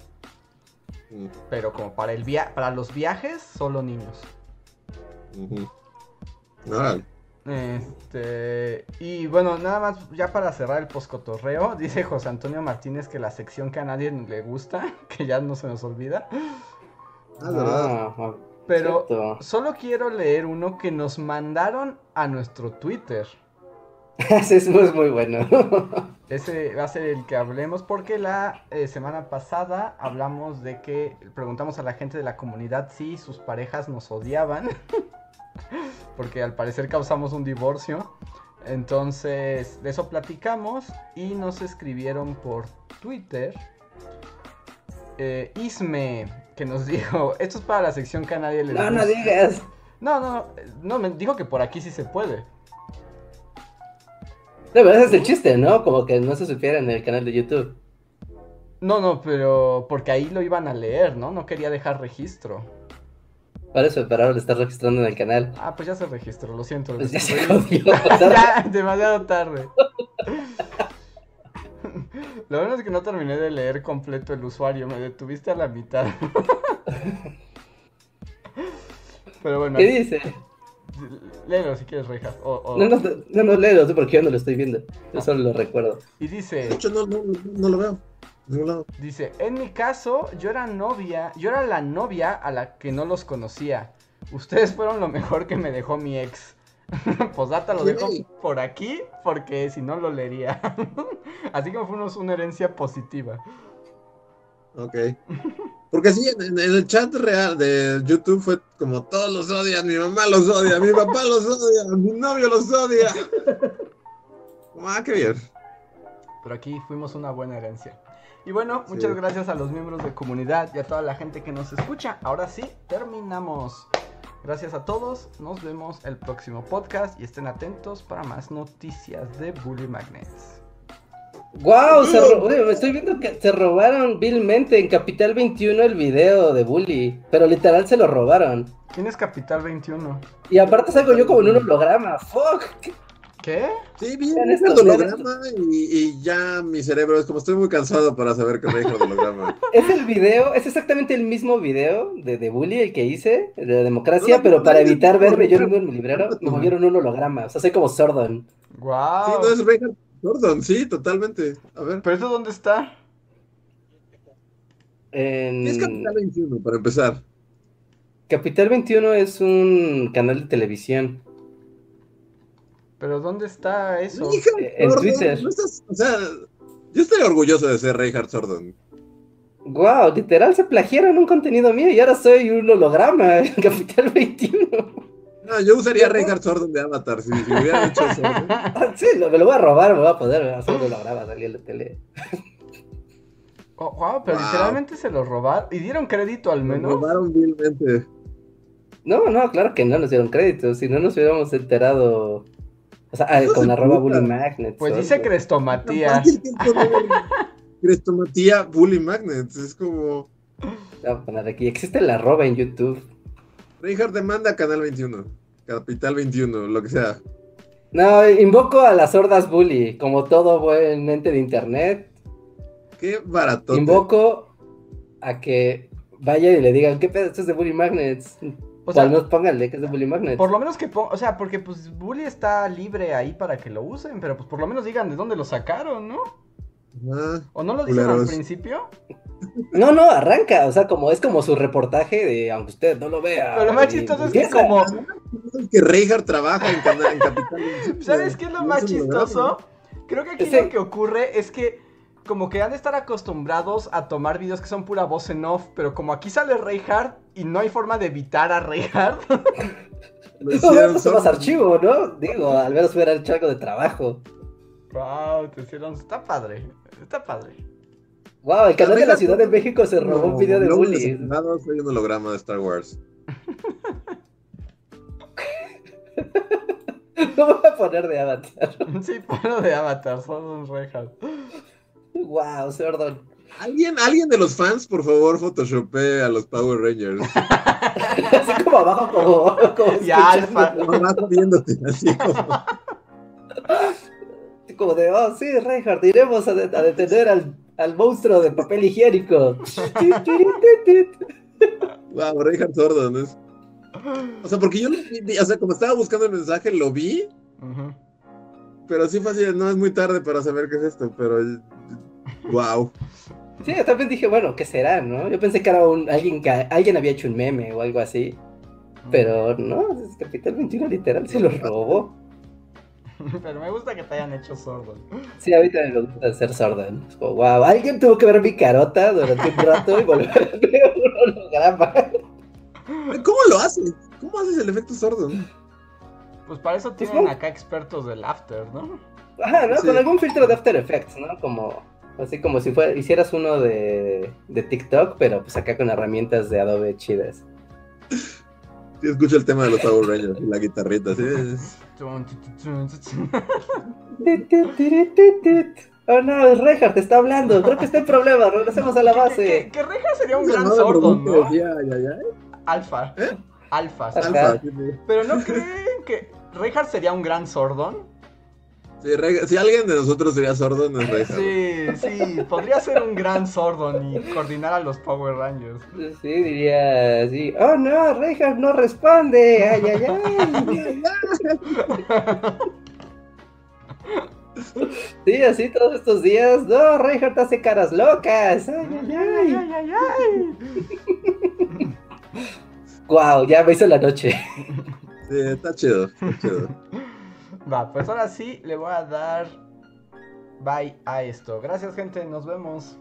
Mm, Pero como para el via para los viajes, solo niños. ujú. Órale. Este, y bueno, nada más ya para cerrar el poscotorreo, dice José Antonio Martínez que la sección que a nadie le gusta, que ya no se nos olvida, Ah, ¿verdad? Ah, ah, pero cierto. solo quiero leer uno que nos mandaron a nuestro Twitter. Ese es muy, muy bueno. Ese va a ser el que hablemos porque la eh, semana pasada hablamos de que preguntamos a la gente de la comunidad si sus parejas nos odiaban. porque al parecer causamos un divorcio. Entonces, de eso platicamos y nos escribieron por Twitter. eh, Isme, que nos dijo, esto es para la sección que a nadie le No, no gusta". digas. No, no, no, me dijo que por aquí sí se puede. No, pero ese es el chiste, ¿no? Como que no se supiera en el canal de YouTube. No, no, pero porque ahí lo iban a leer, ¿no? No quería dejar registro. Para eso, pero ahora lo estás registrando en el canal. Ah, pues ya se registró, lo siento. Pues ya se destruí. jodió. ya, demasiado tarde. Lo bueno es que no terminé de leer completo el usuario, me detuviste a la mitad. Pero bueno, ¿Qué dice? léelo si quieres, Rejas. O, o- No, no, no, no léelo tú porque yo no lo estoy viendo. Yo solo lo recuerdo. Y De dice, hecho, no, no, no lo veo. Dice, en mi caso, yo era novia, yo era la novia a la que no los conocía. Ustedes fueron lo mejor que me dejó mi ex. Posdata lo dejo por aquí porque si no lo leería. Así que fuimos una herencia positiva. Ok. Porque sí, en, en el chat real de YouTube fue como todos los odian, mi mamá los odia, mi papá los odia, mi novio los odia. Ah, qué bien. Pero aquí fuimos una buena herencia. Y bueno, Sí. muchas gracias a los miembros de comunidad y a toda la gente que nos escucha. Ahora sí, terminamos. Gracias a todos, nos vemos el próximo podcast y estén atentos para más noticias de Bully Magnets. ¡Wow! Se me estoy viendo que se robaron vilmente en Capital 21 el video de Bully. Pero literal se lo robaron. ¿Quién es Capital 21? Y aparte salgo yo como en un holograma. ¡Fuck! ¿Qué? Sí, vi el vean holograma y, y ya mi cerebro es como estoy muy cansado para saber que me dijo el holograma. Es el video, es exactamente el mismo video de, de Bully, el que hice, de la democracia, No, no, pero no, para evitar no, verme yo en mi librero, no, me movieron un holograma. O sea, soy como Sordon. ¡Guau! Sí, no es Reinhard Gordon, sí, totalmente. A ver, ¿Pero eso dónde está? En... ¿qué es Capital 21 para empezar? Capital 21 es un canal de televisión. ¿Pero dónde está eso? En Twitter. no estás- o sea, yo estoy orgulloso de ser Reinhard Sordon. Wow, literal se plagiaron un contenido mío y ahora soy un holograma en Capital 21. No, yo usaría Reinhard Sordon de Avatar si, si hubiera hecho eso. ¿no? Ah, sí, lo- me lo voy a robar, me voy a poder hacer un holograma salir en la tele. Oh, wow, pero Wow. literalmente se los robaron. ¿Y dieron crédito al Nos menos? robaron vilmente. No, no, claro que no nos dieron crédito, si no nos hubiéramos enterado. O sea, ah, con arroba puta. bully magnet. Pues solo. dice Crestomatía. Crestomatía Bully Magnets. Es como. Voy a poner aquí. Existe el arroba en YouTube. Reinhardt demanda Canal 21. Capital 21, lo que sea. No, invoco a las hordas bully, como todo buen ente de internet. Qué barato. Invoco a que vayan y le digan, ¿qué pedo? Esto es de Bully Magnets. O O sea, al menos pónganle que es de Bully Magnets. Por lo menos que ponga, o sea, porque pues Bully está libre ahí para que lo usen, pero pues por lo menos digan de dónde lo sacaron, ¿no? Ah, ¿O no lo dicen al principio? No, no, arranca. O sea, como es como su reportaje de, aunque usted no lo vea. Pero lo más chistoso es que como, que Reinhardt trabaja en, en Capital 21. ¿sabes qué es lo más chistoso? Creo que aquí Ese- lo que ocurre es que como que han de estar acostumbrados a tomar videos que son pura voz en off, pero como aquí sale Reinhardt y no hay forma de evitar a Reinhardt, Lo No, hicieron pues solo. más archivo, ¿no? Digo, al menos hubiera hecho algo de trabajo. wow, te hicieron, está padre, está padre. Wow, el canal de la Ciudad de México se robó un No, video de luego bully. decepcionado, Soy un holograma de Star Wars. No voy a poner de avatar. Sí, puro de Avatar, son un Reinhardt. Wow, Sordon. ¿Alguien, alguien de los fans, por favor, photoshopee a los Power Rangers. Así como abajo, como. como Ya, Alfa. Nomás viéndote así como. Como de, oh, sí, Reinhardt, iremos a, de- a detener al, al monstruo de papel higiénico. Wow, Reinhardt Sordon. Es... O sea, porque yo o sea, como estaba buscando el mensaje, lo vi, Ujú. Pero sí fue así, de, no es muy tarde para saber qué es esto, pero. Wow. Sí, yo también dije, bueno, ¿qué será, no? Yo pensé que era un, alguien que alguien había hecho un meme o algo así. Pero no, es Capital 21 literal se lo robó. Pero me gusta que te hayan hecho sordo. Sí, ahorita me gusta hacer Sordon. Es como, wow, alguien tuvo que ver mi carota durante un rato y volver a ver un holograma. ¿Cómo lo haces? ¿Cómo haces el efecto Sordon? Pues para eso tienen acá expertos del after, ¿no? Ajá, ¿no? Sí. Con algún filtro de After Effects, ¿no? Como, así como si fuera, hicieras uno de, de TikTok, pero pues acá con herramientas de Adobe chidas. Sí, escucho el tema de los Power Rangers y la guitarrita, sí. Oh no, es Reinhardt, te está hablando. Creo que está en problema. Regresemos a la Que, que, base. que Reja sería un ¿Cómo se gran sordo, que ¿no? ay, ay, ay? Alfa. Alfa. sí. Ajá. Alfa. Pero ¿no creen que Reinhardt sería un gran sordón? Sí, Re- si alguien de nosotros sería sordo, no es Reinhardt. Sí, sí, podría ser un gran sordón y coordinar a los Power Rangers. Sí, diría así. Oh no, Reinhardt no responde. Ay, ay, ay. Sí, así todos estos días. No, Reinhardt hace caras locas. Ay, ay, Ay, ay. ay, ay, ay. Wow, ya me hizo la noche. Sí, está chido, está chido. Va, pues ahora sí le voy a dar bye a esto. Gracias, gente. Nos vemos.